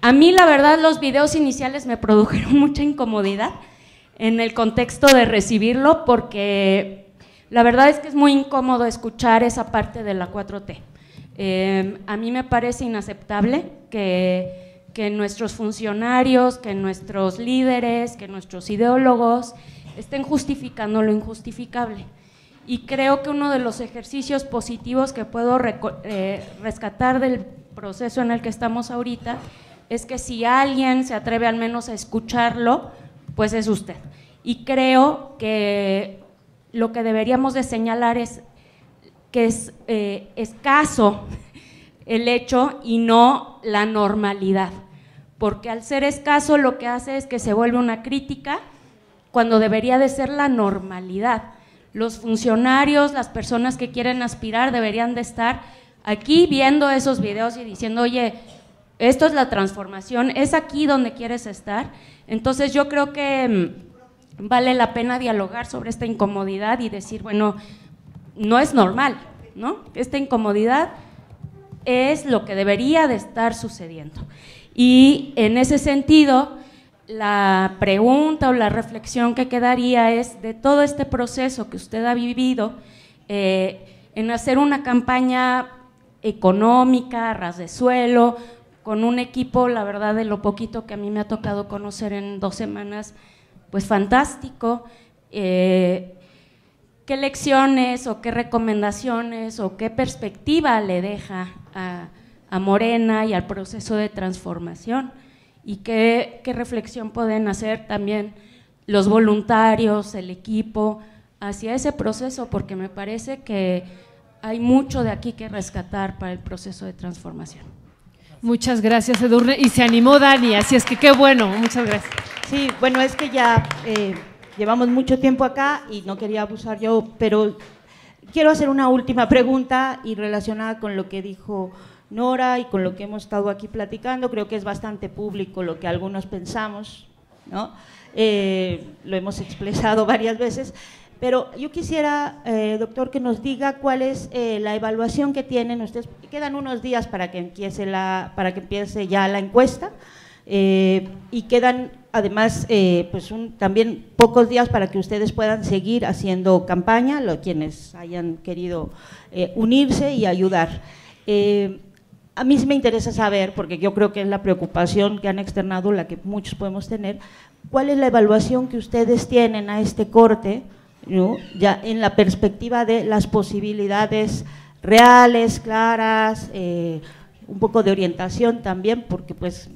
S20: a mí la verdad los videos iniciales me produjeron mucha incomodidad, en el contexto de recibirlo porque la verdad es que es muy incómodo escuchar esa parte de la 4T. Em, a mí me parece inaceptable que, que nuestros funcionarios, que nuestros líderes, que nuestros ideólogos estén justificando lo injustificable. Y creo que uno de los ejercicios positivos que puedo eh, rescatar del proceso en el que estamos ahorita es que si alguien se atreve al menos a escucharlo, pues es usted. Y creo que lo que deberíamos de señalar es que es eh, escaso el hecho y no la normalidad, porque al ser escaso lo que hace es que se vuelve una crítica cuando debería de ser la normalidad. Los funcionarios, las personas que quieren aspirar deberían de estar aquí viendo esos videos y diciendo, oye, esto es la transformación, es aquí donde quieres estar. Entonces yo creo que mm, vale la pena dialogar sobre esta incomodidad y decir, bueno, no es normal, ¿no? Esta incomodidad es lo que debería de estar sucediendo. Y en ese sentido, la pregunta o la reflexión que quedaría es de todo este proceso que usted ha vivido eh, en hacer una campaña económica, ras de suelo, con un equipo, la verdad, de lo poquito que a mí me ha tocado conocer en dos semanas, pues fantástico. Eh, ¿Qué lecciones o qué recomendaciones o qué perspectiva le deja a, Morena y al proceso de transformación? ¿Y qué, qué reflexión pueden hacer también los voluntarios, el equipo, hacia ese proceso? Porque me parece que hay mucho de aquí que rescatar para el proceso de transformación.
S4: Muchas gracias, Edurne. Y se animó Dani, así es que qué bueno, muchas gracias.
S21: Sí, bueno, es que ya eh, llevamos mucho tiempo acá y no quería abusar yo, pero quiero hacer una última pregunta y relacionada con lo que dijo Nora y con lo que hemos estado aquí platicando. Creo que es bastante público lo que algunos pensamos, ¿no? Eh, lo hemos expresado varias veces. Pero yo quisiera, eh, doctor, que nos diga cuál es eh, la evaluación que tienen ustedes. Quedan unos días para que empiece, la, para que empiece ya la encuesta eh, y quedan además pues también pocos días para que ustedes puedan seguir haciendo campaña, lo, quienes hayan querido unirse y ayudar. a mí sí me interesa saber, porque yo creo que es la preocupación que han externado, la que muchos podemos tener, cuál es la evaluación que ustedes tienen a este corte, ya en la perspectiva de las posibilidades reales, claras, eh, un poco de orientación también, porque pues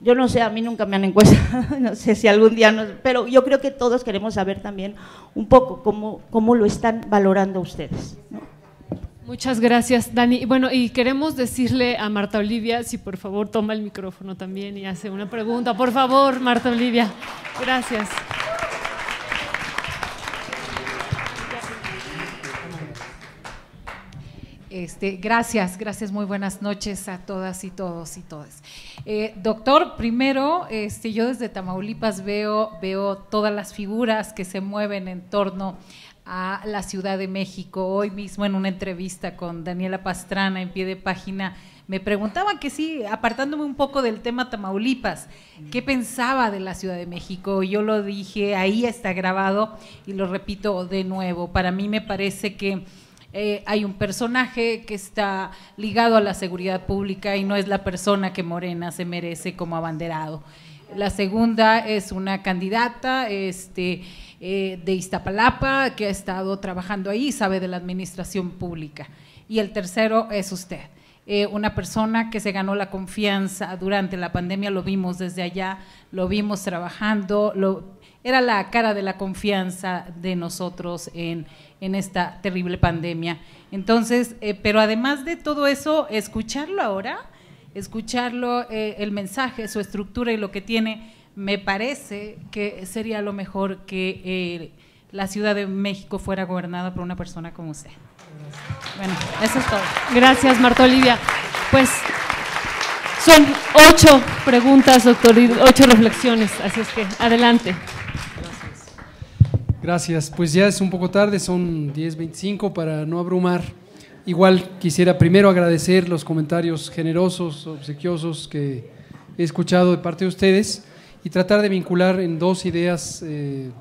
S21: yo no sé, a mí nunca me han encuestado, no sé si algún día, no, pero yo creo que todos queremos saber también un poco cómo, cómo lo están valorando ustedes.
S4: Muchas gracias, Dani. Bueno, y queremos decirle a Marta Olivia si por favor toma el micrófono también y hace una pregunta. Por favor, Marta Olivia. Gracias.
S22: Este, gracias, gracias, muy buenas noches a todas y todos y todas. Eh, doctor, primero, este, yo desde Tamaulipas veo, veo todas las figuras que se mueven en torno a la Ciudad de México. Hoy mismo en una entrevista con Daniela Pastrana en pie de página me preguntaban que sí, apartándome un poco del tema Tamaulipas, ¿qué pensaba de la Ciudad de México? Yo lo dije, ahí está grabado y lo repito de nuevo. Para mí me parece que eh, hay un personaje que está ligado a la seguridad pública y no es la persona que Morena se merece como abanderado. La segunda es una candidata este, eh, de Iztapalapa que ha estado trabajando ahí, sabe de la administración pública. Y el tercero es usted. Eh, una persona que se ganó la confianza durante la pandemia, lo vimos desde allá, lo vimos trabajando, era la cara de la confianza de nosotros en, en esta terrible pandemia. Entonces, eh, pero además de todo eso, escucharlo ahora, escucharlo, eh, el mensaje, su estructura y lo que tiene, me parece que sería lo mejor que eh, la Ciudad de México fuera gobernada por una persona como usted. Bueno, eso es todo.
S4: Gracias, Marta Olivia. Pues son ocho preguntas, doctor, ocho reflexiones, así es que adelante.
S3: Gracias. Pues ya es un poco tarde, son 10.25 para no abrumar. Igual quisiera primero agradecer los comentarios generosos, obsequiosos que he escuchado de parte de ustedes y tratar de vincular en dos ideas eh,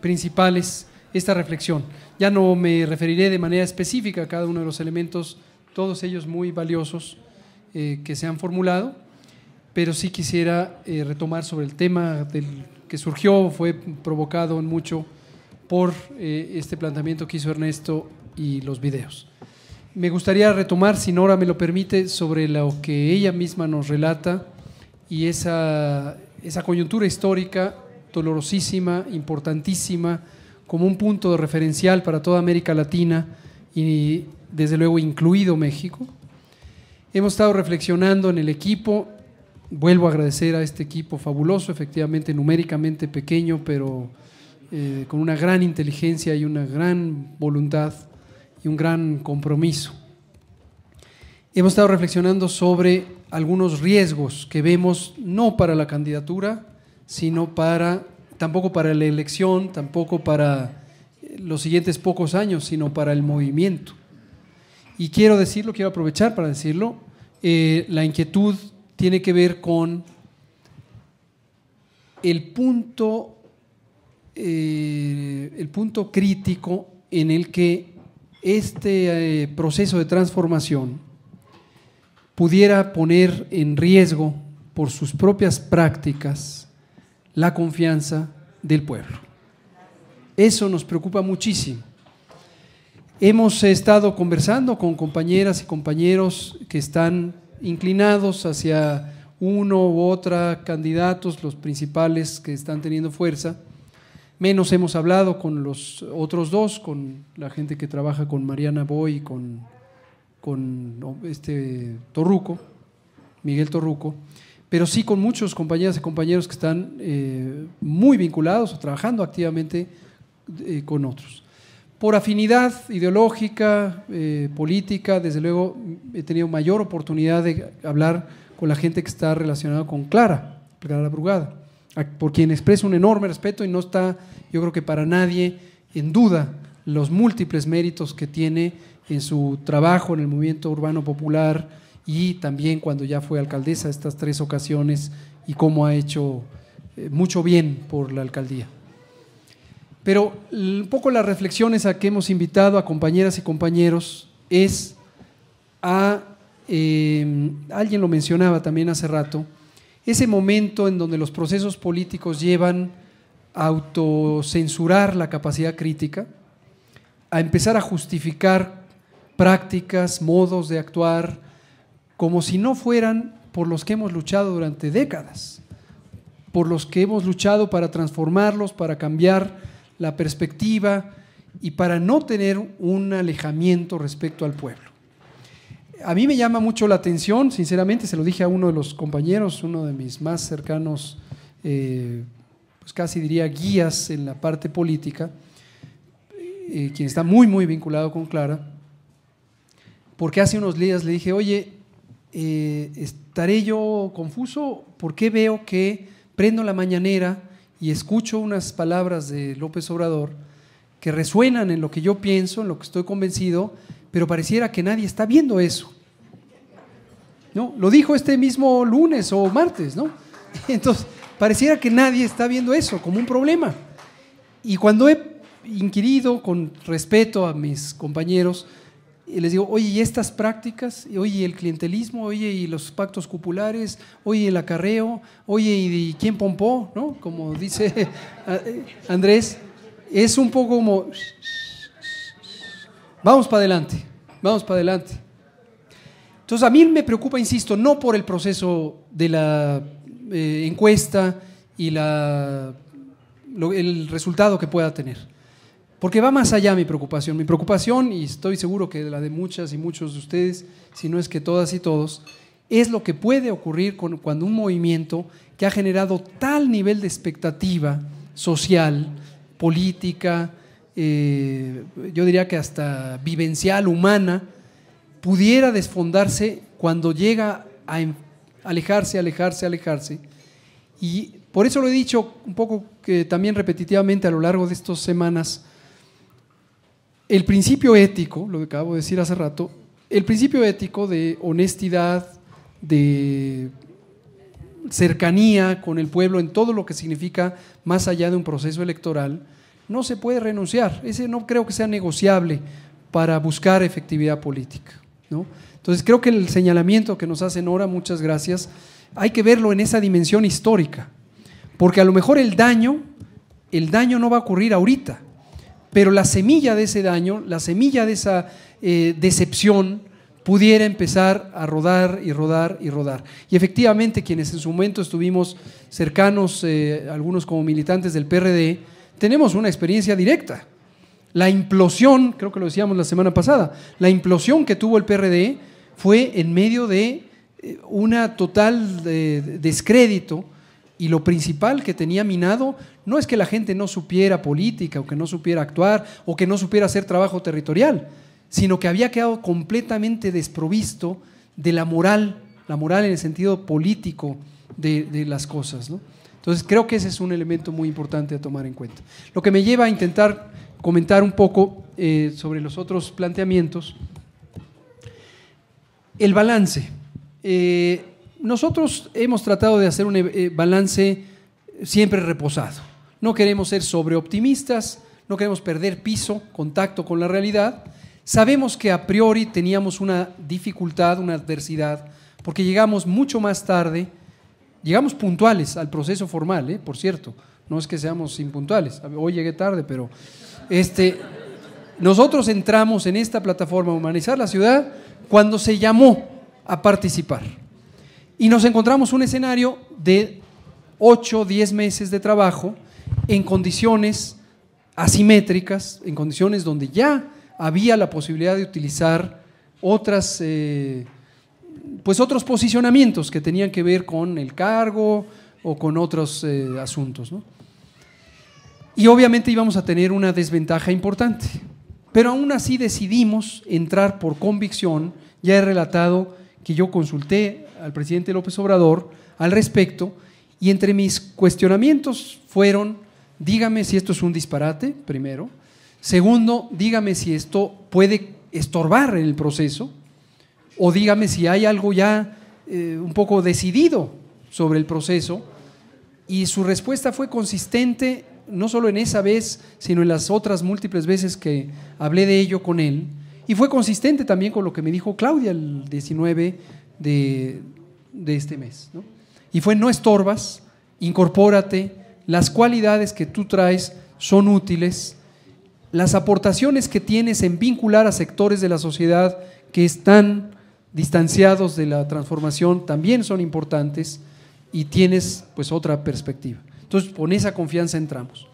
S3: principales esta reflexión. Ya no me referiré de manera específica a cada uno de los elementos, todos ellos muy valiosos eh, que se han formulado, pero sí quisiera eh, retomar sobre el tema del que surgió fue provocado mucho por eh, este planteamiento que hizo Ernesto y los videos. Me gustaría retomar, si Nora me lo permite, sobre lo que ella misma nos relata y esa, esa coyuntura histórica dolorosísima, importantísima, como un punto de referencial para toda América Latina y desde luego incluido México. Hemos estado reflexionando en el equipo Vuelvo a agradecer a este equipo fabuloso, efectivamente numéricamente pequeño, pero eh, con una gran inteligencia y una gran voluntad y un gran compromiso. Hemos estado reflexionando sobre algunos riesgos que vemos no para la candidatura, sino para tampoco para la elección, tampoco para eh, los siguientes pocos años, sino para el movimiento. Y quiero decirlo, quiero aprovechar para decirlo, eh, la inquietud tiene que ver con el punto, eh, el punto crítico en el que este eh, proceso de transformación pudiera poner en riesgo por sus propias prácticas la confianza del pueblo. Eso nos preocupa muchísimo. Hemos estado conversando con compañeras y compañeros que están inclinados hacia uno u otra candidatos, los principales que están teniendo fuerza. Menos hemos hablado con los otros dos, con la gente que trabaja con Mariana Boy y con, con este Torruco, Miguel Torruco, pero sí con muchos compañeras y compañeros que están eh, muy vinculados o trabajando activamente eh, con otros. Por afinidad ideológica, eh, política, desde luego he tenido mayor oportunidad de hablar con la gente que está relacionada con Clara, Clara Brugada, por quien expreso un enorme respeto y no está, yo creo que para nadie, en duda los múltiples méritos que tiene en su trabajo en el movimiento urbano popular y también cuando ya fue alcaldesa estas tres ocasiones y cómo ha hecho eh, mucho bien por la alcaldía. Pero un poco las reflexiones a que hemos invitado a compañeras y compañeros es a, em, alguien lo mencionaba también hace rato, ese momento en donde los procesos políticos llevan a autocensurar la capacidad crítica, a empezar a justificar prácticas, modos de actuar, como si no fueran por los que hemos luchado durante décadas, por los que hemos luchado para transformarlos, para cambiar la perspectiva y para no tener un alejamiento respecto al pueblo. A mí me llama mucho la atención, sinceramente, se lo dije a uno de los compañeros, uno de mis más cercanos, eh, pues casi diría guías en la parte política, eh, quien está muy, muy vinculado con Clara, porque hace unos días le dije, oye, eh, ¿estaré yo confuso? ¿Por qué veo que prendo la mañanera y escucho unas palabras de López Obrador que resuenan en lo que yo pienso, en lo que estoy convencido, pero pareciera que nadie está viendo eso? ¿No? Lo dijo este mismo lunes o martes, ¿no? Entonces, pareciera que nadie está viendo eso como un problema. Y cuando he inquirido con respeto a mis compañeros, y les digo, oye, ¿y estas prácticas? Oye, el clientelismo? Oye, ¿y los pactos cupulares? Oye, el acarreo? Oye, ¿y quién pompó? ¿No? Como dice Andrés, es un poco como, vamos para adelante, vamos para adelante. Entonces, a mí me preocupa, insisto, no por el proceso de la eh, encuesta y la, el resultado que pueda tener porque va más allá mi preocupación. Mi preocupación, y estoy seguro que la de muchas y muchos de ustedes, si no es que todas y todos, es lo que puede ocurrir cuando un movimiento que ha generado tal nivel de expectativa social, política, eh, yo diría que hasta vivencial, humana, pudiera desfondarse cuando llega a alejarse, alejarse, alejarse. Y por eso lo he dicho un poco que también repetitivamente a lo largo de estas semanas, el principio ético, lo que acabo de decir hace rato, el principio ético de honestidad, de cercanía con el pueblo en todo lo que significa más allá de un proceso electoral, no se puede renunciar. Ese no creo que sea negociable para buscar efectividad política. Entonces creo que el señalamiento que nos hace Nora, muchas gracias, hay que verlo en esa dimensión histórica, porque a lo mejor el daño, el daño no va a ocurrir ahorita, pero la semilla de ese daño, la semilla de esa eh, decepción, pudiera empezar a rodar y rodar y rodar. Y efectivamente, quienes en su momento estuvimos cercanos, eh, algunos como militantes del PRD, tenemos una experiencia directa. La implosión, creo que lo decíamos la semana pasada, la implosión que tuvo el PRD fue en medio de eh, una total descrédito y lo principal que tenía minado no es que la gente no supiera política o que no supiera actuar o que no supiera hacer trabajo territorial, sino que había quedado completamente desprovisto de la moral, la moral en el sentido político de, las cosas. Entonces creo que ese es un elemento muy importante a tomar en cuenta. Lo que me lleva a intentar comentar un poco eh, sobre los otros planteamientos. El balance. Eh, nosotros hemos tratado de hacer un eh, balance siempre reposado. No queremos ser sobreoptimistas, no queremos perder piso, contacto con la realidad. Sabemos que a priori teníamos una dificultad, una adversidad, porque llegamos mucho más tarde, llegamos puntuales al proceso formal, ¿eh? por cierto, no es que seamos impuntuales, hoy llegué tarde, pero este, nosotros entramos en esta plataforma Humanizar la Ciudad cuando se llamó a participar. Y nos encontramos un escenario de 8, 10 meses de trabajo en condiciones asimétricas, en condiciones donde ya había la posibilidad de utilizar otras, eh, pues otros posicionamientos que tenían que ver con el cargo o con otros eh, asuntos. Y obviamente íbamos a tener una desventaja importante, pero aún así decidimos entrar por convicción, ya he relatado que yo consulté al presidente López Obrador al respecto y entre mis cuestionamientos fueron, dígame si esto es un disparate, primero. Segundo, dígame si esto puede estorbar en el proceso o dígame si hay algo ya eh, un poco decidido sobre el proceso. Y su respuesta fue consistente, no solo en esa vez, sino en las otras múltiples veces que hablé de ello con él. Y fue consistente también con lo que me dijo Claudia el 19 de, este mes. Y fue no estorbas, incorpórate, las cualidades que tú traes son útiles, las aportaciones que tienes en vincular a sectores de la sociedad que están distanciados de la transformación también son importantes y tienes pues otra perspectiva. Entonces, con esa confianza entramos.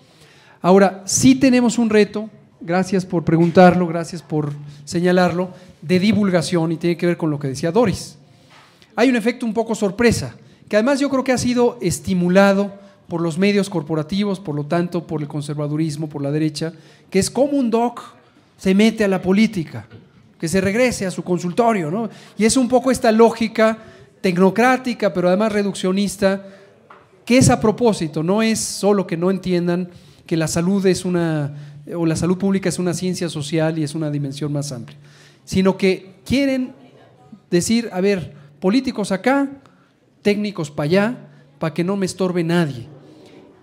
S3: Ahora, sí tenemos un reto, gracias por preguntarlo, gracias por señalarlo, de divulgación y tiene que ver con lo que decía Doris. Hay un efecto un poco sorpresa, que además yo creo que ha sido estimulado por los medios corporativos, por lo tanto por el conservadurismo, por la derecha, que es como un doc se mete a la política, que se regrese a su consultorio, ¿no? Y es un poco esta lógica tecnocrática, pero además reduccionista, que es a propósito, no es solo que no entiendan que la salud es una, o la salud pública es una ciencia social y es una dimensión más amplia, sino que quieren decir, a ver, políticos acá, técnicos para allá, para que no me estorbe nadie.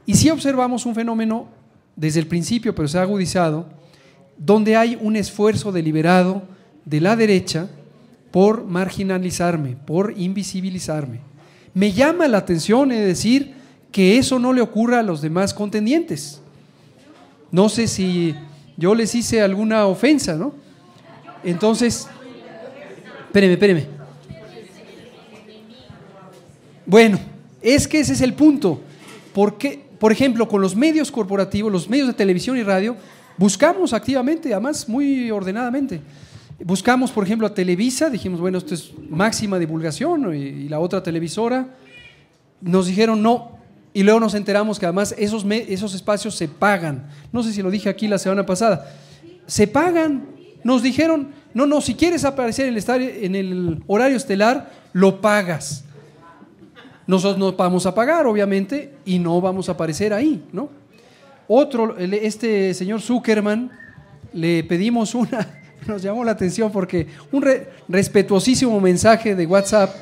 S3: Y si observamos un fenómeno desde el principio, pero se ha agudizado, donde hay un esfuerzo deliberado de la derecha por marginalizarme, por invisibilizarme. Me llama la atención es decir que eso no le ocurra a los demás contendientes. No sé si yo les hice alguna ofensa, ¿no? Entonces, espéreme, espéreme. Bueno, es que ese es el punto. Porque, por ejemplo, con los medios corporativos, los medios de televisión y radio, buscamos activamente, además muy ordenadamente. Buscamos, por ejemplo, a Televisa, dijimos, bueno, esto es máxima divulgación, y, la otra televisora, nos dijeron no, y luego nos enteramos que además esos, esos espacios se pagan. No sé si lo dije aquí la semana pasada. Se pagan. Nos dijeron, no, no, si quieres aparecer en el, en el horario estelar, lo pagas. Nosotros no vamos a pagar, obviamente, y no vamos a aparecer ahí, ¿no? Otro, este señor Zuckerman, le pedimos una, nos llamó la atención porque un respetuosísimo mensaje de WhatsApp,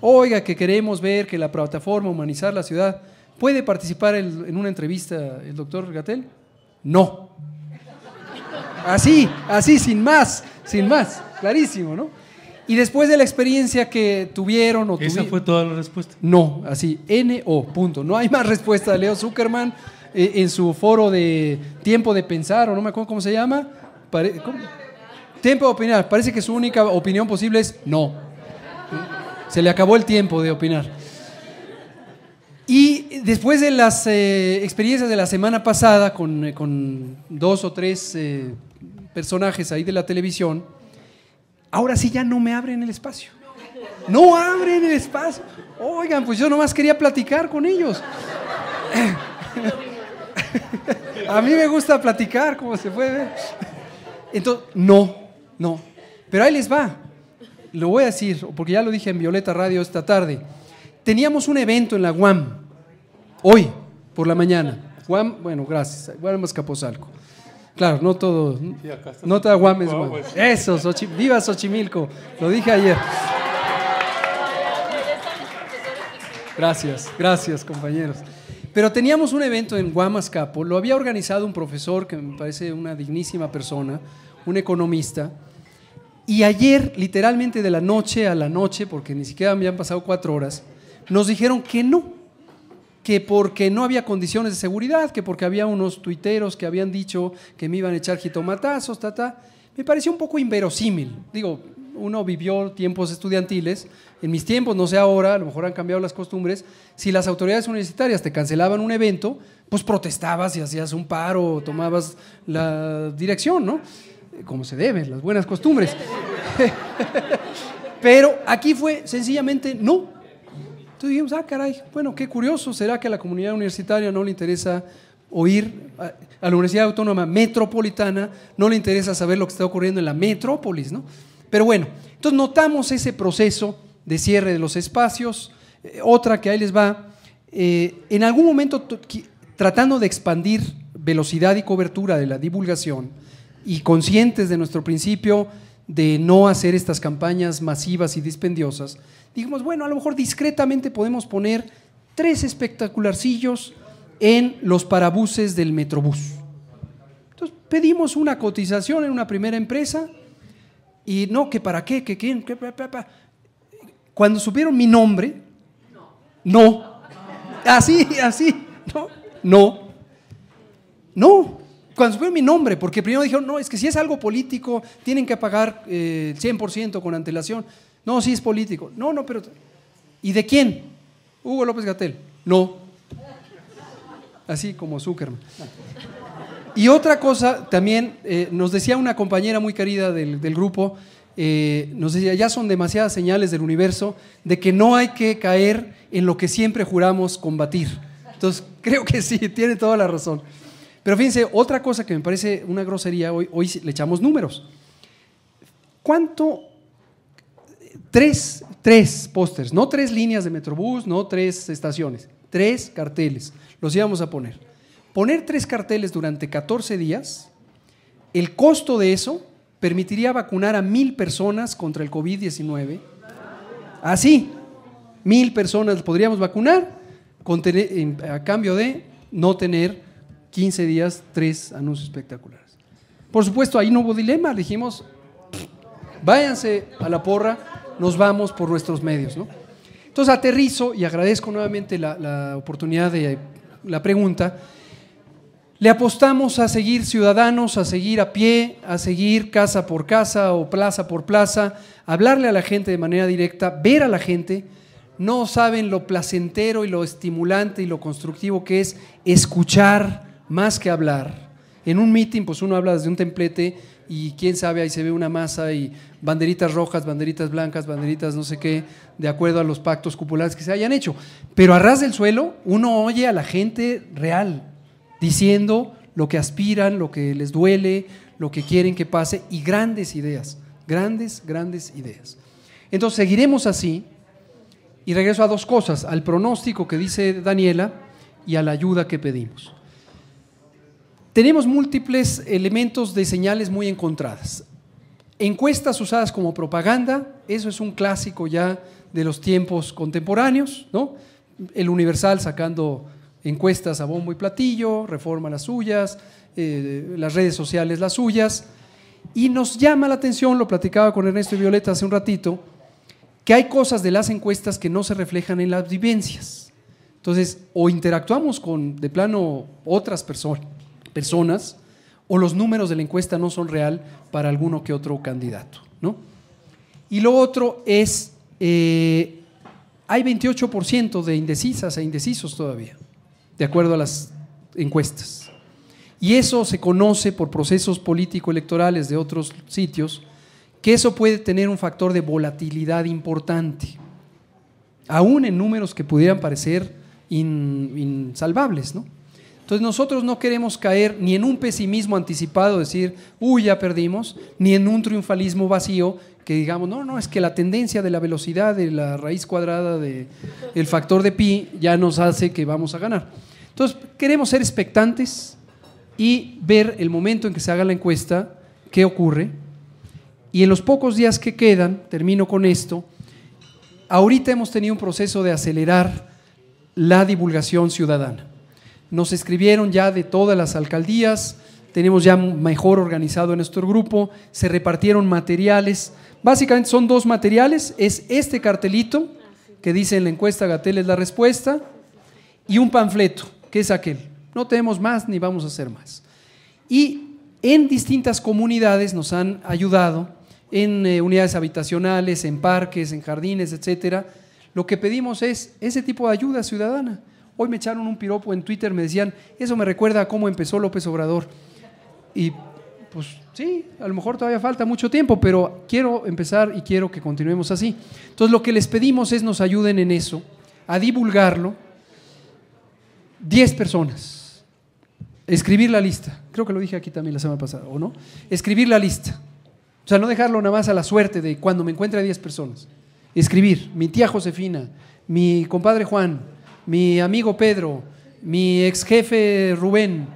S3: oiga, que queremos ver que la plataforma Humanizar la Ciudad, ¿puede participar en una entrevista el doctor Gatel? No. Así, así, sin más, sin más, clarísimo, ¿no? Y después de la experiencia que tuvieron o
S2: ¿Esa fue toda la respuesta?
S3: No, así, N-O, punto. No hay más respuesta de Leo Zuckerman eh, en su foro de tiempo de pensar, o no me acuerdo cómo se llama. Tiempo de opinar. Parece que su única opinión posible es no. Se le acabó el tiempo de opinar. Y después de las eh, experiencias de la semana pasada con, eh, dos o tres personajes ahí de la televisión, ahora sí ya no me abren el espacio. No abren el espacio. Oigan, pues yo nomás quería platicar con ellos. A mí me gusta platicar, como se puede ver. Entonces, no, no. Pero ahí les va. Lo voy a decir, porque ya lo dije en Violeta Radio esta tarde. Teníamos un evento en la UAM, hoy, por la mañana. UAM, bueno, gracias. UAM Escaposalco. Claro, no todo. no toda Guam es Guam. Eso, viva Xochimilco. Lo dije ayer. Gracias, gracias compañeros. Pero teníamos un evento en Guamascapo, lo había organizado un profesor que me parece una dignísima persona, un economista, y ayer, literalmente de la noche a la noche, porque ni siquiera habían pasado cuatro horas, nos dijeron que no, que porque no había condiciones de seguridad, que porque había unos tuiteros que habían dicho que me iban a echar jitomatazos, ta, ta. Me pareció un poco inverosímil. Digo, uno vivió tiempos estudiantiles, en mis tiempos, no sé ahora, a lo mejor han cambiado las costumbres, si las autoridades universitarias te cancelaban un evento, pues protestabas y hacías un paro, tomabas la dirección, ¿no? Como se debe, las buenas costumbres. Pero aquí fue sencillamente no, entonces dijimos, ah, caray, bueno, qué curioso, ¿será que a la comunidad universitaria no le interesa oír, a, la Universidad Autónoma Metropolitana no le interesa saber lo que está ocurriendo en la metrópolis, ¿no? Pero bueno, entonces notamos ese proceso de cierre de los espacios. Eh, otra que ahí les va, eh, en algún momento tratando de expandir velocidad y cobertura de la divulgación y conscientes de nuestro principio de no hacer estas campañas masivas y dispendiosas, dijimos, bueno, a lo mejor discretamente podemos poner tres espectacularcillos en los parabuses del Metrobús. Entonces pedimos una cotización en una primera empresa y no, que para qué, que quién, cuando supieron mi nombre, no, así, así, no, no, no, cuando supieron mi nombre, porque primero dijeron, no, es que si es algo político, tienen que pagar eh, 100% con antelación. No, sí es político. No, no, pero... ¿Y de quién? Hugo López Gatel. No. Así como Zuckerman. Y otra cosa, también eh, nos decía una compañera muy querida del, del grupo, eh, nos decía, ya son demasiadas señales del universo de que no hay que caer en lo que siempre juramos combatir. Entonces, creo que sí, tiene toda la razón. Pero fíjense, otra cosa que me parece una grosería, hoy, hoy le echamos números. ¿Cuánto? Tres, tres pósters, no tres líneas de Metrobús, no tres estaciones, tres carteles, los íbamos a poner. Poner tres carteles durante 14 días, el costo de eso permitiría vacunar a mil personas contra el COVID-19. Así, mil personas podríamos vacunar a cambio de no tener 15 días, tres anuncios espectaculares. Por supuesto, ahí no hubo dilema, dijimos, váyanse a la porra, nos vamos por nuestros medios. Entonces aterrizo y agradezco nuevamente la, la oportunidad de la pregunta. Le apostamos a seguir ciudadanos, a seguir a pie, a seguir casa por casa o plaza por plaza, hablarle a la gente de manera directa, ver a la gente. No saben lo placentero y lo estimulante y lo constructivo que es escuchar más que hablar. En un meeting, pues uno habla desde un templete y quién sabe, ahí se ve una masa y banderitas rojas, banderitas blancas, banderitas no sé qué, de acuerdo a los pactos cupulares que se hayan hecho. Pero a ras del suelo, uno oye a la gente real, diciendo lo que aspiran, lo que les duele, lo que quieren que pase y grandes ideas, grandes, grandes ideas. Entonces seguiremos así y regreso a dos cosas, al pronóstico que dice Daniela y a la ayuda que pedimos. Tenemos múltiples elementos de señales muy encontradas. Encuestas usadas como propaganda, eso es un clásico ya de los tiempos contemporáneos, ¿no? El Universal sacando encuestas a bombo y platillo, reforma las suyas, eh, las redes sociales las suyas, y nos llama la atención, lo platicaba con Ernesto y Violeta hace un ratito, que hay cosas de las encuestas que no se reflejan en las vivencias. Entonces, o interactuamos con de plano otras personas, personas o los números de la encuesta no son real para alguno que otro candidato. ¿no? Y lo otro es, eh, hay 28% de indecisas e indecisos todavía, de acuerdo a las encuestas. Y eso se conoce por procesos político-electorales de otros sitios, que eso puede tener un factor de volatilidad importante, aún en números que pudieran parecer insalvables, ¿no? Entonces nosotros no queremos caer ni en un pesimismo anticipado, decir, uy, ya perdimos, ni en un triunfalismo vacío, que digamos, no, no, es que la tendencia de la velocidad de la raíz cuadrada del el factor de pi ya nos hace que vamos a ganar. Entonces queremos ser expectantes y ver el momento en que se haga la encuesta, qué ocurre. Y en los pocos días que quedan, termino con esto, ahorita hemos tenido un proceso de acelerar la divulgación ciudadana. Nos escribieron ya de todas las alcaldías, tenemos ya mejor organizado nuestro grupo, se repartieron materiales. Básicamente son dos materiales, es este cartelito que dice en la encuesta Gatel es la respuesta y un panfleto, que es aquel. No tenemos más ni vamos a hacer más. Y en distintas comunidades nos han ayudado, en eh, unidades habitacionales, en parques, en jardines, etcétera. Lo que pedimos es ese tipo de ayuda ciudadana. Hoy me echaron un piropo en Twitter, me decían, eso me recuerda a cómo empezó López Obrador. Y pues sí, a lo mejor todavía falta mucho tiempo, pero quiero empezar y quiero que continuemos así. Entonces lo que les pedimos es nos ayuden en eso, a divulgarlo. Diez personas. Escribir la lista. Creo que lo dije aquí también la semana pasada, ¿o no? Escribir la lista. O sea, no dejarlo nada más a la suerte de cuando me encuentre a diez personas. Escribir. Mi tía Josefina, mi compadre Juan, mi amigo Pedro, mi ex jefe Rubén,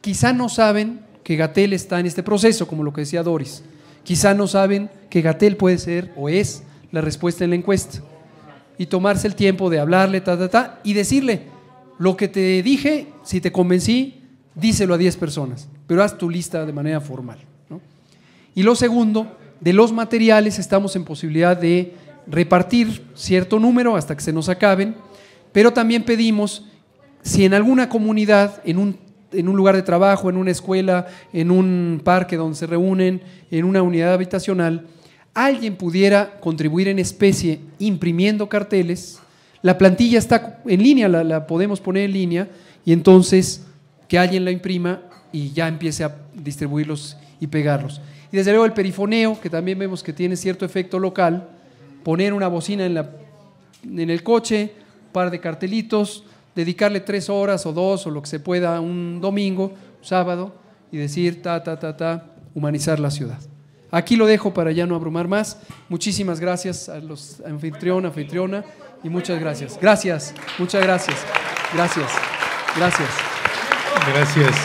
S3: quizá no saben que Gatel está en este proceso, como lo que decía Doris. Quizá no saben que Gatel puede ser o es la respuesta en la encuesta. Y tomarse el tiempo de hablarle, ta, ta, ta, y decirle, lo que te dije, si te convencí, díselo a 10 personas, pero haz tu lista de manera formal. Y lo segundo, de los materiales estamos en posibilidad de repartir cierto número hasta que se nos acaben pero también pedimos, si en alguna comunidad, en un en un lugar de trabajo, en una escuela, en un parque donde se reúnen, en una unidad habitacional, alguien pudiera contribuir en especie imprimiendo carteles, la plantilla está en línea, la, podemos poner en línea, y entonces que alguien la imprima y ya empiece a distribuirlos y pegarlos. Y desde luego el perifoneo, que también vemos que tiene cierto efecto local, poner una bocina en, la, en el coche, par de cartelitos, dedicarle tres horas o dos o lo que se pueda un domingo, sábado, y decir ta, ta, ta, ta, humanizar la ciudad. Aquí lo dejo para ya no abrumar más. Muchísimas gracias a los anfitrión, anfitriona y muchas gracias. Gracias, muchas gracias. Gracias, gracias.
S2: Gracias.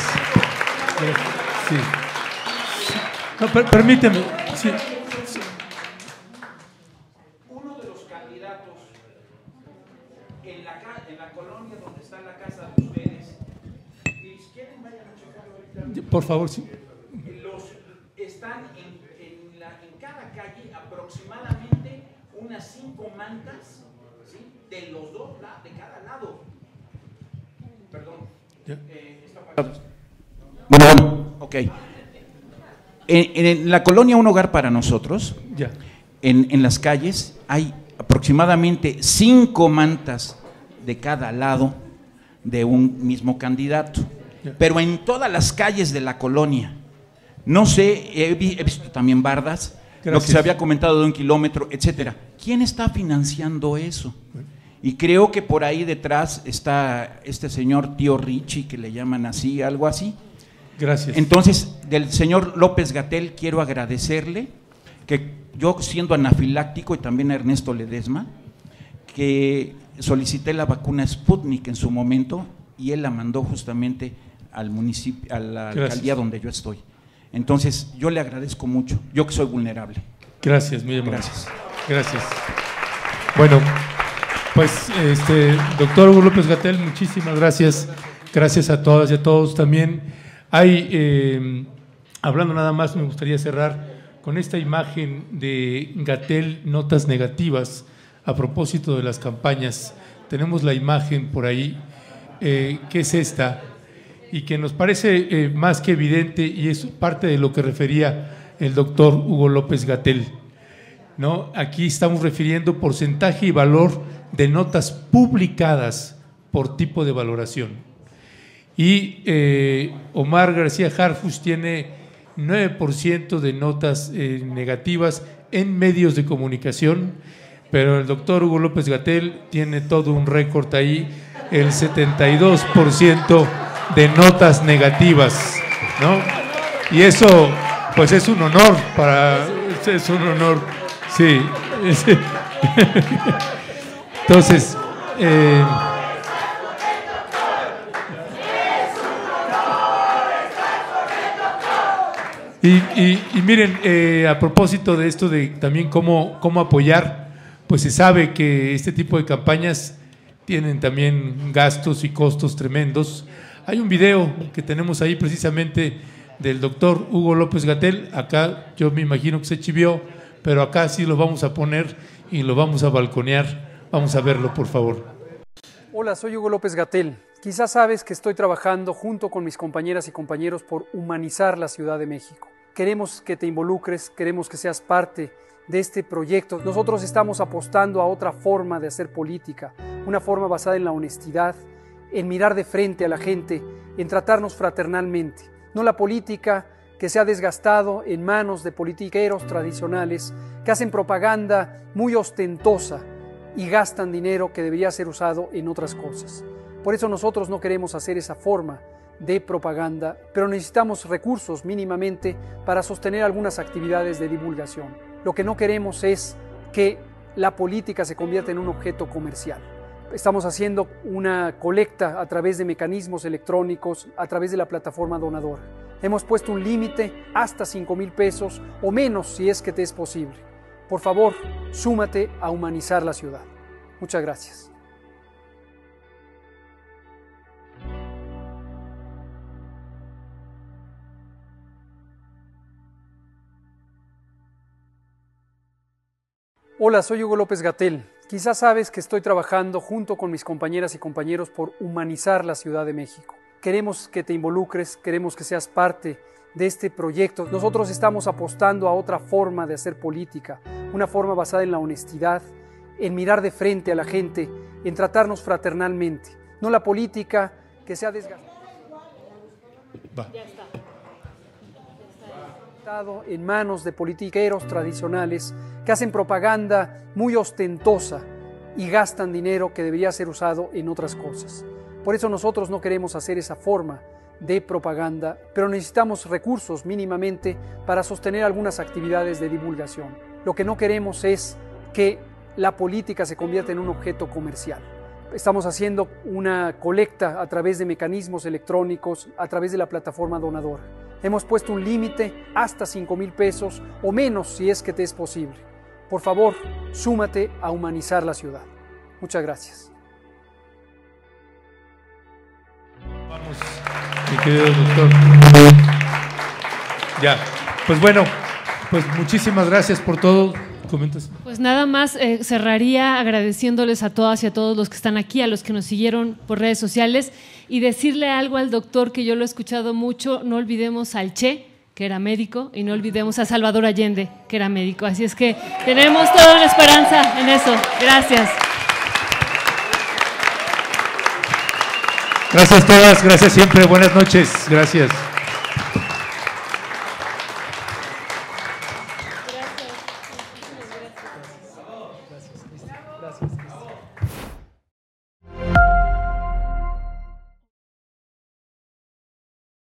S2: Sí. No, per- permíteme. Sí.
S23: Uno de los candidatos en la, ca- en la colonia donde está la casa de ustedes, y si quieren vayan a checarlo ahorita.
S2: Por favor, sí.
S23: Los, están en, en, la- en cada calle aproximadamente unas cinco mantas ¿sí? de los dos, de cada lado. Perdón. Eh, esta parte- Bueno, bueno, ok. En, en la colonia Un Hogar para Nosotros,
S2: Ya.
S23: en, en las calles hay aproximadamente cinco mantas de cada lado de un mismo candidato, pero en todas las calles de la colonia. No sé, he, vi- he visto también bardas, lo que se había comentado de un kilómetro, etcétera. ¿Quién está financiando eso? Y creo que por ahí detrás está este señor tío Richie, que le llaman así, algo así.
S2: Gracias.
S23: Entonces, del señor López Gatel quiero agradecerle que yo siendo anafiláctico y también a Ernesto Ledesma, que solicité la vacuna Sputnik en su momento y él la mandó justamente al municipio, a la
S2: Gracias.
S23: alcaldía donde yo estoy. Entonces, yo le agradezco mucho, yo que soy vulnerable.
S2: Gracias, muy amable.
S23: Gracias.
S2: Gracias. Bueno, pues, este, doctor Hugo López Gatel, muchísimas gracias. Gracias a todas y a todos también. Hay, eh, hablando nada más, me gustaría cerrar con esta imagen de Gatel Notas Negativas a propósito de las campañas. Tenemos la imagen por ahí, eh, que es esta, y que nos parece eh, más que evidente y es parte de lo que refería el doctor Hugo López Gatel. ¿no? Aquí estamos refiriendo porcentaje y valor de notas publicadas por tipo de valoración. Y eh, Omar García Harfus tiene 9% de notas eh, negativas en medios de comunicación, pero el doctor Hugo López Gatel tiene todo un récord ahí, el 72% de notas negativas, ¿no? Y eso, pues es un honor para, es un honor, sí. Entonces, eh, Y, y- y miren, eh, a propósito de esto de también cómo, cómo apoyar, pues se sabe que este tipo de campañas tienen también gastos y costos tremendos. Hay un video que tenemos ahí precisamente del doctor Hugo López Gatel. Acá yo me imagino que se chivió, pero acá sí lo vamos a poner y lo vamos a balconear. Vamos a verlo, por favor.
S3: Hola, soy Hugo López Gatel. Quizás sabes que estoy trabajando junto con mis compañeras y compañeros por humanizar la Ciudad de México. Queremos que te involucres, queremos que seas parte de este proyecto. Nosotros estamos apostando a otra forma de hacer política, una forma basada en la honestidad, en mirar de frente a la gente, en tratarnos fraternalmente. No la política que se ha desgastado en manos de politiqueros tradicionales que hacen propaganda muy ostentosa y gastan dinero que debería ser usado en otras cosas. Por eso nosotros no queremos hacer esa forma de propaganda, pero necesitamos recursos mínimamente para sostener algunas actividades de divulgación. Lo que no queremos es que la política se convierta en un objeto comercial. Estamos haciendo una colecta a través de mecanismos electrónicos, a través de la plataforma donadora. Hemos puesto un límite hasta 5 mil pesos o menos si es que te es posible. Por favor, súmate a humanizar la ciudad. Muchas gracias. Hola, soy Hugo López Gatel. Quizás sabes que estoy trabajando junto con mis compañeras y compañeros por humanizar la Ciudad de México. queremos que te involucres, queremos que seas parte de este proyecto. Nosotros estamos apostando a otra forma de hacer política, una forma basada en la honestidad, en mirar de frente a la gente, en tratarnos fraternalmente, no la política que se ha en manos de politiqueros tradicionales que hacen propaganda muy ostentosa y gastan dinero que debería ser usado en otras cosas. Por eso nosotros no queremos hacer esa forma de propaganda, pero necesitamos recursos mínimamente para sostener algunas actividades de divulgación. Lo que no queremos es que la política se convierta en un objeto comercial. Estamos haciendo una colecta a través de mecanismos electrónicos, a través de la plataforma donadora. Hemos puesto un límite hasta 5 mil pesos o menos si es que te es posible. Por favor, súmate a humanizar la ciudad. Muchas gracias.
S2: Vamos, mi querido doctor. Ya, pues bueno, pues muchísimas gracias por todo. ¿Comentas?
S4: Pues nada más eh, cerraría agradeciéndoles a todas y a todos los que están aquí, a los que nos siguieron por redes sociales y decirle algo al doctor que yo lo he escuchado mucho, no olvidemos al Che, que era médico, y no olvidemos a Salvador Allende, que era médico. Así es que tenemos toda una esperanza en eso. Gracias.
S2: Gracias a todas, gracias siempre, buenas noches, gracias.